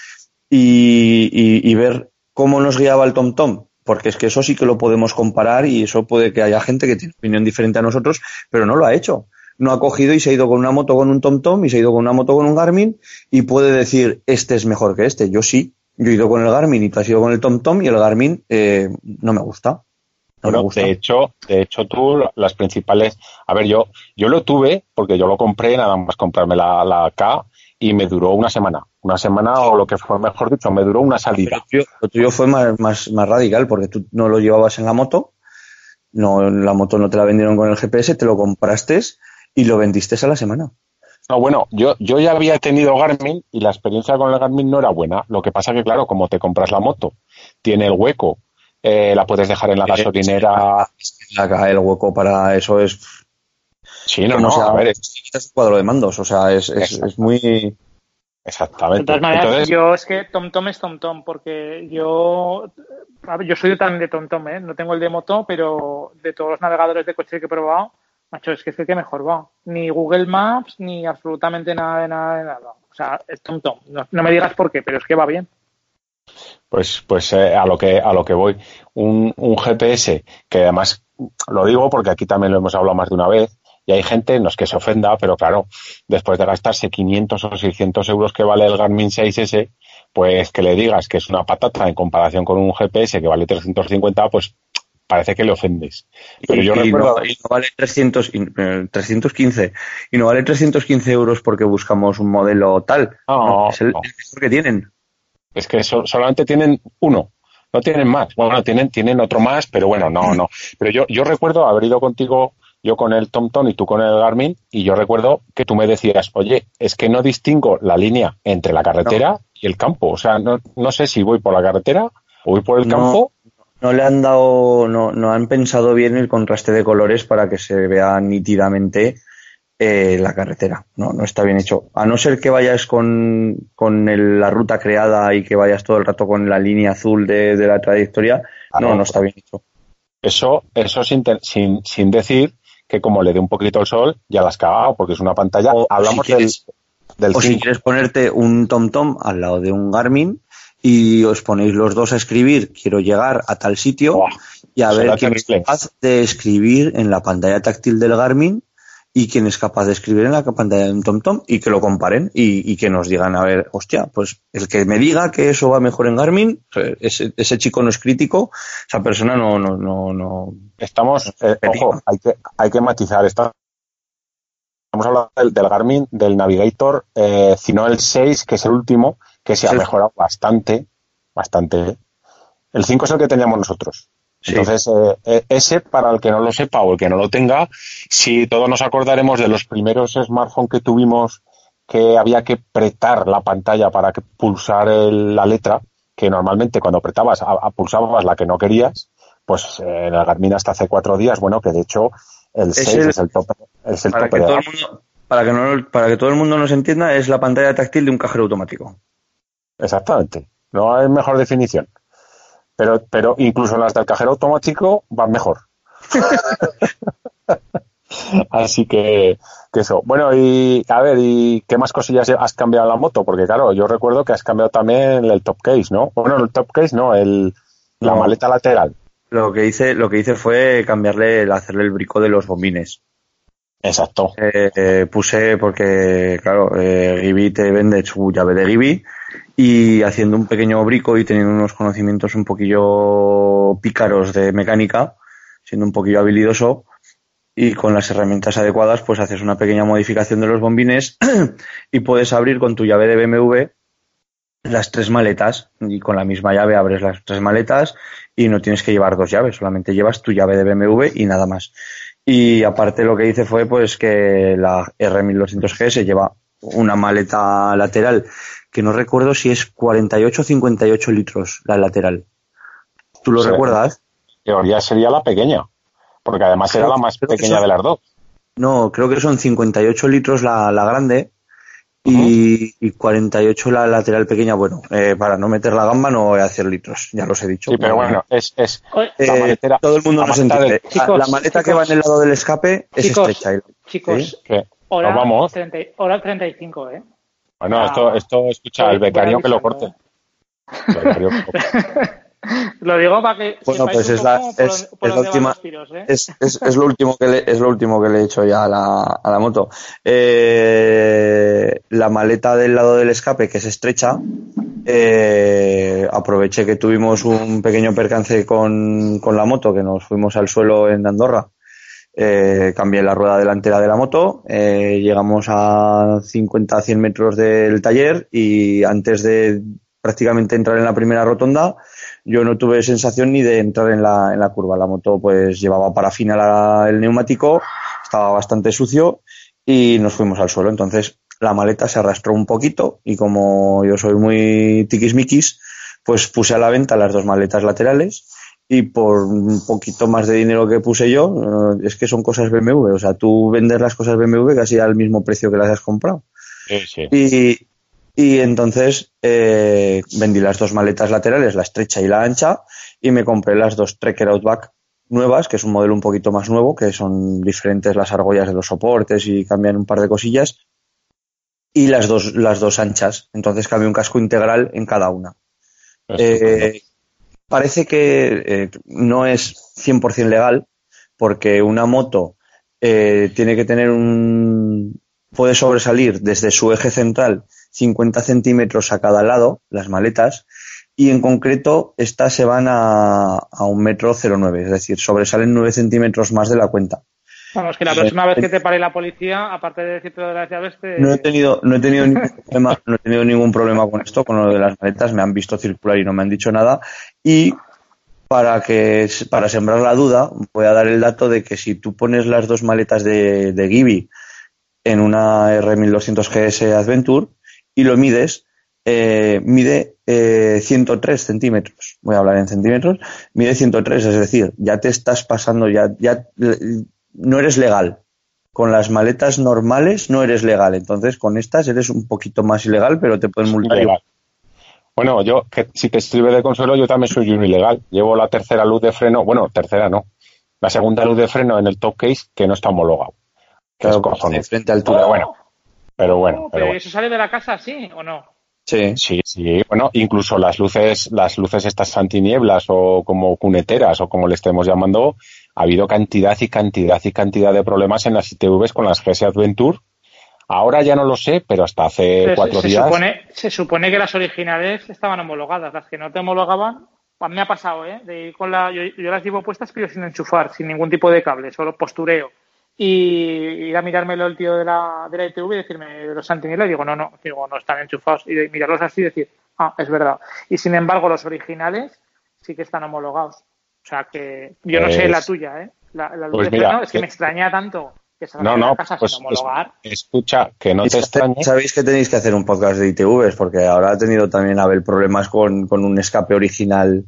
Y, y, y ver cómo nos guiaba el TomTom. Porque es que eso sí que lo podemos comparar y eso puede que haya gente que tiene opinión diferente a nosotros, pero no lo ha hecho. No ha cogido y se ha ido con una moto con un TomTom y se ha ido con una moto con un Garmin y puede decir, este es mejor que este. Yo sí. Yo he ido con el Garmin y tú has ido con el TomTom y el Garmin eh, no me gusta. No Bueno, de hecho, de hecho tú las principales, a ver, yo yo lo tuve porque yo lo compré nada más comprarme la, la K y me duró una semana, una semana o lo que fue mejor dicho, me duró una salida. lo tuyo, lo tuyo fue más, más, más radical porque tú no lo llevabas en la moto, no, la moto no te la vendieron con el GPS, te lo compraste y lo vendiste a la semana. No, bueno, yo yo ya había tenido Garmin y la experiencia con el Garmin no era buena. Lo que pasa que claro, como te compras la moto, tiene el hueco, eh, la puedes dejar en la gasolinera. La, el hueco para eso es, Sí, no, no, sea, a ver, es un cuadro de mandos, o sea, es, es, es muy... De exactamente. todas maneras, Entonces, yo es que TomTom es TomTom, porque yo, yo soy también de TomTom, ¿eh? No tengo el de moto, pero de todos los navegadores de coche que he probado, macho, es que es el que mejor va. Ni Google Maps, ni absolutamente nada de nada de nada. O sea, es TomTom. No, no me digas por qué, pero es que va bien. Pues, pues eh, a lo que a lo que voy, un, un GPS que además lo digo porque aquí también lo hemos hablado más de una vez y hay gente, no es que se ofenda, pero claro, después de gastarse 500 o 600 euros que vale el Garmin 6S, pues que le digas que es una patata en comparación con un GPS que vale 350, pues parece que le ofendes. Pero yo y, recuerdo no, y no vale 300, y, eh, 315 y no vale 315 euros porque buscamos un modelo tal. No, es el, que tienen. Es que so- solamente tienen uno, no tienen más. Bueno, tienen, tienen otro más, pero bueno, no, no. Pero yo, yo recuerdo haber ido contigo, yo con el TomTom y tú con el Garmin, y yo recuerdo que tú me decías, oye, es que no distingo la línea entre la carretera y el campo. O sea, no, no sé si voy por la carretera o voy por el campo. No le han dado, no, no han pensado bien el contraste de colores para que se vea nítidamente eh, la carretera. No, no está bien hecho. A no ser que vayas con, con el- la ruta creada y que vayas todo el rato con la línea azul de, de la trayectoria, Claro. no, no está bien hecho. Eso, eso sin, sin, sin decir que como le dé un poquito el sol, ya la has cagado, porque es una pantalla. O- Hablamos si quieres- del, del O si 5. quieres ponerte un TomTom al lado de un Garmin y os ponéis los dos a escribir, quiero llegar a tal sitio y a ver quién es capaz de escribir en la pantalla táctil del Garmin y quién es capaz de escribir en la pantalla de un TomTom y que lo comparen y, y que nos digan, a ver, hostia, pues el que me diga que eso va mejor en Garmin, eh, ese, ese chico no es crítico, esa persona no, no, no, no. Estamos, eh, ojo, hay que, hay que matizar. Está- Estamos hablando del, del Garmin, del Navigator, eh, sino el 6, que es el último, que se ha mejorado bastante, bastante. El 5 es el que teníamos nosotros. Sí. Entonces, eh, eh, ese, para el que no lo sepa o el que no lo tenga, si todos nos acordaremos de los primeros smartphones que tuvimos que había que apretar la pantalla para que pulsar el- la letra, que normalmente cuando apretabas a, a pulsabas la que no querías, pues eh, en el Garmin hasta hace cuatro días, bueno, que de hecho el Es 6 el- es el top, Es el Para tope que, de todo el gama. mundo, para, que no, para que todo el mundo nos entienda, es la pantalla táctil de un cajero automático. Exactamente. No hay mejor definición. Pero, pero incluso las del cajero automático van mejor. Así que, que eso. Bueno, y a ver, ¿y qué más cosillas has cambiado en la moto? Porque claro, yo recuerdo que has cambiado también el top case, ¿no? Bueno, el top case no, el, la No. maleta lateral. Lo que hice, lo que hice fue cambiarle, el- hacerle el brico de los bombines. Exacto. Eh, eh, puse porque, claro, eh, Gibi te vende su llave de Gibi y haciendo un pequeño brico y teniendo unos conocimientos un poquillo pícaros de mecánica, siendo un poquillo habilidoso y con las herramientas adecuadas, pues haces una pequeña modificación de los bombines y puedes abrir con tu llave de BMW las tres maletas y con la misma llave abres las tres maletas y no tienes que llevar dos llaves, solamente llevas tu llave de BMW y nada más. Y aparte lo que hice fue pues que la R1200G se lleva una maleta lateral que no recuerdo si es 48 o 58 litros la lateral. ¿Tú lo Sí. recuerdas? En teoría sería la pequeña. Porque además era Creo- la más pequeña son- de las dos. No, creo que son 58 litros la, la grande y, y 48 la lateral pequeña. Bueno, eh, para no meter la gamba no voy a hacer litros, ya los he dicho. Sí, pero bueno, es, es Eh, la maletera- todo el mundo la nos maleta entiende. del- La- Chicos, la maleta que va chicos. en el lado del escape es Chicos. estrecha. chicos, ¿Sí? que hora, nos vamos. 30 hora 35, ¿eh? Bueno, Ah. esto, esto, escucha, el Voy becario que lo corte. El becario que lo corte. Lo digo para que Bueno, pues es la- por por es última- tiros, ¿eh? Es lo último que le, es lo último que le he hecho ya a la, a la moto. Eh, la maleta del lado del escape, que es estrecha, eh, aproveché que tuvimos un pequeño percance con, con la moto, que nos fuimos al suelo en Andorra. Eh, cambié la rueda delantera de la moto, eh, llegamos a 50 100 metros del taller y antes de prácticamente entrar en la primera rotonda, yo no tuve sensación ni de entrar en la, en la curva. La moto pues llevaba parafina la- el neumático, estaba bastante sucio y nos fuimos al suelo. Entonces la maleta se arrastró un poquito y como yo soy muy tiquismiquis, pues puse a la venta las dos maletas laterales y por un poquito más de dinero que puse yo, eh, es que son cosas BMW. O sea, tú vendes las cosas BMW casi al mismo precio que las has comprado. Sí, sí. Y, y entonces eh, vendí las dos maletas laterales, la estrecha y la ancha, y me compré las dos Trekker Outback nuevas, que es un modelo un poquito más nuevo, que son diferentes las argollas de los soportes y cambian un par de cosillas, y las dos, las dos anchas. Entonces cambié un casco integral en cada una. Eh, parece que eh, no es 100% legal porque una moto eh, tiene que tener un... puede sobresalir desde su eje central 50 centímetros a cada lado, las maletas, y en concreto estas se van a, a un metro 09, es decir, sobresalen 9 centímetros más de la cuenta. Vamos, que la próxima vez que te pare la policía, aparte de decirte lo de las llaves, te... No he tenido, no he tenido ningún problema, no he tenido ningún problema con esto, con lo de las maletas, me han visto circular y no me han dicho nada. Y para que, para sembrar la duda, voy a dar el dato de que si tú pones las dos maletas de, de Gibi en una R1200 GS Adventure y lo mides, eh, mide eh, 103 centímetros. Voy a hablar en centímetros. Mide 103, es decir, ya te estás pasando, ya, ya eh, no eres legal con las maletas normales no eres legal. Entonces, con estas eres un poquito más ilegal, pero te pueden multar. Ilegal. Bueno, yo, que si te sirve de consuelo, yo también soy un ilegal. Llevo la tercera luz de freno, bueno, tercera no, la segunda luz de freno en el top case que no está homologado. Que Claro, es cojones. frente a altura. Pero bueno, pero bueno, pero bueno. ¿Eso sale de la casa así o no? Sí. Sí, sí, bueno, incluso las luces, las luces estas antinieblas o como cuneteras o como le estemos llamando, ha habido cantidad y cantidad y cantidad de problemas en las ITVs con las GS Adventure. Ahora ya no lo sé, pero hasta hace Pero cuatro se, se días. supone, se supone que las originales estaban homologadas, las que no te homologaban, a mí me ha pasado, ¿eh? De ir con la, yo, yo las llevo puestas pero sin enchufar, sin ningún tipo de cable, solo postureo. Y ir a mirármelo el tío de la, de la ITV y decirme los sentinelas, y digo, no, no, digo, no están enchufados. Y de mirarlos así y decir, ah, es verdad. Y sin embargo, los originales sí que están homologados. O sea que yo no sé Pues- la tuya, ¿eh? La, la luz pues mira, freno es que que- me extraña tanto que salga No, no, casa pues sin homologar. es- escucha, que no te extrañe. Sabéis que tenéis que hacer un podcast de ITVs, porque ahora ha tenido también Abel problemas con, con un escape original.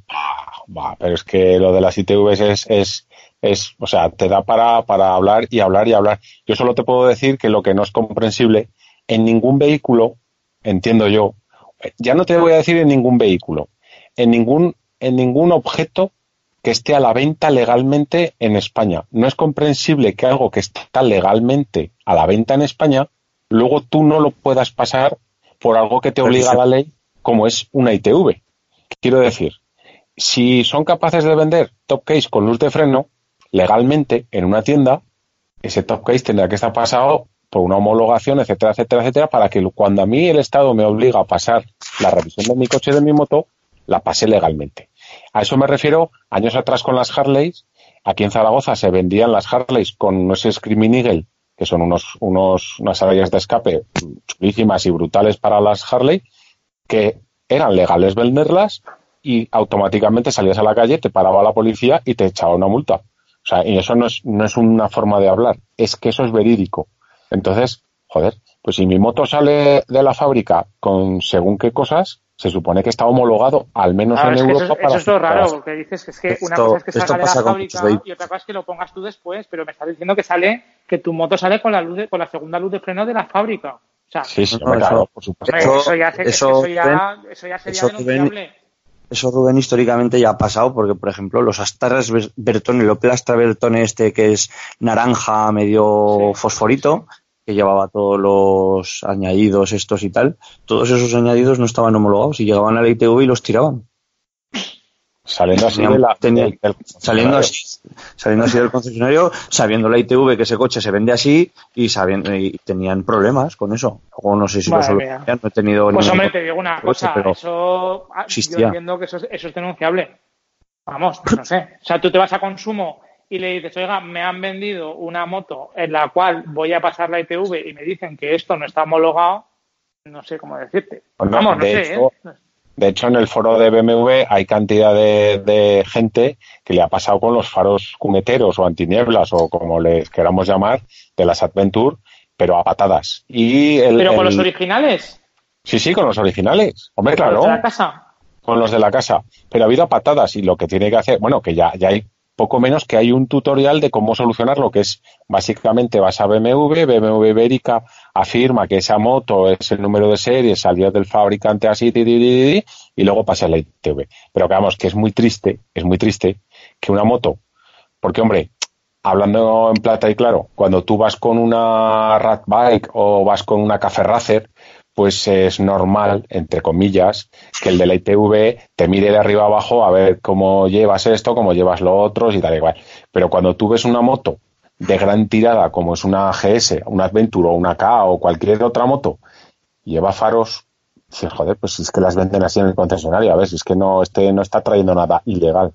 Va, pero es que lo de las ITVs es, es es, o sea, te da para, para hablar y hablar y hablar. Yo solo te puedo decir que lo que no es comprensible, en ningún vehículo, entiendo yo, ya no te voy a decir en ningún vehículo, en ningún, en ningún objeto que esté a la venta legalmente en España. No es comprensible que algo que está legalmente a la venta en España, luego tú no lo puedas pasar por algo que te obliga a la ley, como es una ITV. Quiero decir, si son capaces de vender top case con luz de freno, legalmente en una tienda, ese top case tendrá que estar pasado por una homologación, etcétera, etcétera, etcétera, para que cuando a mí el Estado me obliga a pasar la revisión de mi coche y de mi moto, la pase legalmente. A eso me refiero años atrás con las Harleys. Aquí en Zaragoza se vendían las Harleys con unos Screaming Eagle, que son unos, unos, unas áreas de escape chulísimas y brutales para las Harley, que eran legales venderlas y automáticamente salías a la calle, te paraba la policía y te echaba una multa. O sea, y eso no es, no es una forma de hablar, es que eso es verídico. Entonces, joder, pues si mi moto sale de la fábrica con según qué cosas, se supone que está homologado, al menos en Europa. Eso, eso es lo raro, porque dices que es que una cosa es que salga de la fábrica y otra cosa es que lo pongas tú después, pero me estás diciendo que sale, que tu moto sale con la luz con la segunda luz de freno de la fábrica. O sea, sí, sí, no, claro, por supuesto. Eso, ya, se, eso, ya, eso ya sería denunciable. Eso, Rubén, históricamente ya ha pasado, porque, por ejemplo, los Astarras Bertone, el Oplastra Bertone este que es naranja, medio fosforito, que llevaba todos los añadidos estos y tal, todos esos añadidos no estaban homologados y llegaban a la ITV y los tiraban. Saliendo así, la, saliendo, así saliendo así del concesionario, sabiendo la ITV que ese coche se vende así y sabiendo y tenían problemas con eso. O no sé si lo solucionan, no he tenido Pues hombre, te digo una cosa, eso ah, yo entiendo que eso, eso es denunciable. Vamos, no sé. O sea, tú te vas a consumo y le dices, oiga, me han vendido una moto en la cual voy a pasar la ITV y me dicen que esto no está homologado, no sé cómo decirte. Vamos, no sé. ¿eh? De hecho, en el foro de BMW hay cantidad de, gente que le ha pasado con los faros cuneteros o antinieblas o como les queramos llamar de las Adventure, pero a patadas. Y ¿Pero con los originales? Sí, sí, con los originales. Hombre, claro. ¿Con los de la casa? Con los de la casa. Pero ha habido a patadas y lo que tiene que hacer, bueno, que ya, ya hay poco menos que hay un tutorial de cómo solucionarlo, que es básicamente vas a BMW, BMW Ibérica afirma que esa moto es el número de serie, salió del fabricante así, y luego pasa la ITV. Pero que vamos, que es muy triste, es muy triste que una moto, porque hombre, hablando en plata y claro, cuando tú vas con una rat bike o vas con una café racer, pues es normal, entre comillas, que el de la ITV te mire de arriba abajo a ver cómo llevas esto, cómo llevas lo otro y tal igual. Pero cuando tú ves una moto de gran tirada, como es una GS, una Adventure o una K o cualquier otra moto, lleva faros, dices, joder, pues es que las venden así en el concesionario, a ver, si es que no, este no está trayendo nada ilegal.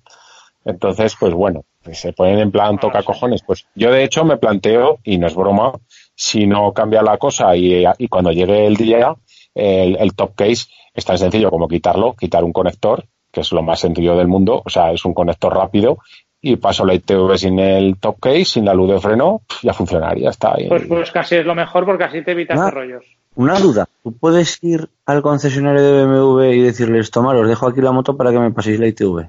Entonces, pues bueno, pues se ponen en plan toca cojones. Pues yo de hecho me planteo, y no es broma, si no cambia la cosa y, cuando llegue el día, el, top case es tan sencillo como quitarlo, quitar un conector, que es lo más sencillo del mundo, o sea, es un conector rápido, y paso la ITV sin el top case, sin la luz de freno, ya funcionaría, está ahí. Pues, pues, casi es lo mejor porque así te evitas rollos. Una duda, ¿tú puedes ir al concesionario de BMW y decirles, tomar, os dejo aquí la moto para que me paséis la ITV?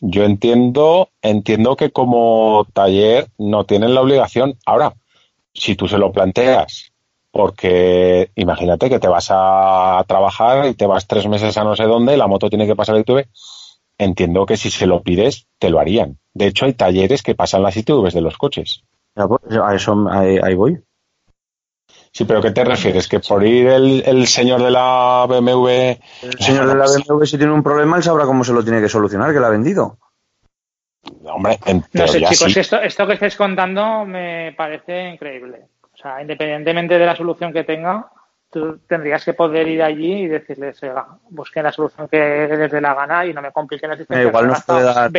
Yo entiendo, entiendo que como taller no tienen la obligación. Ahora, si tú se lo planteas, porque imagínate que te vas a trabajar y te vas tres meses a no sé dónde, la moto tiene que pasar el ITV, entiendo que si se lo pides, te lo harían. De hecho, hay talleres que pasan las ITVs de los coches. Pues, a eso ahí, voy. Sí, pero ¿qué te refieres? ¿Que por ir el, señor de la BMW... El señor de la BMW si tiene un problema, él sabrá cómo se lo tiene que solucionar, que la ha vendido. Hombre, no sé, chicos, esto, esto que estáis contando me parece increíble. O sea, independientemente de la solución que tenga, tú tendrías que poder ir allí y decirles, busquen la solución que les dé la gana y no me compliquen la existencia. igual nos puede dar,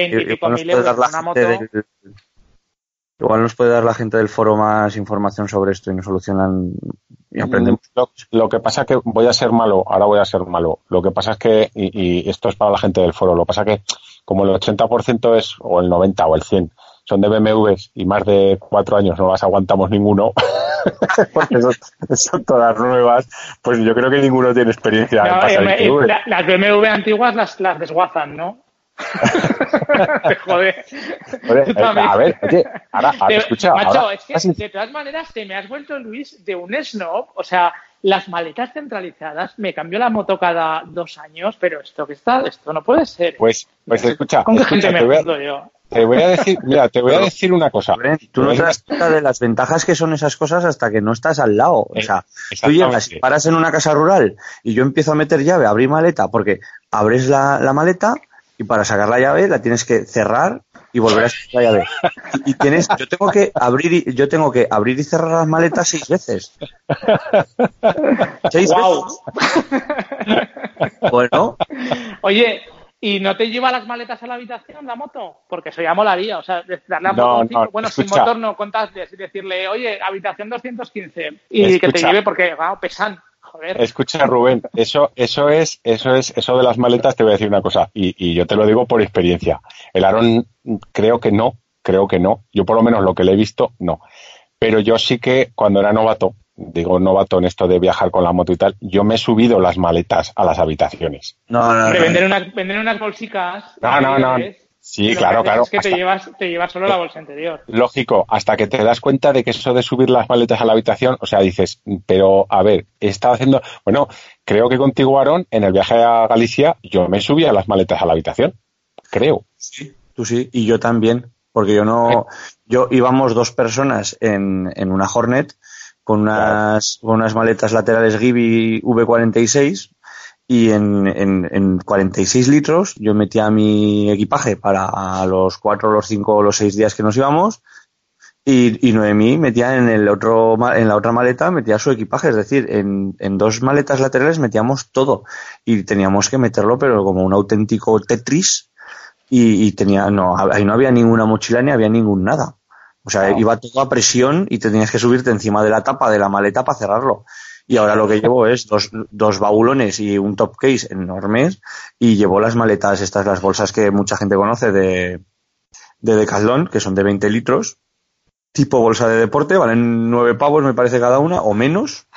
Igual nos puede dar la gente del foro más información sobre esto y nos solucionan y mm, aprendemos. Lo, que pasa es que voy a ser malo, ahora voy a ser malo. Lo que pasa es que, y, y esto es para la gente del foro, lo que pasa es que como el 80% es, o el 90 o el 100, son de BMWs y más de cuatro años no las aguantamos ninguno, porque son, todas nuevas, pues yo creo que ninguno tiene experiencia en pasar las BMW antiguas las, las desguazan, ¿no? Joder. a ver, oye, ahora, escucha. Macho, es que de todas maneras te me has vuelto, Luis, de un snob. O sea, las maletas centralizadas, me cambió la moto cada dos años, pero esto que está, esto no puede ser. Pues, pues escucha, ¿Con qué gente me te, voy a, yo? te voy a decir, mira, te voy a decir una cosa. Tú no te das cuenta de las ventajas que son esas cosas hasta que no estás al lado. O sea, tú llegas y paras en una casa rural y yo empiezo a meter llave, abrir maleta, porque abres la, la maleta y para sacar la llave la tienes que cerrar y volver a la llave. Y, y tienes, yo tengo que abrir y, yo tengo que abrir y cerrar las maletas seis veces. Seis Wow. veces. Bueno, Oye, ¿y no te lleva las maletas a la habitación la moto? Porque eso ya molaría. O sea, darle a No, moto, no, bueno, escucha. sin motor no contarles y decirle, oye, habitación 215 y que te lleve porque, wow, pesan. Joder. Escucha, Rubén, eso, eso es, eso es, eso de las maletas, te voy a decir una cosa, y, y yo te lo digo por experiencia. El Aarón, creo que no, creo que no. Yo por lo menos lo que le he visto, no. Pero yo sí que cuando era novato, digo novato en esto de viajar con la moto y tal, yo me he subido las maletas a las habitaciones. no, no, no. vender, unas, vender unas bolsicas. No, no, no. Sí, Lo claro, claro. Es que te llevas, te llevas solo la bolsa interior. Lógico, hasta que te das cuenta de que eso de subir las maletas a la habitación, o sea, dices, pero a ver, he estado haciendo, bueno, creo que contigo, Aarón, en el viaje a Galicia, yo me subía las maletas a la habitación, creo. Sí, tú sí, y yo también, porque yo no, yo íbamos dos personas en, en una Hornet con unas, con unas maletas laterales Gibi V46 y en, en, en 46 litros yo metía mi equipaje para los cuatro, los cinco o los seis días que nos íbamos y, y Noemí metía en el otro en la otra maleta metía su equipaje, es decir, en, en dos maletas laterales metíamos todo y teníamos que meterlo pero como un auténtico Tetris y, y tenía no ahí no había ninguna mochila ni había ningún nada o sea Wow. iba todo a presión y te tenías que subirte encima de la tapa de la maleta para cerrarlo y ahora lo que llevo es dos, dos baulones y un top case enormes y llevo las maletas estas las bolsas que mucha gente conoce de de Decathlon que son de 20 litros tipo bolsa de deporte valen nueve pavos me parece cada una o menos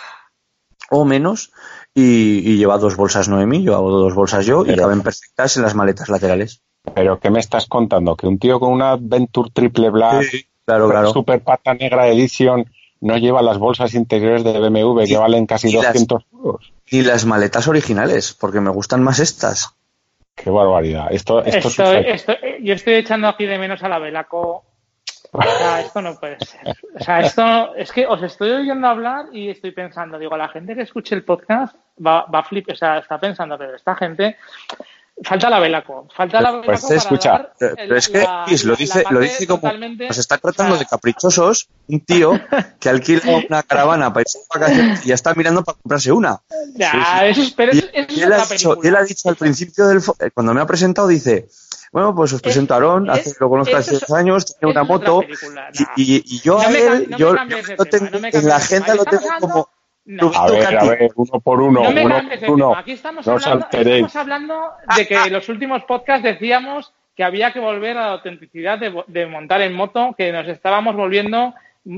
o menos y, y lleva dos bolsas Noemí, yo hago dos bolsas yo y caben perfectas en las maletas laterales. Pero ¿qué me estás contando? ¿Que un tío con una Venture Triple Black, Claro, claro. Super Pata Negra Edition, no lleva las bolsas interiores de BMW que valen casi y las- 200 euros? Y las maletas originales, porque me gustan más estas. Qué barbaridad. Esto, esto, estoy- yo estoy echando aquí de menos a la Velaco. O sea, esto no puede ser. O sea, esto es que os estoy oyendo hablar y estoy pensando, digo, la gente que escuche el podcast va, va a flipar, o sea, está pensando, pero esta gente. Falta la Velaco, falta la Velaco Pues, para escucha, dar Pero, pero es que la- lo dice, lo dice como totalmente- nos está tratando o sea, de caprichosos un tío que alquila una caravana para irse de vacaciones y ya está mirando para comprarse una. Ya, eso es, pero Y, eso, y es él, ha dicho, él ha dicho al principio del eh, cuando me ha presentado dice bueno pues os presento a Aarón, es- hace, lo conozco hace es- 10 años, tiene una moto película, y, no. y- y yo No a él, no yo, tema, tengo- en la agenda lo tengo como No. A ver, a ver, uno por uno, No me uno cambies por uno. Aquí estamos hablando, estamos hablando de que en los últimos podcasts decíamos que había que volver a la autenticidad de, de montar en moto, que nos estábamos volviendo,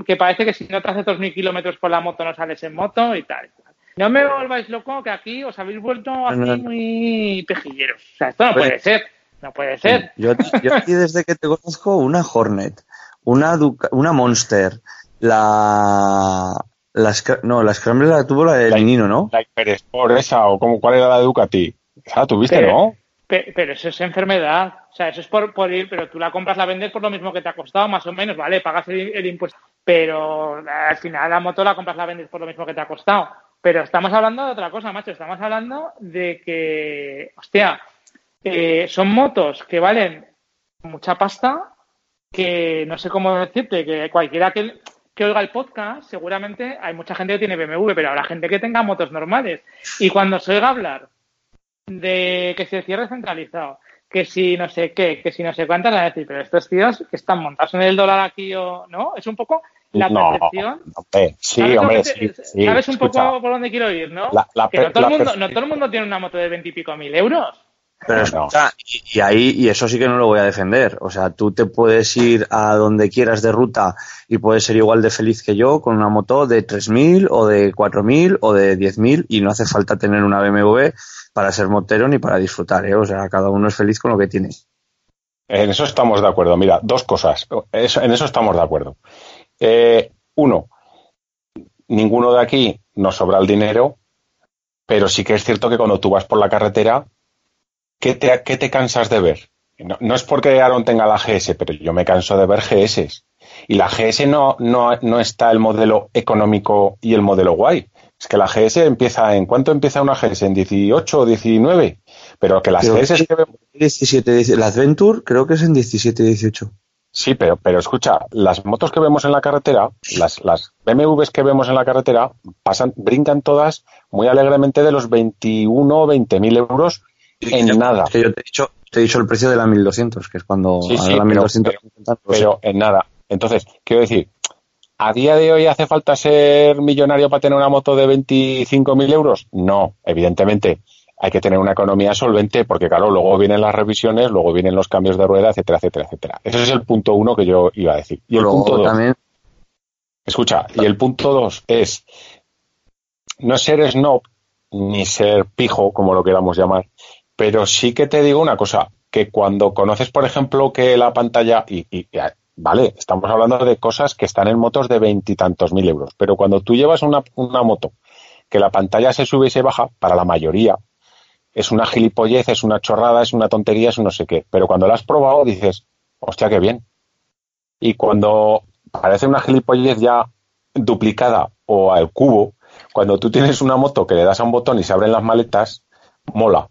que parece que si no te haces 2.000 kilómetros por la moto no sales en moto y tal. No me volváis loco que aquí os habéis vuelto aquí no. muy pejilleros. O sea, esto no puede ser. No puede ser. Yo, a ti- yo a ti desde que te conozco, una Hornet, una, Duca- una Monster, la, la no, la Scrambler la tuvo la del La- Nino, ¿no? La Hypersport esa, o como, ¿cuál era la de Ducati? Esa la tuviste, Pero- ¿no? Pe- Pero eso es enfermedad. O sea, eso es por, por ir, pero tú la compras, la vendes por lo mismo que te ha costado, más o menos, ¿vale? Pagas el, el impuesto. Pero al final la moto la compras, la vendes por lo mismo que te ha costado. Pero estamos hablando de otra cosa, macho. Estamos hablando de que, hostia, eh, son motos que valen mucha pasta, que no sé cómo decirte, que cualquiera que, que oiga el podcast, seguramente hay mucha gente que tiene BMW, pero habrá gente que tenga motos normales. Y cuando se oiga hablar de que se cierre centralizado, que si no sé qué, que si no sé cuántas, van a decir, pero estos tíos que están montados en el dólar aquí o no, es un poco la no, percepción. sí, ¿Sabes hombre, sí, ¿Sabes un escucha. poco por dónde quiero ir, no? La- la que no todo, el mundo, no todo el mundo tiene una moto de veintipico mil euros. Pero escucha, y, y ahí, y eso sí que no lo voy a defender. O sea, tú te puedes ir a donde quieras de ruta y puedes ser igual de feliz que yo con una moto de 3.000 o de 4.000 o de 10.000 y no hace falta tener una BMW para ser motero ni para disfrutar, ¿eh? O sea, cada uno es feliz con lo que tiene. En eso estamos de acuerdo. Mira, dos cosas. Eso- en eso estamos de acuerdo. Eh, uno, ninguno de aquí nos sobra el dinero, pero sí que es cierto que cuando tú vas por la carretera, ¿qué te, qué te cansas de ver? No, no es porque Aaron tenga la GS, pero yo me canso de ver GS. Y la GS no, no, no está el modelo económico y el modelo guay. Es que la GS empieza en ¿cuánto empieza una GS? ¿En 18 o 19? Pero que las GS que vemos 17, 18. La Adventure creo que es en 17, 18. Sí, pero, pero escucha, las motos que vemos en la carretera, las, las BMWs que vemos en la carretera, pasan, brincan todas muy alegremente de los 21 o 20 mil euros en nada. Es que yo te he dicho, te he dicho el precio de la 1200, que es cuando Sí, la pero- 1250. no sé. Pero en nada. Entonces, quiero decir, ¿a día de hoy hace falta ser millonario para tener una moto de 25 mil euros? No, evidentemente. Hay que tener una economía solvente porque, claro, luego vienen las revisiones, luego vienen los cambios de rueda, etcétera, etcétera, etcétera. Ese es el punto uno que yo iba a decir. Y el Luego punto dos, también, Escucha, y el punto dos es no ser snob ni ser pijo, como lo queramos llamar, pero sí que te digo una cosa, que cuando conoces, por ejemplo, que la pantalla, y, y- y, vale, estamos hablando de cosas que están en motos de veintitantos mil euros, pero cuando tú llevas una, una moto que la pantalla se sube y se baja, para la mayoría, es una gilipollez, es una chorrada, es una tontería, es un no sé qué, pero cuando la has probado dices, hostia, qué bien. Y cuando parece una gilipollez ya duplicada o al cubo, cuando tú tienes una moto que le das a un botón y se abren las maletas, mola.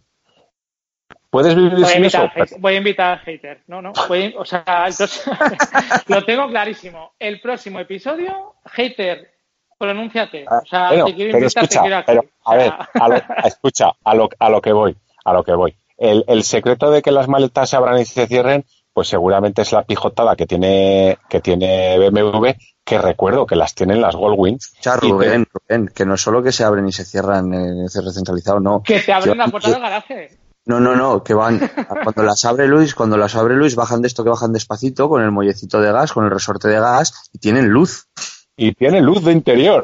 ¿Puedes vivir Voy a sin eso? voy a invitar a hater. No, no. voy a- o sea, próximo- lo tengo clarísimo. El próximo episodio, hater, pronúnciate. O sea, Ah, Bueno, te quiero pero invitar, te escucha, quiero aquí. pero a ver, a lo- escucha, a lo, a lo que voy, a lo que voy. El, el secreto de que las maletas se abran y se cierren, pues seguramente es la pijotada que tiene, que tiene BMW, que recuerdo que las tienen las Goldwing. Rubén, Rubén, que no es solo que se abren y se cierran en el cierre centralizado, no. que te abren Que- la puerta del garaje. No, no, no, que van, cuando las abre Luis, cuando las abre Luis, bajan de esto que bajan despacito, con el mollecito de gas, con el resorte de gas, y tienen luz. Y tiene luz de interior.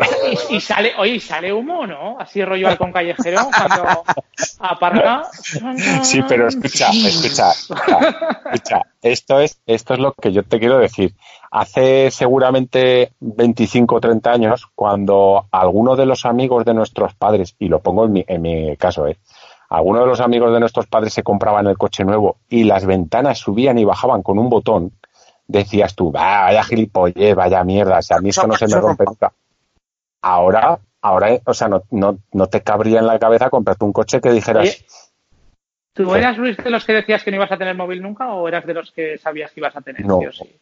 Y, y sale, oye, ¿y sale humo, ¿no? Así rollo halcón callejero cuando aparca. Sí, pero escucha, escucha, escucha, escucha. Esto es, esto es lo que yo te quiero decir. Hace seguramente 25 o 30 años, cuando alguno de los amigos de nuestros padres, y lo pongo en mi, en mi caso, ¿eh? Alguno de los amigos de nuestros padres se compraban el coche nuevo y las ventanas subían y bajaban con un botón, decías tú, "Ah, vaya gilipollez, vaya mierda, si a mí esto no se me rompe nunca. Ahora, ahora, o sea, no, no, no te cabría en la cabeza comprarte un coche que dijeras, ¿Tú eras, Luis, de los que decías que no ibas a tener móvil nunca o eras de los que sabías que ibas a tener? No. sí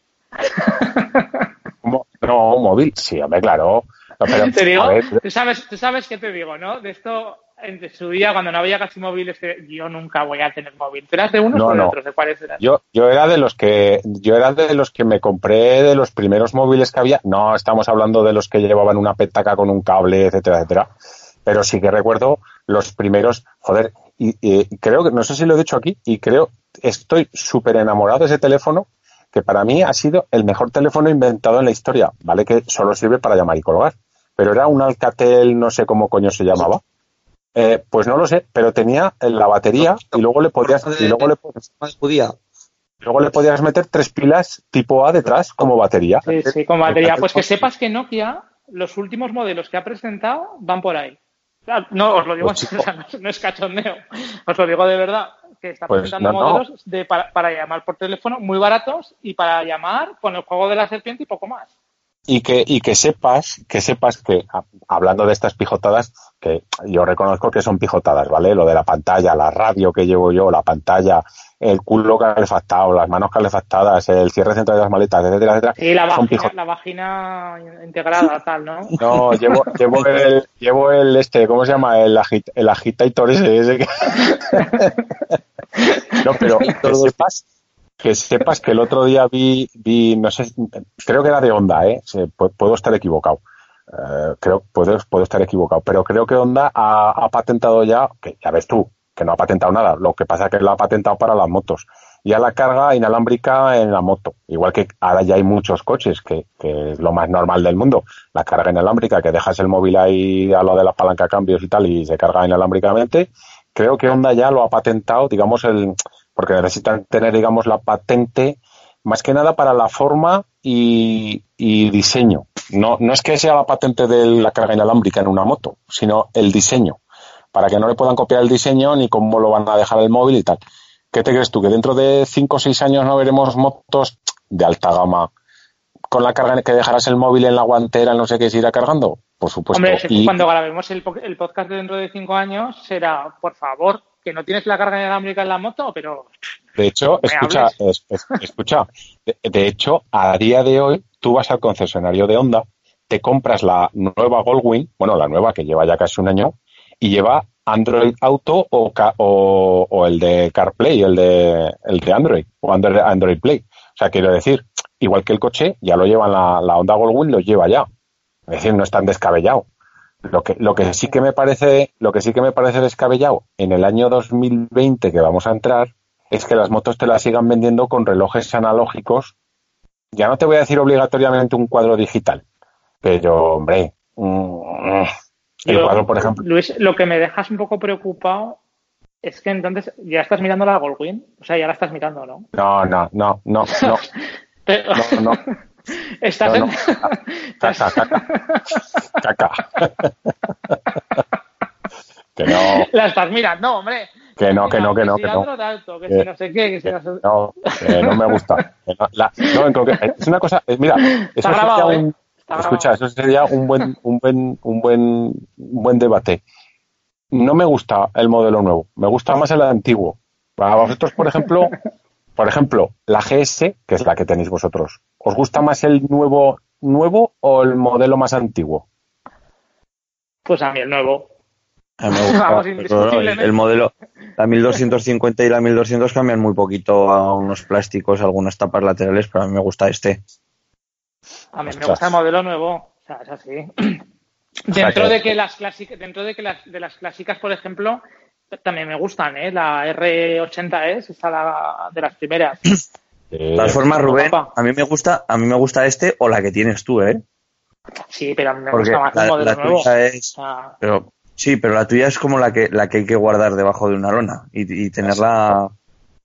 o No, móvil, sí, hombre, claro. No, pero, Te digo, ver, tú sabes, tú sabes qué te digo, ¿no? De esto, en su día, cuando no había casi móviles, yo nunca voy a tener móvil. ¿Tú eras de unos No, o de no. otros? ¿De cuáles eras? yo, yo era de los que, yo era de los que me compré de los primeros móviles que había. No estamos hablando de los que llevaban una petaca con un cable, etcétera, etcétera. Pero sí que recuerdo los primeros, joder, y, y creo que, no sé si lo he dicho aquí, y creo, estoy súper enamorado de ese teléfono, que para mí ha sido el mejor teléfono inventado en la historia, ¿vale? Que solo sirve para llamar y colgar. Pero era un Alcatel, no sé cómo coño se llamaba. Eh, pues no lo sé, pero tenía la batería y luego le podías, y luego le, luego podías meter tres pilas tipo A detrás como batería. Sí, sí, con batería. Pues que sepas que Nokia, los últimos modelos que ha presentado van por ahí. Claro, No, os lo digo, Pues, o sea, no, no es cachondeo. Os lo digo de verdad, que está Pues, presentando no, no. modelos De, para, para llamar por teléfono muy baratos y para llamar con el juego de la serpiente y poco más. Y que, y que sepas, que sepas que, a- hablando de estas pijotadas, que yo reconozco que son pijotadas, ¿vale? Lo de la pantalla, la radio que llevo yo, la pantalla, el culo calefactado, las manos calefactadas, el cierre central de las maletas, etcétera, etcétera. Sí, la son vagina, la vagina integrada, tal, ¿no? No, llevo, llevo el, llevo el este, ¿cómo se llama? El, agit, el agitator ese, ese que... No, pero que sepas, que sepas que el otro día vi, vi, no sé, creo que era de Honda, ¿eh? Puedo estar equivocado. Eh, creo, puedo, puedo estar equivocado, pero creo que Honda ha, ha patentado ya, que ya ves tú, que no ha patentado nada, lo que pasa es que lo ha patentado para las motos. Ya la carga inalámbrica en la moto, igual que ahora ya hay muchos coches, que, que es lo más normal del mundo, la carga inalámbrica, que dejas el móvil ahí a lo de la palanca cambios y tal, y se carga inalámbricamente. Creo que Honda ya lo ha patentado, digamos, el, porque necesitan tener, digamos, la patente más que nada para la forma y, diseño. No, no es que sea la patente de la carga inalámbrica en una moto, sino el diseño, para que no le puedan copiar el diseño ni cómo lo van a dejar el móvil y tal. ¿Qué te crees tú? ¿Que dentro de 5 o 6 años no veremos motos de alta gama con la carga que dejarás el móvil en la guantera, no sé qué, se irá cargando? Por supuesto. Hombre, y... cuando grabemos el, el podcast de dentro de 5 años será, por favor, que no tienes la carga inalámbrica en la moto, pero... De hecho, escucha, escucha, de, hecho, a día de hoy, tú vas al concesionario de Honda, te compras la nueva Goldwing, bueno, la nueva que lleva ya casi un año, y lleva Android Auto o, o, el de CarPlay, el de, el de Android, o Android, Android Play. O sea, quiero decir, igual que el coche, ya lo lleva la, la Honda Goldwing, lo lleva ya. Es decir, no es tan descabellado. Lo que, lo que sí que me parece, lo que sí que me parece descabellado en el año 2020 que vamos a entrar es que las motos te las sigan vendiendo con relojes analógicos. Ya no te voy a decir obligatoriamente un cuadro digital, pero hombre, mm, el cuadro, por ejemplo. Luis, lo que me dejas un poco preocupado es que entonces ya estás mirando la Goldwing, o sea, ya la estás mirando, ¿no? No, no, no, no, no. no, no. Estás en... Caca, caca. Caca. que no. La estás mirando, hombre. Que no, que no, que no, que no. que si no sé qué, que si no sé... No, que no me gusta. Es una cosa, eh, mira, eso sería un, ¿eh? escucha, eso sería un buen, un buen, un buen, un buen debate. No me gusta el modelo nuevo, me gusta más el antiguo. Para vosotros, por ejemplo, por ejemplo, la GS, que es la que tenéis vosotros, ¿os gusta más el nuevo nuevo o el modelo más antiguo? Pues a mí el nuevo. A mí me gusta, el modelo, la 1250 y la 1200 cambian muy poquito a unos plásticos, algunas tapas laterales, pero a mí me gusta este. A mí me gusta el modelo nuevo, o sea, es así. dentro de que las clásicas, dentro de que las, de las clásicas, por ejemplo, también me gustan, ¿eh? La R80 es esa la, de las primeras. De todas formas, Rubén, a mí me gusta, a mí me gusta este o la que tienes tú, ¿eh? Sí, pero a mí me gusta más el modelo nuevo. pero, sí, pero la tuya es como la que, la que hay que guardar debajo de una lona y, tenerla.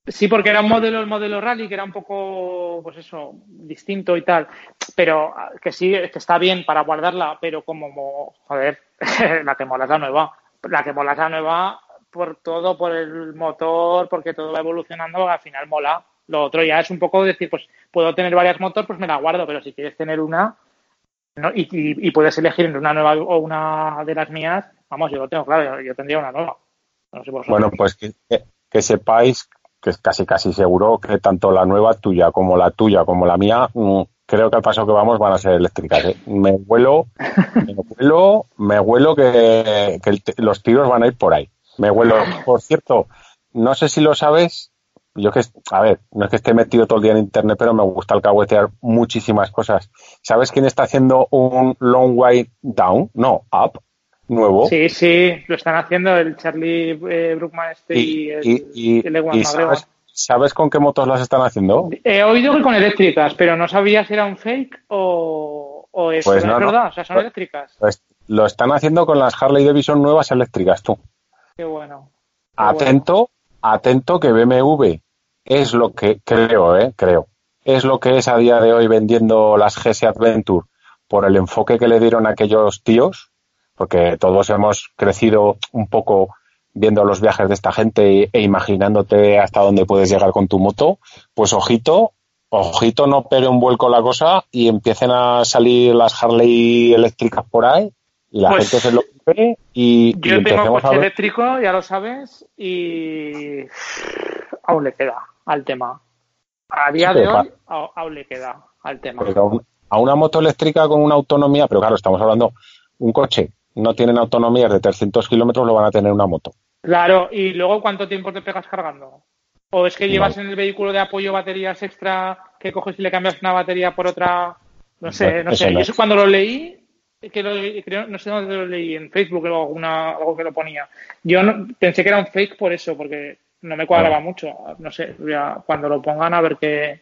Sí, porque era un modelo, el modelo rally, que era un poco, pues eso, distinto y tal. Pero que sí, que está bien para guardarla, pero como, joder, la que mola es la nueva. La que mola es la nueva por todo, por el motor, porque todo va evolucionando, al final mola. Lo otro ya es un poco decir, pues puedo tener varias motos, pues me la guardo, pero si quieres tener una ¿no? y, puedes elegir entre una nueva o una de las mías, vamos, yo lo tengo claro, yo tendría una nueva. bueno, pues que, que, sepáis que es casi casi seguro que tanto la nueva tuya como la tuya como la mía, mm, creo que al paso que vamos van a ser eléctricas. ¿eh? Me huelo, me huelo, me huelo que, los tiros van a ir por ahí. Me huelo. Por cierto, no sé si lo sabes, yo que, a ver, no es que esté metido todo el día en internet, pero me gusta alcahuetear muchísimas cosas. ¿Sabes quién está haciendo un long way down? No, up, nuevo. Sí, sí, lo están haciendo el Charlie eh, Brookman este y, el, y, sabes, con qué motos las están haciendo? He oído que con eléctricas, pero no sabía si era un fake o, o es, pues verdad, o sea, son pues, eléctricas. Pues lo están haciendo con las Harley Davidson nuevas eléctricas, tú. Qué bueno. atento, atento que BMW es lo que creo, ¿eh? Creo. Es lo que es a día de hoy vendiendo las GS Adventure por el enfoque que le dieron aquellos tíos, porque todos hemos crecido un poco viendo los viajes de esta gente e imaginándote hasta dónde puedes llegar con tu moto, pues ojito, ojito no pegue un vuelco la cosa y empiecen a salir las Harley eléctricas por ahí y la pues gente se lo ve y, yo tengo coche eléctrico, ya lo sabes, y aún le queda al tema. A día de hoy aún le queda al tema. a una moto eléctrica con una autonomía, pero claro, estamos hablando, un coche no tienen autonomías de 300 kilómetros, lo van a tener una moto. Claro, y luego ¿cuánto tiempo te pegas cargando? ¿O es que llevas en el vehículo de apoyo baterías extra que coges y le cambias una batería por otra? No sé, no sé. Yo eso cuando lo leí, que lo, creo, no sé dónde lo leí, en Facebook o alguna, algo que lo ponía. Yo pensé que era un fake por eso, porque no me cuadraba mucho. No sé, cuando lo pongan a ver qué,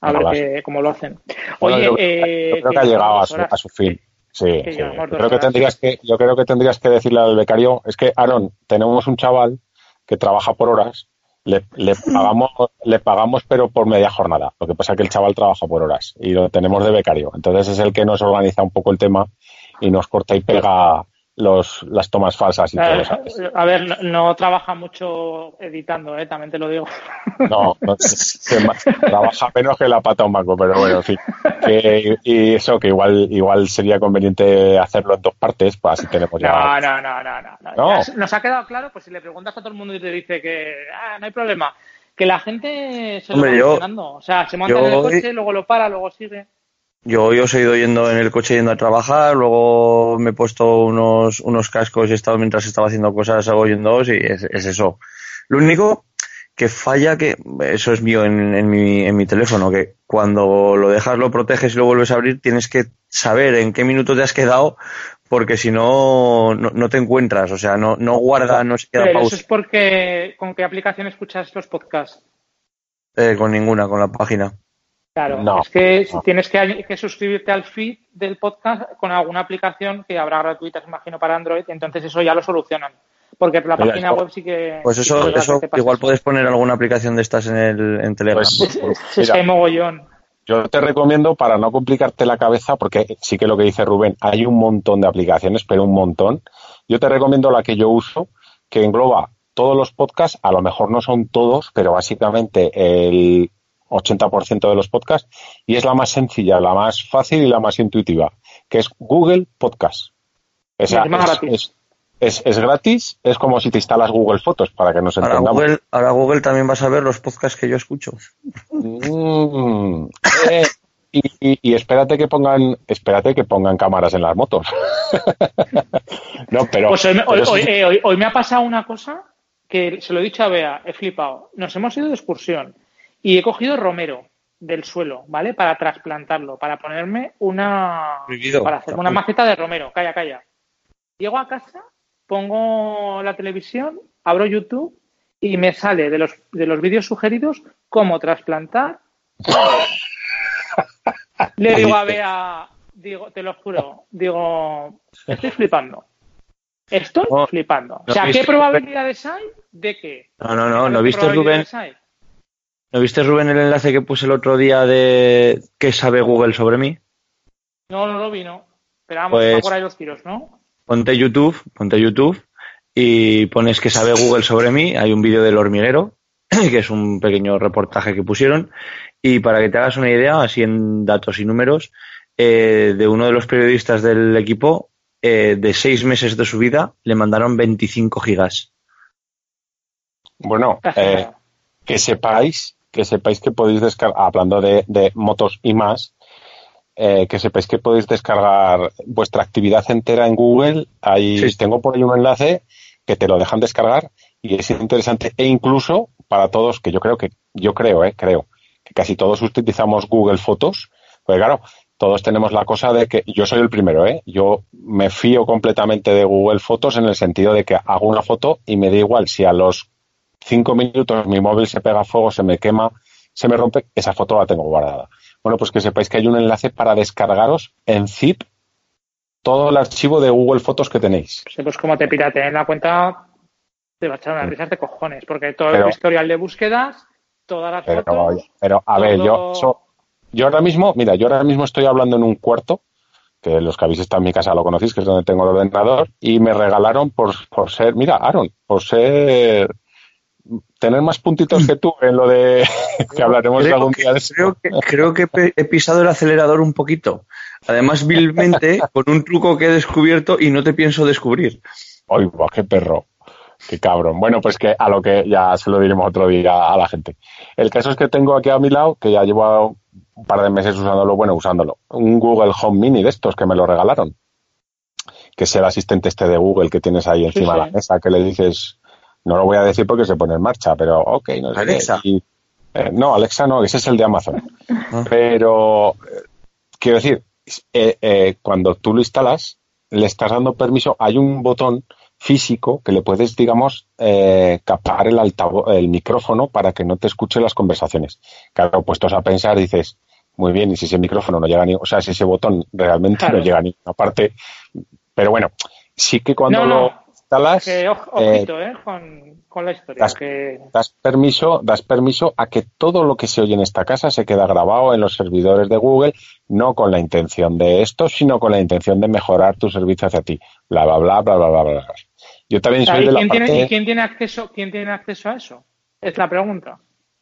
a ver qué, cómo lo hacen. Oye, yo, eh, creo que ha llegado a su, a su, fin. Sí, creo que tendrías que, yo creo que tendrías que decirle al becario, es que Aaron, tenemos un chaval que trabaja por horas Le, le, pagamos, le pagamos, pero por media jornada. Lo que pasa es que el chaval trabaja por horas y lo tenemos de becario. Entonces es el que nos organiza un poco el tema y nos corta y pega los, las tomas falsas y todo eso. A ver, no, trabaja mucho editando, ¿eh? también te lo digo. No, no trabaja menos que la pata un banco, pero bueno, en fin. y eso, que igual igual sería conveniente hacerlo en dos partes, pues así tenemos ya... No, no, no, no. no. Nos ha quedado claro, pues si le preguntas a todo el mundo y te dice que ah, no hay problema, que la gente se lo va O sea, se monta en el coche, luego lo para, luego sigue. Yo hoy os he ido yendo en el coche yendo a trabajar, luego me he puesto unos, unos cascos y he estado mientras estaba haciendo cosas, hago dos y es, eso. Lo único que falla, que eso es mío en, en, mi, en mi teléfono, que cuando lo dejas, lo proteges y lo vuelves a abrir, tienes que saber en qué minuto te has quedado, porque si no, no, te encuentras, o sea, no, no guarda, no se queda Pero Eso es porque, ¿con qué aplicación escuchas los podcasts? Eh, con ninguna, con la página. Claro, es que tienes que, suscribirte al feed del podcast con alguna aplicación que habrá gratuitas, imagino, para Android, entonces eso ya lo solucionan. Porque la página web sí que. Pues eso, eso igual puedes poner alguna aplicación de estas en, el, en Telegram. Pues, es que hay mogollón. Yo te recomiendo, para no complicarte la cabeza, porque sí que lo que dice Rubén, hay un montón de aplicaciones, pero un montón. Yo te recomiendo la que yo uso, que engloba todos los podcasts, a lo mejor no son todos, pero básicamente el 80% de los podcasts, y es la más sencilla, la más fácil y la más intuitiva, que es Google Podcast. es, gratis. Es, gratis, es como si te instalas Google Fotos, para que nos entendamos. Ahora Google, ahora Google también vas a ver los podcasts que yo escucho. Mm, eh, y, espérate que pongan espérate que pongan cámaras en las motos. no, pero, pues eh, hoy, hoy, me ha pasado una cosa que se lo he dicho a Bea, he flipado. Nos hemos ido de excursión y he cogido romero del suelo, ¿vale? Para trasplantarlo, para ponerme una. para hacer una maceta de romero. Calla, calla. Llego a casa, pongo la televisión, abro YouTube y me sale de los, de los vídeos sugeridos cómo trasplantar. Le digo a Bea, digo, te lo juro, digo, estoy flipando. Estoy flipando. O sea, ¿qué probabilidades hay de que? No, no, no, ¿no viste, Rubén? ¿No viste, Rubén, el enlace que puse el otro día de qué sabe Google sobre mí? No, no lo vi, no. Pero vamos, pues, por ahí los tiros, ¿no? Ponte YouTube, ponte YouTube y pones qué sabe Google sobre mí. Hay un vídeo del hormiguero, que es un pequeño reportaje que pusieron. Y para que te hagas una idea, así en datos y números, eh, de uno de los periodistas del equipo, eh, de seis meses de su vida, le mandaron 25 gigas. Bueno, eh, que sepáis que sepáis que podéis descargar, hablando de, motos y más, eh, que sepáis que podéis descargar vuestra actividad entera en Google. Ahí tengo por ahí un enlace que te lo dejan descargar y es interesante e incluso para todos que yo creo que yo creo, eh, creo que casi todos utilizamos Google Fotos, pues claro, todos tenemos la cosa de que yo soy el primero, ¿eh? Yo me fío completamente de Google Fotos en el sentido de que hago una foto y me da igual si a los cinco minutos mi móvil se pega a fuego, se me quema, se me rompe, esa foto la tengo guardada. Bueno, pues que sepáis que hay un enlace para descargaros en zip todo el archivo de Google Fotos que tenéis. pues como te pirateen la cuenta, te va a echar unas risas de cojones, porque todo el historial de búsquedas, todas las fotos... Pero, a ver, yo, yo ahora mismo, mira, yo ahora mismo estoy hablando en un cuarto, que los que habéis estado en mi casa lo conocéis, que es donde tengo el ordenador, y me regalaron por, por ser, mira, Aaron, por ser tener más puntitos que tú en lo de que hablaremos creo algún día de eso. Creo que, creo que he pisado el acelerador un poquito. Además, vilmente, con un truco que he descubierto y no te pienso descubrir. ¡Ay, qué perro! ¡Qué cabrón! Bueno, pues que a lo que ya se lo diremos otro día a la gente. El caso es que tengo aquí a mi lado, que ya llevo un par de meses usándolo, bueno, usándolo, un Google Home Mini de estos que me lo regalaron. Que es el asistente este de Google que tienes ahí encima de la mesa, que le dices no lo voy a decir porque se pone en marcha, pero ok, no sé Alexa. Eh, no, Alexa no, ese es el de Amazon. Ah. Pero, eh, quiero decir, eh, cuando tú lo instalas, le estás dando permiso, hay un botón físico que le puedes, digamos, capar el altavoz, el micrófono para que no te escuche las conversaciones. Claro, puestos a pensar, dices, muy bien, y si ese micrófono no llega ni, o sea, si ese botón realmente no llega ni aparte, pero bueno, sí que cuando lo instalas, Que, oj- ojito, eh, con, con la historia. das- que... das permiso, das permiso a que todo lo que se oye en esta casa se queda grabado en los servidores de Google, no con la intención de esto, sino con la intención de mejorar tu servicio hacia ti. Bla bla bla bla bla bla bla. Yo también O sea, soy ¿y de la quién, parte. tiene, y quién tiene acceso, quién tiene acceso a eso? Es la pregunta.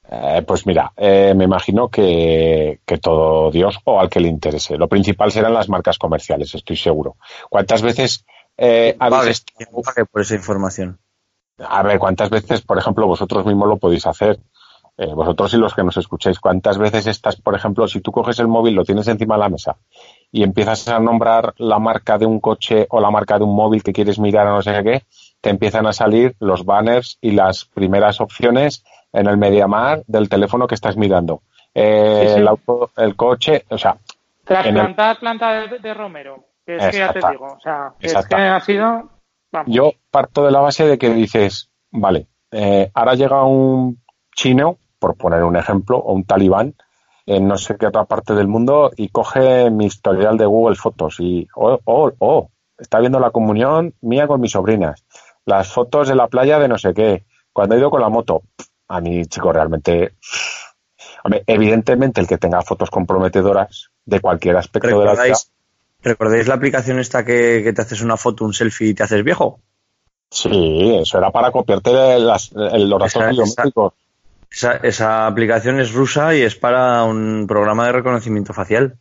Eh, pues mira, eh, me imagino que, que todo Dios o al que le interese. Lo principal serán las marcas comerciales, estoy seguro. ¿Cuántas veces eh, habéis Pague, por esa información. A ver, ¿cuántas veces, por ejemplo, vosotros mismos lo podéis hacer? Eh, vosotros y los que nos escucháis, ¿cuántas veces estás, por ejemplo, si tú coges el móvil, lo tienes encima de la mesa y empiezas a nombrar la marca de un coche o la marca de un móvil que quieres mirar o no sé qué, te empiezan a salir los banners y las primeras opciones en el MediaMar del teléfono que estás mirando. Eh, Sí, sí. El auto, el coche, o sea, Trasplantar planta de, de Romero. Que es que ya te Exacta. digo. O sea, que es que ha sido. Vamos. yo parto de la base de que dices, vale, eh, ahora llega un chino, por poner un ejemplo, o un talibán, en no sé qué otra parte del mundo, y coge mi historial de Google Fotos y, oh, oh, oh, está viendo la comunión mía con mis sobrinas, las fotos de la playa de no sé qué, cuando he ido con la moto. A mí, chico, realmente, hombre, evidentemente el que tenga fotos comprometedoras de cualquier aspecto de la vida, ¿Recordáis, ¿Recordáis la aplicación esta que, que te haces una foto, un selfie y te haces viejo? sí, eso era para copiarte las, el- los esa- biométricos. Esa, esa aplicación es rusa y es para un programa de reconocimiento facial.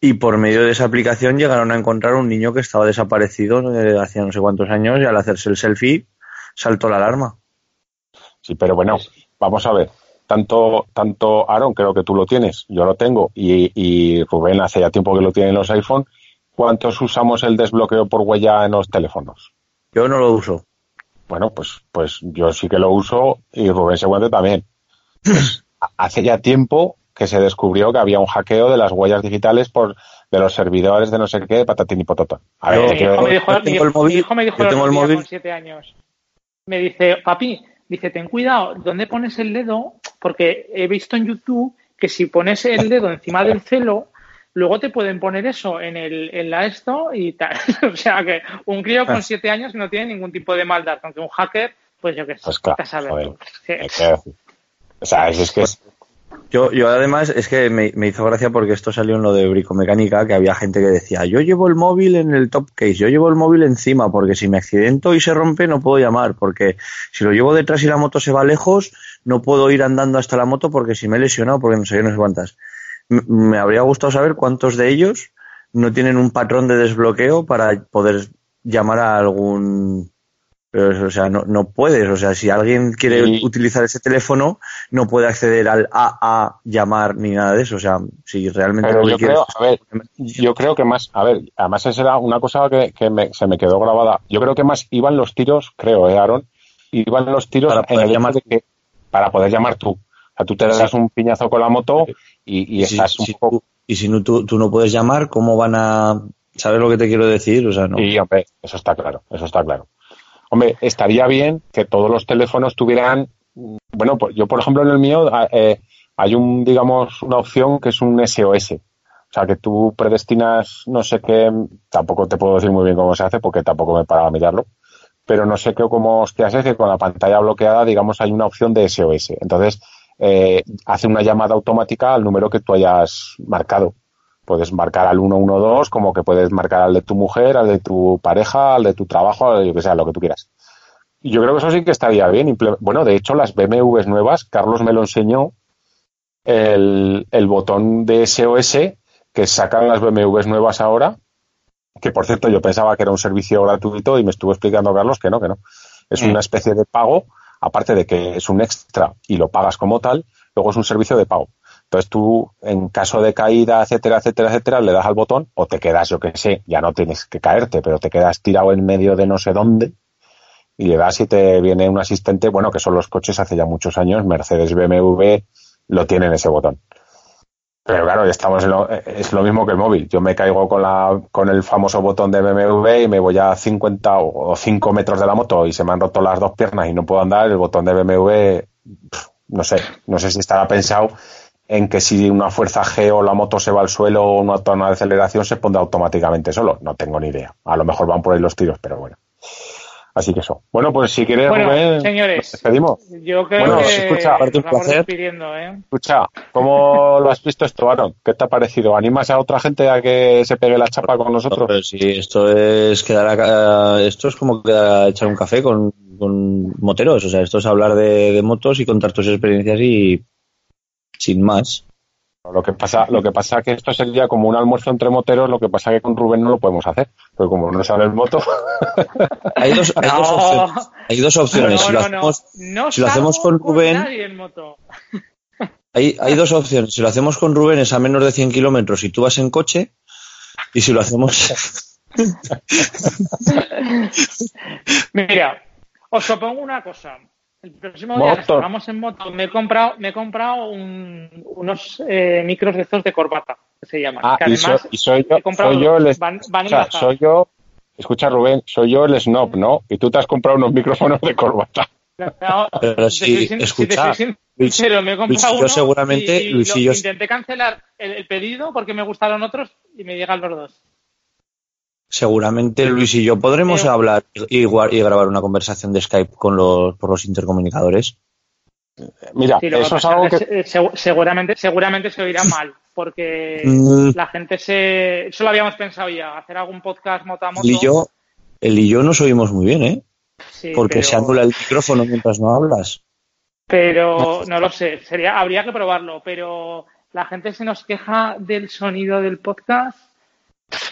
Y por medio de esa aplicación llegaron a encontrar un niño que estaba desaparecido eh, hacía no sé cuántos años y al hacerse el selfie saltó la alarma. Sí, pero bueno, vamos a ver. Tanto, tanto Aaron, creo que tú lo tienes, yo lo tengo, y, y Rubén hace ya tiempo que lo tiene en los iPhone. ¿Cuántos usamos el desbloqueo por huella en los teléfonos? Yo no lo uso. Bueno, pues, pues yo sí que lo uso y Rubén seguramente también. Pues, hace ya tiempo que se descubrió que había un hackeo de las huellas digitales por de los servidores de no sé qué, de patatín y pototón. A ver, Mi hijo me dijo, yo mi tengo hijo- el móvil- mi hijo me dijo yo el tengo otro el día móvil- con siete años. Me dice, papi, dice, ten cuidado, ¿dónde pones el dedo? Porque he visto en YouTube que si pones el dedo encima del celo, luego te pueden poner eso en el en la esto y tal. o sea que un crío con siete años que no tiene ningún tipo de maldad, aunque un hacker, pues yo qué sé, Pues claro, saber joder. Sí. O sea, es, es que es, Yo, yo además es que me, me hizo gracia porque esto salió en lo de bricomecánica, que había gente que decía, yo llevo el móvil en el top case, yo llevo el móvil encima, porque si me accidento y se rompe no puedo llamar, porque si lo llevo detrás y la moto se va lejos, no puedo ir andando hasta la moto porque si me he lesionado, porque no sé, qué, no sé cuántas. Me habría gustado saber cuántos de ellos no tienen un patrón de desbloqueo para poder llamar a algún... Pero, o sea, no, no puedes. O sea, si alguien quiere Sí. utilizar ese teléfono, no puede acceder al AA llamar ni nada de eso. O sea, si realmente Pero lo que yo quieres- creo, a ver, yo creo que más, a ver, además esa era una cosa que, que me- se me quedó grabada. Yo creo que más iban los tiros, creo, ¿eh, Aaron? Iban los tiros Para en poder el llamar de que, para poder llamar tú. Sea, tú te das un piñazo con la moto y, y estás un si poco... tú- y si no, tú, tú no puedes llamar, ¿cómo van a...? ¿Sabes lo que te quiero decir? O sea, no. Sí, hombre, eso está claro, eso está claro. Hombre, estaría bien que todos los teléfonos tuvieran, bueno, pues yo por ejemplo en el mío a- eh, hay un, digamos, una opción que es un SOS. O sea, que tú predestinas, no sé qué, tampoco te puedo decir muy bien cómo se hace porque tampoco me paraba a mirarlo, pero no sé qué cómo hostias es que con la pantalla bloqueada, digamos, hay una opción de SOS. Entonces, eh, hace una llamada automática al número que tú hayas marcado. Puedes marcar al 112, como que puedes marcar al de tu mujer, al de tu pareja, al de tu trabajo, al de yo que sea, lo que tú quieras. Y yo creo que eso sí que estaría bien. Bueno, de hecho, las BMWs nuevas, Carlos me lo enseñó, el, el botón de SOS que sacan las BMWs nuevas ahora, que por cierto yo pensaba que era un servicio gratuito y me estuvo explicando Carlos que no, que no. Es Mm. una especie de pago, aparte de que es un extra y lo pagas como tal, luego es un servicio de pago. Entonces tú, en caso de caída, etcétera, etcétera, etcétera, le das al botón o te quedas, yo que sé, ya no tienes que caerte, pero te quedas tirado en medio de no sé dónde y le das y te viene un asistente, bueno, que son los coches hace ya muchos años, Mercedes, BMW, lo tienen ese botón. Pero claro, estamos en lo- es lo mismo que el móvil. Yo me caigo con, la, con el famoso botón de BMW y me voy a 50 o 5 metros de la moto y se me han roto las dos piernas y no puedo andar. El botón de BMW, no sé, no sé si estará pensado en que si una fuerza G o la moto se va al suelo o una toma de aceleración se pondrá automáticamente solo. No tengo ni idea. A lo mejor van por ahí los tiros, pero bueno. Así que eso. Bueno, pues si quieres, Bueno, Rubén, señores, nos despedimos. Yo creo Bueno, que escucha, aparte un placer. despidiendo, ¿eh? Escucha, ¿cómo lo has visto esto, Aaron? ¿Qué te ha parecido? ¿Animas a otra gente a que se pegue la chapa con No, nosotros? pero sí, esto es quedar a- esto es como quedar a echar un café con, con moteros, o sea, esto es hablar de, de motos y contar tus experiencias y sin más. Lo que pasa, lo que pasa que esto sería como un almuerzo entre moteros, lo que pasa que con Rubén no lo podemos hacer, porque como no sabe el moto, Hay dos, hay dos No. opciones. Hay dos opciones. No, si lo no, no. hacemos, No si lo hacemos salgo con Rubén- nadie en moto. hay, hay dos opciones. Si lo hacemos con Rubén es a menos de 100 kilómetros y tú vas en coche. Y si lo hacemos Mira, os propongo una cosa. El próximo día que salgamos en moto, me he comprado, me he comprado un- unos eh, micros de estos de corbata, que se llaman. ah, que y, so- además y soy yo, he comprado soy yo el, van, van o sea, soy yo, escucha Rubén, soy yo el snob, ¿no? Y tú te has comprado unos micrófonos de corbata. No, Pero si, sin- escucha, soy Luis- sincero, me he comprado Luis y yo seguramente- y, y Luis y lo- yo- intenté cancelar el, el pedido porque me gustaron otros y me llegan los dos. Seguramente Luis y yo podremos Pero- hablar y, y grabar una conversación de Skype con los, por los intercomunicadores. Mira, Sí, eso es algo es que... que se- segu- seguramente, seguramente se oirá mal porque Mm, la gente se... Eso lo habíamos pensado ya, hacer algún podcast moto a moto. Él y yo, él y yo nos oímos muy bien, ¿eh? Sí, Porque pero, se anula el micrófono mientras no hablas. Pero no lo sé, sería, habría que probarlo, pero la gente se nos queja del sonido del podcast.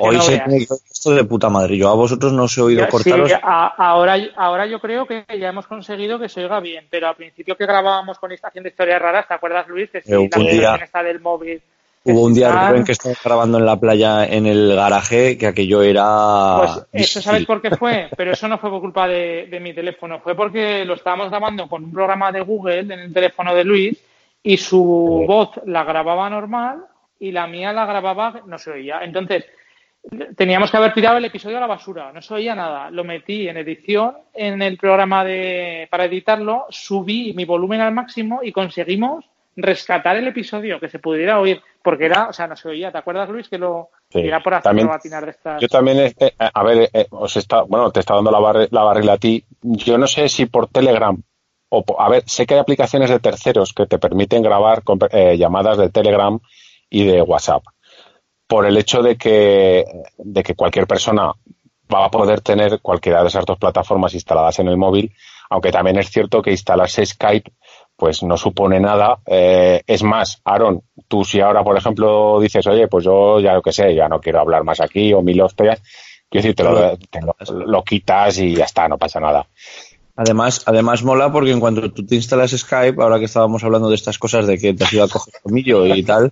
Hoy no se tiene esto de puta madre. Yo a vosotros no os he oído Ya, cortaros. sí, a- ahora, ahora yo creo que ya hemos conseguido que se oiga bien, pero al principio que grabábamos con estación de historias raras, ¿te acuerdas, Luis? Que sí, Eh, la un día- esta del móvil. Hubo un día. Rubén, que estaba grabando en la playa en el garaje, que aquello era. Pues eso. ¿sabes por qué fue? Pero eso no fue por culpa de, de mi teléfono, fue porque lo estábamos grabando con un programa de Google en el teléfono de Luis y su voz la grababa normal y la mía la grababa, no se oía. Entonces, teníamos que haber tirado el episodio a la basura, no se oía nada. Lo metí en edición en el programa de para editarlo, subí mi volumen al máximo y conseguimos rescatar el episodio, que se pudiera oír, porque era, o sea, no se oía. ¿Te acuerdas, Luis? Que lo Sí, era por hacer también- probatinar de estas. Yo también, eh, eh, a ver, eh, os está, bueno, te está dando la, barre- la barrila a ti. Yo no sé si por Telegram o, a ver, sé que hay aplicaciones de terceros que te permiten grabar con- eh, llamadas de Telegram y de WhatsApp. Por el hecho de que, de que cualquier persona va a poder tener cualquiera de esas dos plataformas instaladas en el móvil, aunque también es cierto que instalarse Skype pues no supone nada. Eh, es más, Aaron, tú si ahora, por ejemplo, dices, oye, pues yo ya lo que sé, ya no quiero hablar más aquí o mil hostias, quiero decir, te lo, te lo- lo quitas y ya está, no pasa nada. Además, además mola porque en cuanto tú te instalas Skype, ahora que estábamos hablando de estas cosas de que te has ido a coger comillo y tal,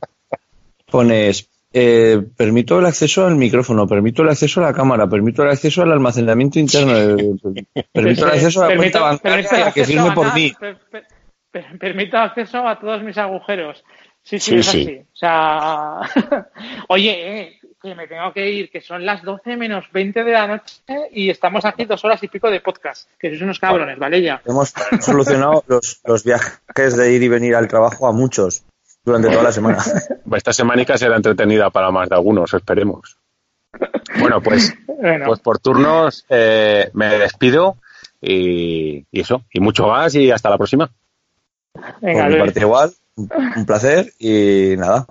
pones eh, permito el acceso al micrófono, permito el acceso a la cámara, permito el acceso al almacenamiento interno, eh, permito el acceso a la cuenta bancaria a que firme por mí. per- per- per- permito acceso a todos mis agujeros. Sí, sí, Sí, es sí. así. O sea, oye, eh, que me tengo que ir, que son las 12 menos 20 de la noche y estamos aquí dos horas y pico de podcast. Que sois unos cabrones, ¿vale? Ya. Hemos solucionado los, los viajes de ir y venir al trabajo a muchos durante toda la semana. Esta semanica será entretenida para más de algunos, esperemos. Bueno, pues, Bueno, pues por turnos eh, me despido y, y eso, y mucho más y hasta la próxima. venga, Por mi parte igual, un un placer y nada,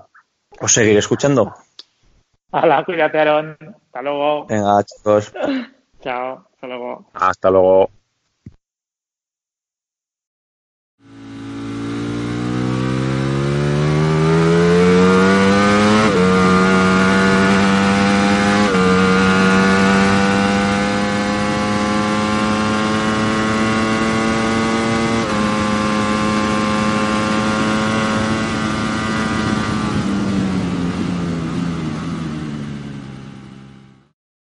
os seguiré escuchando. Hala, cuídate, Aaron. Hasta luego. Venga, chicos. Chao. Hasta luego. Hasta luego.